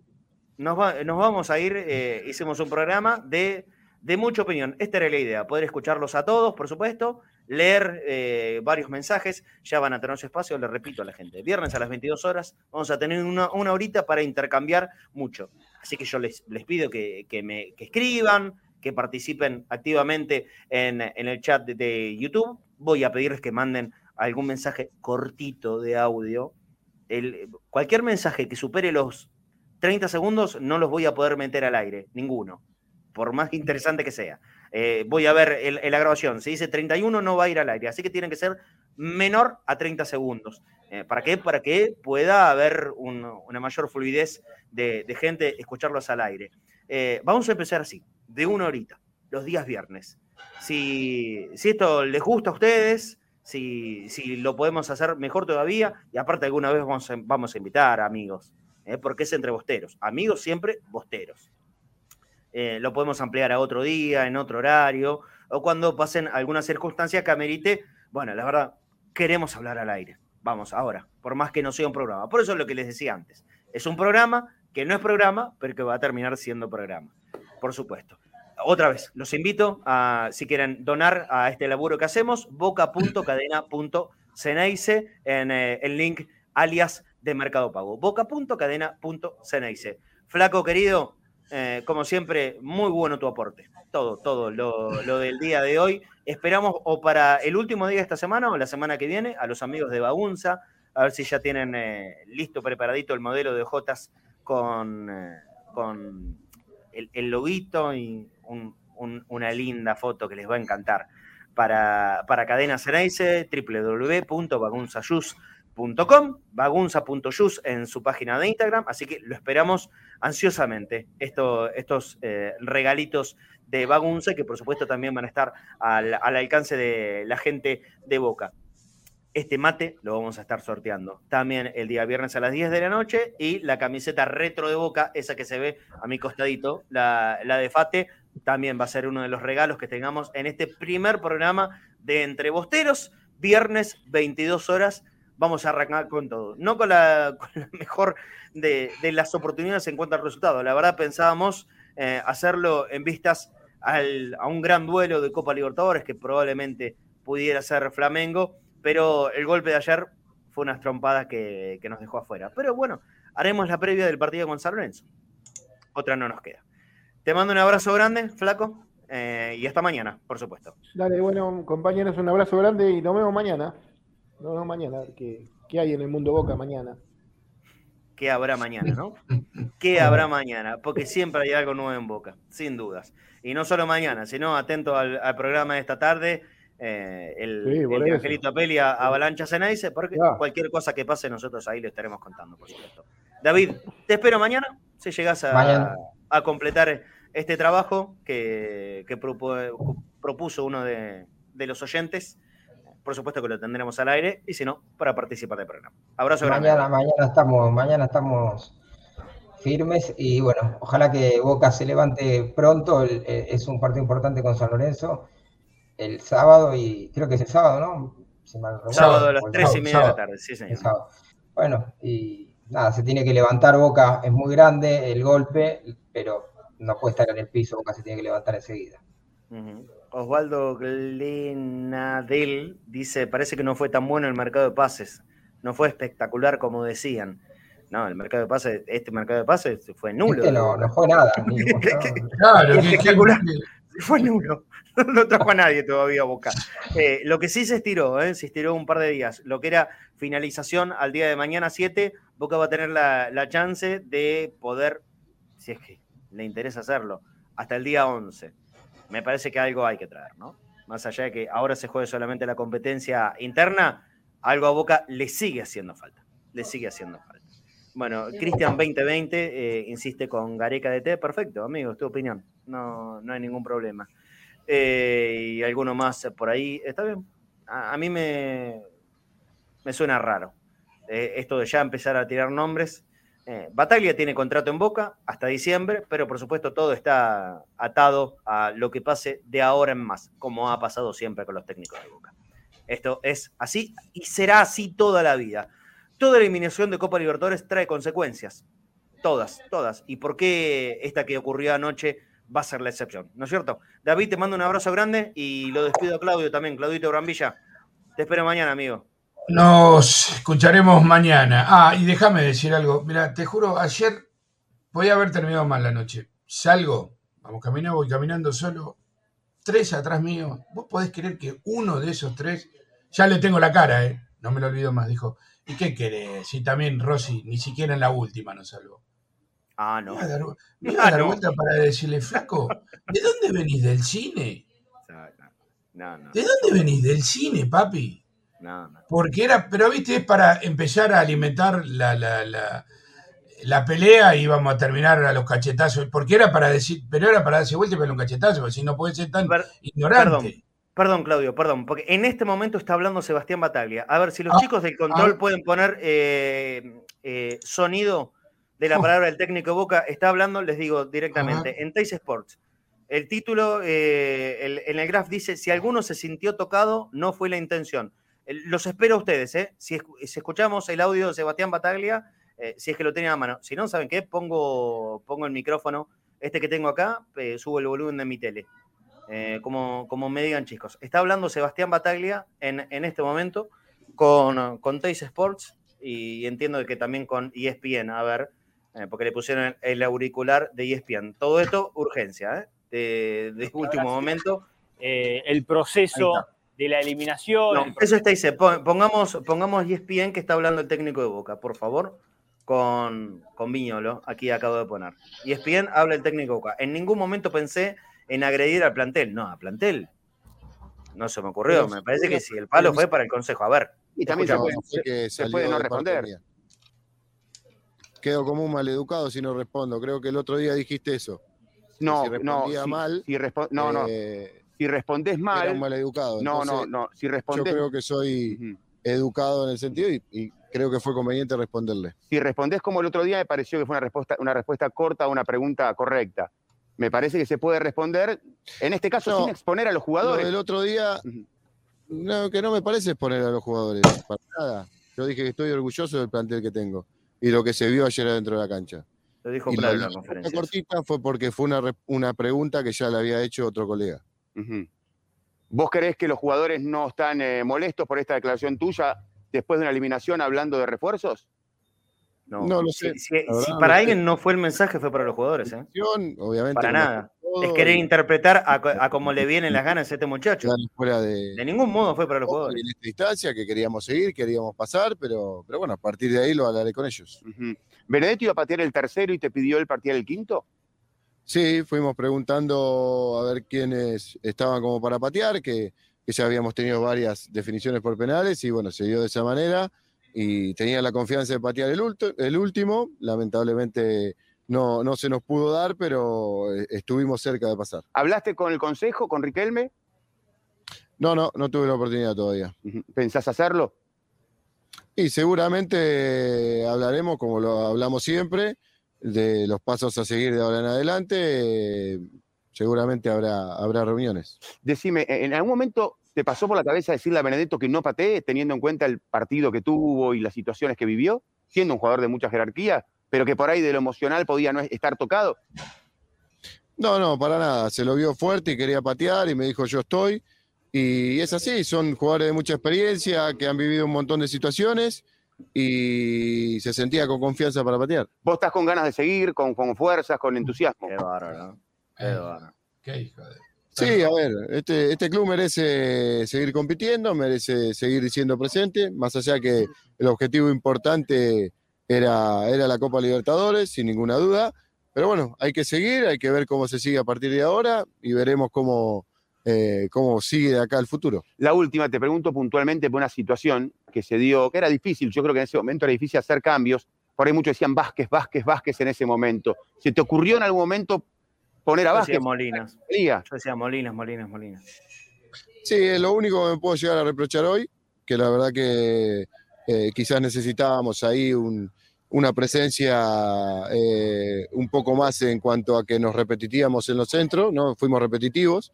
Nos, vamos a ir. Eh, hicimos un programa de, de mucha opinión. Esta era la idea, poder escucharlos a todos, por supuesto, leer eh, varios mensajes, ya van a tener su espacio, le repito a la gente, viernes a las 22 horas vamos a tener una, una horita para intercambiar mucho. Así que yo les, les pido que, me escriban, que participen activamente en, el chat de, YouTube. Voy a pedirles que manden algún mensaje cortito de audio. El, cualquier mensaje que supere los 30 segundos no los voy a poder meter al aire, ninguno, por más interesante que sea. Eh, voy a ver la grabación, si dice 31 no va a ir al aire, así que tienen que ser menor a 30 segundos. Eh, ¿Para qué? Para que pueda haber una mayor fluidez de, gente escucharlos al aire. Eh, vamos a empezar así, de una horita, los días viernes. Si, si esto les gusta a ustedes, si, si, lo podemos hacer mejor todavía, y aparte alguna vez vamos a, vamos a invitar amigos, porque es entre bosteros, amigos siempre bosteros. Eh, lo podemos ampliar a otro día, en otro horario, o cuando pasen alguna circunstancia que amerite, bueno, la verdad, queremos hablar al aire. Vamos, ahora, por más que no sea un programa. Por eso es lo que les decía antes. Es un programa que no es programa, pero que va a terminar siendo programa, por supuesto. Otra vez, los invito a, si quieren donar a este laburo que hacemos, boca.cadena.ceneice en eh, el link alias de Mercado Pago. boca.cadena.ceneice. Flaco querido, eh, como siempre, muy bueno tu aporte. Todo, todo lo, del día de hoy. Esperamos o para el último día de esta semana o la semana que viene a los amigos de Bagunza, a ver si ya tienen eh, listo, preparadito el modelo de Jotas con, con el, el, loguito y una linda foto que les va a encantar. Para, para Cadena Ceneice, www.bagunzayus.com bagunza.yus en su página de Instagram, así que lo esperamos ansiosamente, estos eh, regalitos de Bagunza, que por supuesto también van a estar al, alcance de la gente de Boca. Este mate lo vamos a estar sorteando también el día viernes a las 10 de la noche y la camiseta retro de Boca, esa que se ve a mi costadito, la, la de Fate, también va a ser uno de los regalos que tengamos en este primer programa de Entre Bosteros, viernes 22 horas vamos a arrancar con todo. No con la, mejor de, las oportunidades en cuanto al resultado. La verdad pensábamos eh, hacerlo en vistas a un gran duelo de Copa Libertadores que probablemente pudiera ser Flamengo, pero el golpe de ayer fue una trompada que, nos dejó afuera. Pero bueno, haremos la previa del partido con San Lorenzo. Otra no nos queda. Te mando un abrazo grande, flaco, eh, y hasta mañana, por supuesto. Dale, bueno, compañeros, un abrazo grande y nos vemos mañana. Nos vemos mañana, a ver qué, hay en el mundo Boca mañana. ¿Qué habrá mañana, no? ¿Qué habrá mañana? Porque siempre hay algo nuevo en Boca, sin dudas. Y no solo mañana, sino atento al, programa de esta tarde, eh, el, Angelito Peli a Avalancha Ceneice, porque cualquier cosa que pase nosotros ahí lo estaremos contando, por supuesto. David, te espero mañana, si llegas a, a completar este trabajo que, propuso uno de, los oyentes. Por supuesto que lo tendremos al aire y si no, para participar del programa. Abrazo mañana, Mañana estamos, mañana estamos firmes y bueno, ojalá que Boca se levante pronto. es un partido importante con San Lorenzo el sábado y creo que es el sábado, ¿no? sábado a las tres y media de la tarde, sí, señor. Bueno, y nada, se tiene que levantar Boca, es muy grande el golpe, pero no puede estar en el piso, Boca se tiene que levantar enseguida. Osvaldo Glenadel dice, parece que no fue tan bueno el mercado de pases, no fue espectacular como decían. No, el mercado de pases, este mercado de pases fue nulo. Este no, no fue nada. claro, espectacular. Fue nulo. No trajo a nadie todavía Boca. Eh, lo que sí se estiró, eh, se estiró un par de días. Lo que era finalización al día de mañana 7, Boca va a tener la, la chance de poder, si es que le interesa hacerlo, hasta el día 11. Me parece que algo hay que traer, ¿no? Más allá de que ahora se juegue solamente la competencia interna, algo a Boca le sigue haciendo falta. Le sigue haciendo falta. Bueno, Cristian 2020 eh, insiste con Gareca de T. Perfecto, amigo, tu opinión. No, no hay ningún problema. Eh, y alguno más por ahí. Está bien. A, mí me, me suena raro. Eh, esto de ya empezar a tirar nombres. Bataglia tiene contrato en boca hasta diciembre, pero por supuesto todo está atado a lo que pase de ahora en más, como ha pasado siempre con los técnicos de boca. Esto es así y será así toda la vida toda eliminación de Copa Libertadores trae consecuencias. Todas, todas. ¿Y por qué esta que ocurrió anoche va a ser la excepción? ¿No es cierto? David, te mando un abrazo grande y lo despido a Claudio también. Claudito Brambilla, te espero mañana, amigo. Nos escucharemos mañana. Ah, y déjame decir algo. Mira, te juro, ayer podía haber terminado mal la noche. Salgo, vamos caminando, voy caminando solo. Tres atrás mío. ¿Vos podés creer que uno de esos tres, ya le tengo la cara, ¿eh? No me lo olvido más, dijo, ¿Y qué querés? Si también Rossi ni siquiera en la última nos salvó. Ah, no. Me iba a dar, vuelta para decirle, flaco, ¿de dónde venís? ¿Del cine? No, no. ¿De dónde venís? ¿Del cine, papi? No, no. Porque era, pero viste, es para empezar a alimentar la, la, la, la pelea y vamos a terminar a los cachetazos. Porque era para decir, pero era para darse vuelta y para un cachetazo, si no puede ser tan ignorante. Perdón, Claudio, perdón, porque en este momento está hablando Sebastián Bataglia. A ver, si los ah, chicos del control ah. pueden poner eh, eh, sonido de la palabra del técnico Boca, está hablando, les digo directamente, en Teis Sports. El título eh, en el graph dice, si alguno se sintió tocado, no fue la intención. Los espero a ustedes, ¿eh? Si, escuchamos el audio de Sebastián Bataglia, si es que lo tienen a mano. Si no, ¿saben qué? Pongo, pongo el micrófono, este que tengo acá, subo el volumen de mi tele. Eh, como, como me digan chicos. Está hablando Sebastián Bataglia en, en este momento con, con Teis Sports y entiendo que también con ESPN, a ver, eh, porque le pusieron el, auricular de ESPN. Todo esto, urgencia, ¿eh? de, último momento. el proceso de la eliminación. eso está dice, pongamos, pongamos ESPN que está hablando el técnico de Boca, por favor, con, con Viñolo, aquí acabo de poner. ESPN habla el técnico de Boca. En ningún momento pensé en agredir al plantel. No, a plantel. No se me ocurrió. me parece que si el palo fue para el consejo. A ver. Y también se puede, no responder. Quedo como un maleducado si no respondo. Creo que el otro día dijiste eso. No, si no, mal. Si no, no. Eh, si respondes mal. Era un maleducado. No, no, no. Si respondes. Yo creo que soy educado en el sentido y, creo que fue conveniente responderle. Si respondes como el otro día, me pareció que fue una respuesta, una respuesta corta a una pregunta correcta me parece que se puede responder, en este caso sin exponer a los jugadores. El otro día, no, que no me parece exponer a los jugadores, para nada. Yo dije que estoy orgulloso del plantel que tengo y lo que se vio ayer adentro de la cancha. Lo dijo y la, la, conferencia. cortita fue porque fue una, una pregunta que ya le había hecho otro colega. ¿Vos creés que los jugadores no están eh, molestos por esta declaración tuya después de una eliminación hablando de refuerzos? No, lo sé. Si, para alguien no fue el mensaje, fue para los jugadores. ¿eh? Obviamente. Para nada. Es querer interpretar a, cómo le vienen las ganas a este muchacho. de, ningún modo fue para los jugadores. En esta instancia que queríamos seguir, queríamos pasar, pero, pero bueno, a partir de ahí lo hablaré con ellos. ¿Benedetti iba a patear el tercero y te pidió el patear el quinto? Sí, fuimos preguntando a ver quiénes estaban como para patear, que, que ya habíamos tenido varias definiciones por penales y bueno, se dio de esa manera y tenía la confianza de patear el, el último. Lamentablemente no, no se nos pudo dar, pero eh, estuvimos cerca de pasar. ¿Hablaste con el consejo, con Riquelme? No, no, no tuve la oportunidad todavía. ¿Pensás hacerlo? Y seguramente hablaremos, como lo hablamos siempre, de los pasos a seguir de ahora en adelante. seguramente habrá, habrá reuniones. Decime, ¿en algún momento te pasó por la cabeza decirle a Benedetto que no patee, teniendo en cuenta el partido que tuvo y las situaciones que vivió, siendo un jugador de mucha jerarquía, pero que por ahí de lo emocional podía no estar tocado? No, no, para nada. Se lo vio fuerte y quería patear y me dijo yo estoy. Y es así, son jugadores de mucha experiencia que han vivido un montón de situaciones y se sentía con confianza para patear. Vos estás con ganas de seguir, con, con fuerzas, con entusiasmo. Qué bárbaro, Qué bárbaro. Qué hijo de... Sí, a ver, este, este club merece seguir compitiendo, merece seguir siendo presente, más allá que el objetivo importante era, era la Copa Libertadores, sin ninguna duda. Pero bueno, hay que seguir, hay que ver cómo se sigue a partir de ahora y veremos cómo, eh, cómo sigue de acá el futuro. La última, te pregunto puntualmente por una situación que se dio, que era difícil, yo creo que en ese momento era difícil hacer cambios, por ahí muchos decían Vázquez, Vázquez, Vázquez en ese momento. ¿Se te ocurrió en algún momento poner a Vázquez? Yo decía Molinas. Yo decía Molinas, Molinas, Molinas. Sí, es lo único que me puedo llegar a reprochar hoy, que la verdad que eh, quizás necesitábamos ahí una presencia eh, un poco más en cuanto a que nos repetitíamos en los centros, ¿no? Fuimos repetitivos.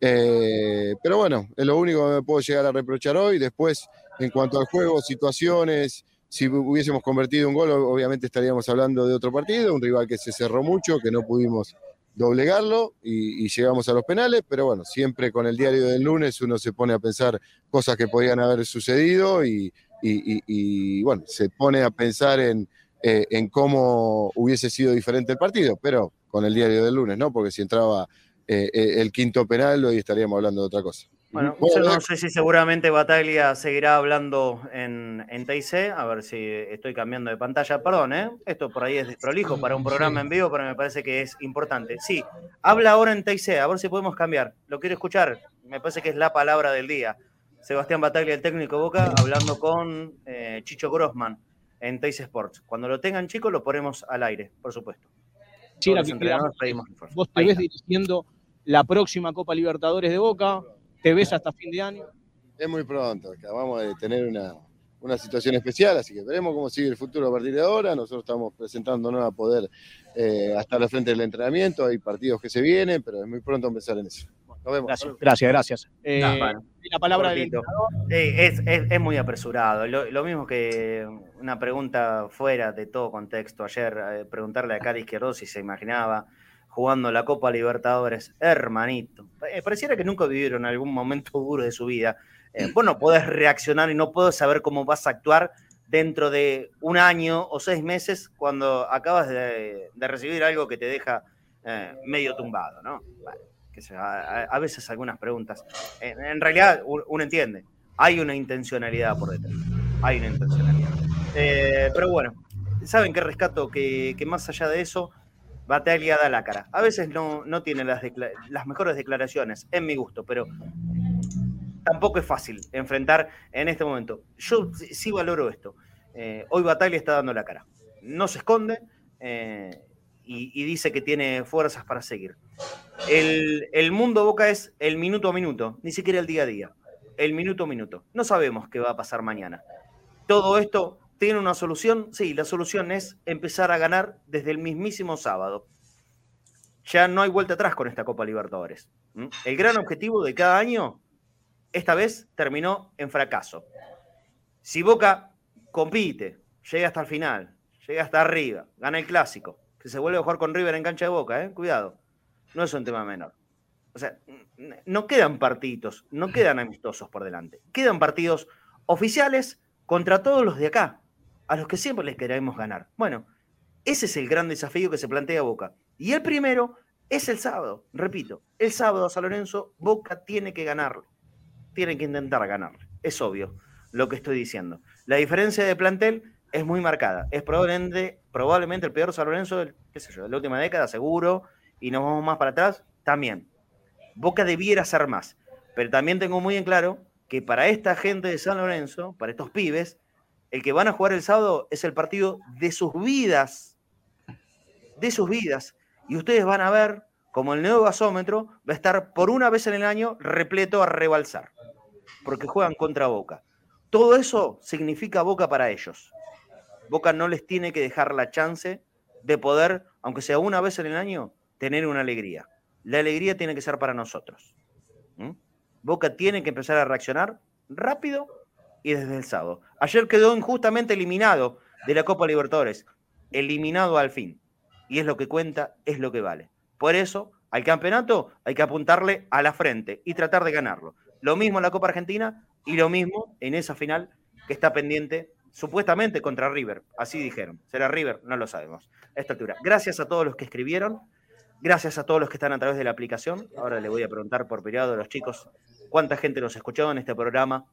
Eh, pero bueno, es lo único que me puedo llegar a reprochar hoy. Después, en cuanto al juego, situaciones, si hubiésemos convertido un gol, obviamente estaríamos hablando de otro partido, un rival que se cerró mucho, que no pudimos doblegarlo y, llegamos a los penales, pero bueno, siempre con el diario del lunes uno se pone a pensar cosas que podían haber sucedido y, bueno, se pone a pensar en, eh, en cómo hubiese sido diferente el partido, pero con el diario del lunes, ¿no? Porque si entraba eh, eh, el quinto penal, hoy estaríamos hablando de otra cosa. Bueno, yo no sé si seguramente Bataglia seguirá hablando en, en TIC, a ver si estoy cambiando de pantalla. Perdón, ¿eh? esto por ahí es desprolijo para un programa en vivo, pero me parece que es importante. Sí, habla ahora en TIC, a ver si podemos cambiar. Lo quiero escuchar, me parece que es la palabra del día. Sebastián Bataglia, el técnico Boca, hablando con eh, Chicho Grossman en TIC Sports. Cuando lo tengan chicos, lo ponemos al aire, por supuesto. Sí, la vos te ves dirigiendo la próxima Copa Libertadores de Boca? ¿Te ves hasta fin de año? Es muy pronto, acabamos de tener una, una situación especial, así que veremos cómo sigue el futuro a partir de ahora. Nosotros estamos presentándonos a poder eh, hasta la frente del entrenamiento, hay partidos que se vienen, pero es muy pronto empezar en eso. Nos vemos. Gracias, gracias. Eh, la palabra del es, es, muy apresurado. Lo, mismo que una pregunta fuera de todo contexto. Ayer eh, preguntarle a Cari Izquierdo si se imaginaba jugando la Copa Libertadores, hermanito. Eh, pareciera que nunca vivieron algún momento duro de su vida. Eh, vos no podés reaccionar y no puedo saber cómo vas a actuar dentro de un año o seis meses cuando acabas de, recibir algo que te deja eh, medio tumbado, ¿no? a, veces algunas preguntas. En, realidad uno entiende, hay una intencionalidad por detrás, hay una intencionalidad. pero bueno, ¿saben qué rescato? Que, que más allá de eso, Bataglia da la cara. A veces no, no tiene las, las mejores declaraciones, en mi gusto, pero tampoco es fácil enfrentar en este momento. Yo sí, valoro esto. Eh, hoy Bataglia está dando la cara. No se esconde eh, y, dice que tiene fuerzas para seguir. El, el, mundo Boca es el minuto a minuto, ni siquiera el día a día. El minuto a minuto. No sabemos qué va a pasar mañana. Todo esto ¿Tiene una solución? Sí, la solución es empezar a ganar desde el mismísimo sábado. Ya no hay vuelta atrás con esta Copa Libertadores. El gran objetivo de cada año, esta vez terminó en fracaso. Si Boca compite, llega hasta el final, llega hasta arriba, gana el clásico, que se vuelve a jugar con River en cancha de Boca, ¿eh? cuidado, no es un tema menor. O sea, no quedan partidos, no quedan amistosos por delante, quedan partidos oficiales contra todos los de acá a los que siempre les queremos ganar. Bueno, ese es el gran desafío que se plantea Boca. Y el primero es el sábado, repito, el sábado a San Lorenzo, Boca tiene que ganarle, tiene que intentar ganarle, es obvio lo que estoy diciendo. La diferencia de plantel es muy marcada, es probablemente, probablemente el peor San Lorenzo de la última década, seguro, y nos vamos más para atrás, también. Boca debiera ser más, pero también tengo muy en claro que para esta gente de San Lorenzo, para estos pibes, el que van a jugar el sábado es el partido de sus vidas. de sus vidas. Y ustedes van a ver como el nuevo gasómetro va a estar por una vez en el año repleto a rebalsar, porque juegan contra Boca. Todo eso significa Boca para ellos. Boca no les tiene que dejar la chance de poder, aunque sea una vez en el año, tener una alegría. La alegría tiene que ser para nosotros. Boca tiene que empezar a reaccionar rápido y desde el sábado. Ayer quedó injustamente eliminado de la Copa Libertadores, eliminado al fin. Y es lo que cuenta, es lo que vale. Por eso, al campeonato hay que apuntarle a la frente y tratar de ganarlo. Lo mismo en la Copa Argentina y lo mismo en esa final que está pendiente supuestamente contra River. Así dijeron. ¿Será River? No lo sabemos. A esta altura. Gracias a todos los que escribieron. Gracias a todos los que están a través de la aplicación. Ahora le voy a preguntar por periodo a los chicos cuánta gente nos escuchó en este programa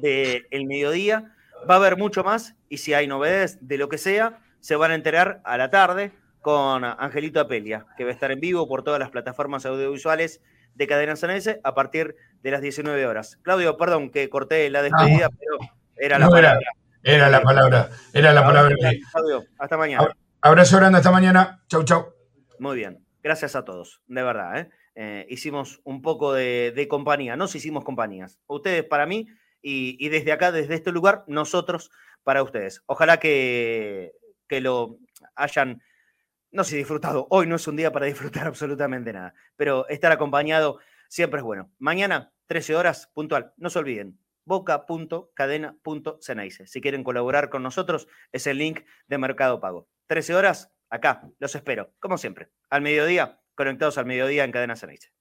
de El Mediodía. Va a haber mucho más y si hay novedades de lo que sea, se van a enterar a la tarde con Angelito Apelia, que va a estar en vivo por todas las plataformas audiovisuales de Cadena Sanese a partir de las 19 horas. Claudio, perdón que corté la despedida, pero era la palabra. Era, la palabra, era la palabra. Claudio, hasta mañana. Abrazo grande, hasta mañana. Chau, chau. Muy bien, gracias a todos, de verdad. ¿eh? Eh, hicimos un poco de, de, compañía, nos hicimos compañías. Ustedes para mí y, desde acá, desde este lugar, nosotros para ustedes. Ojalá que, que lo hayan, no sé, disfrutado. Hoy no es un día para disfrutar absolutamente nada, pero estar acompañado siempre es bueno. Mañana, 13 horas, puntual. No se olviden, boca.cadena.cenaice. Si quieren colaborar con nosotros, es el link de Mercado Pago. 13 horas, acá, los espero, como siempre, al mediodía, conectados al mediodía en Cadena Cenaice.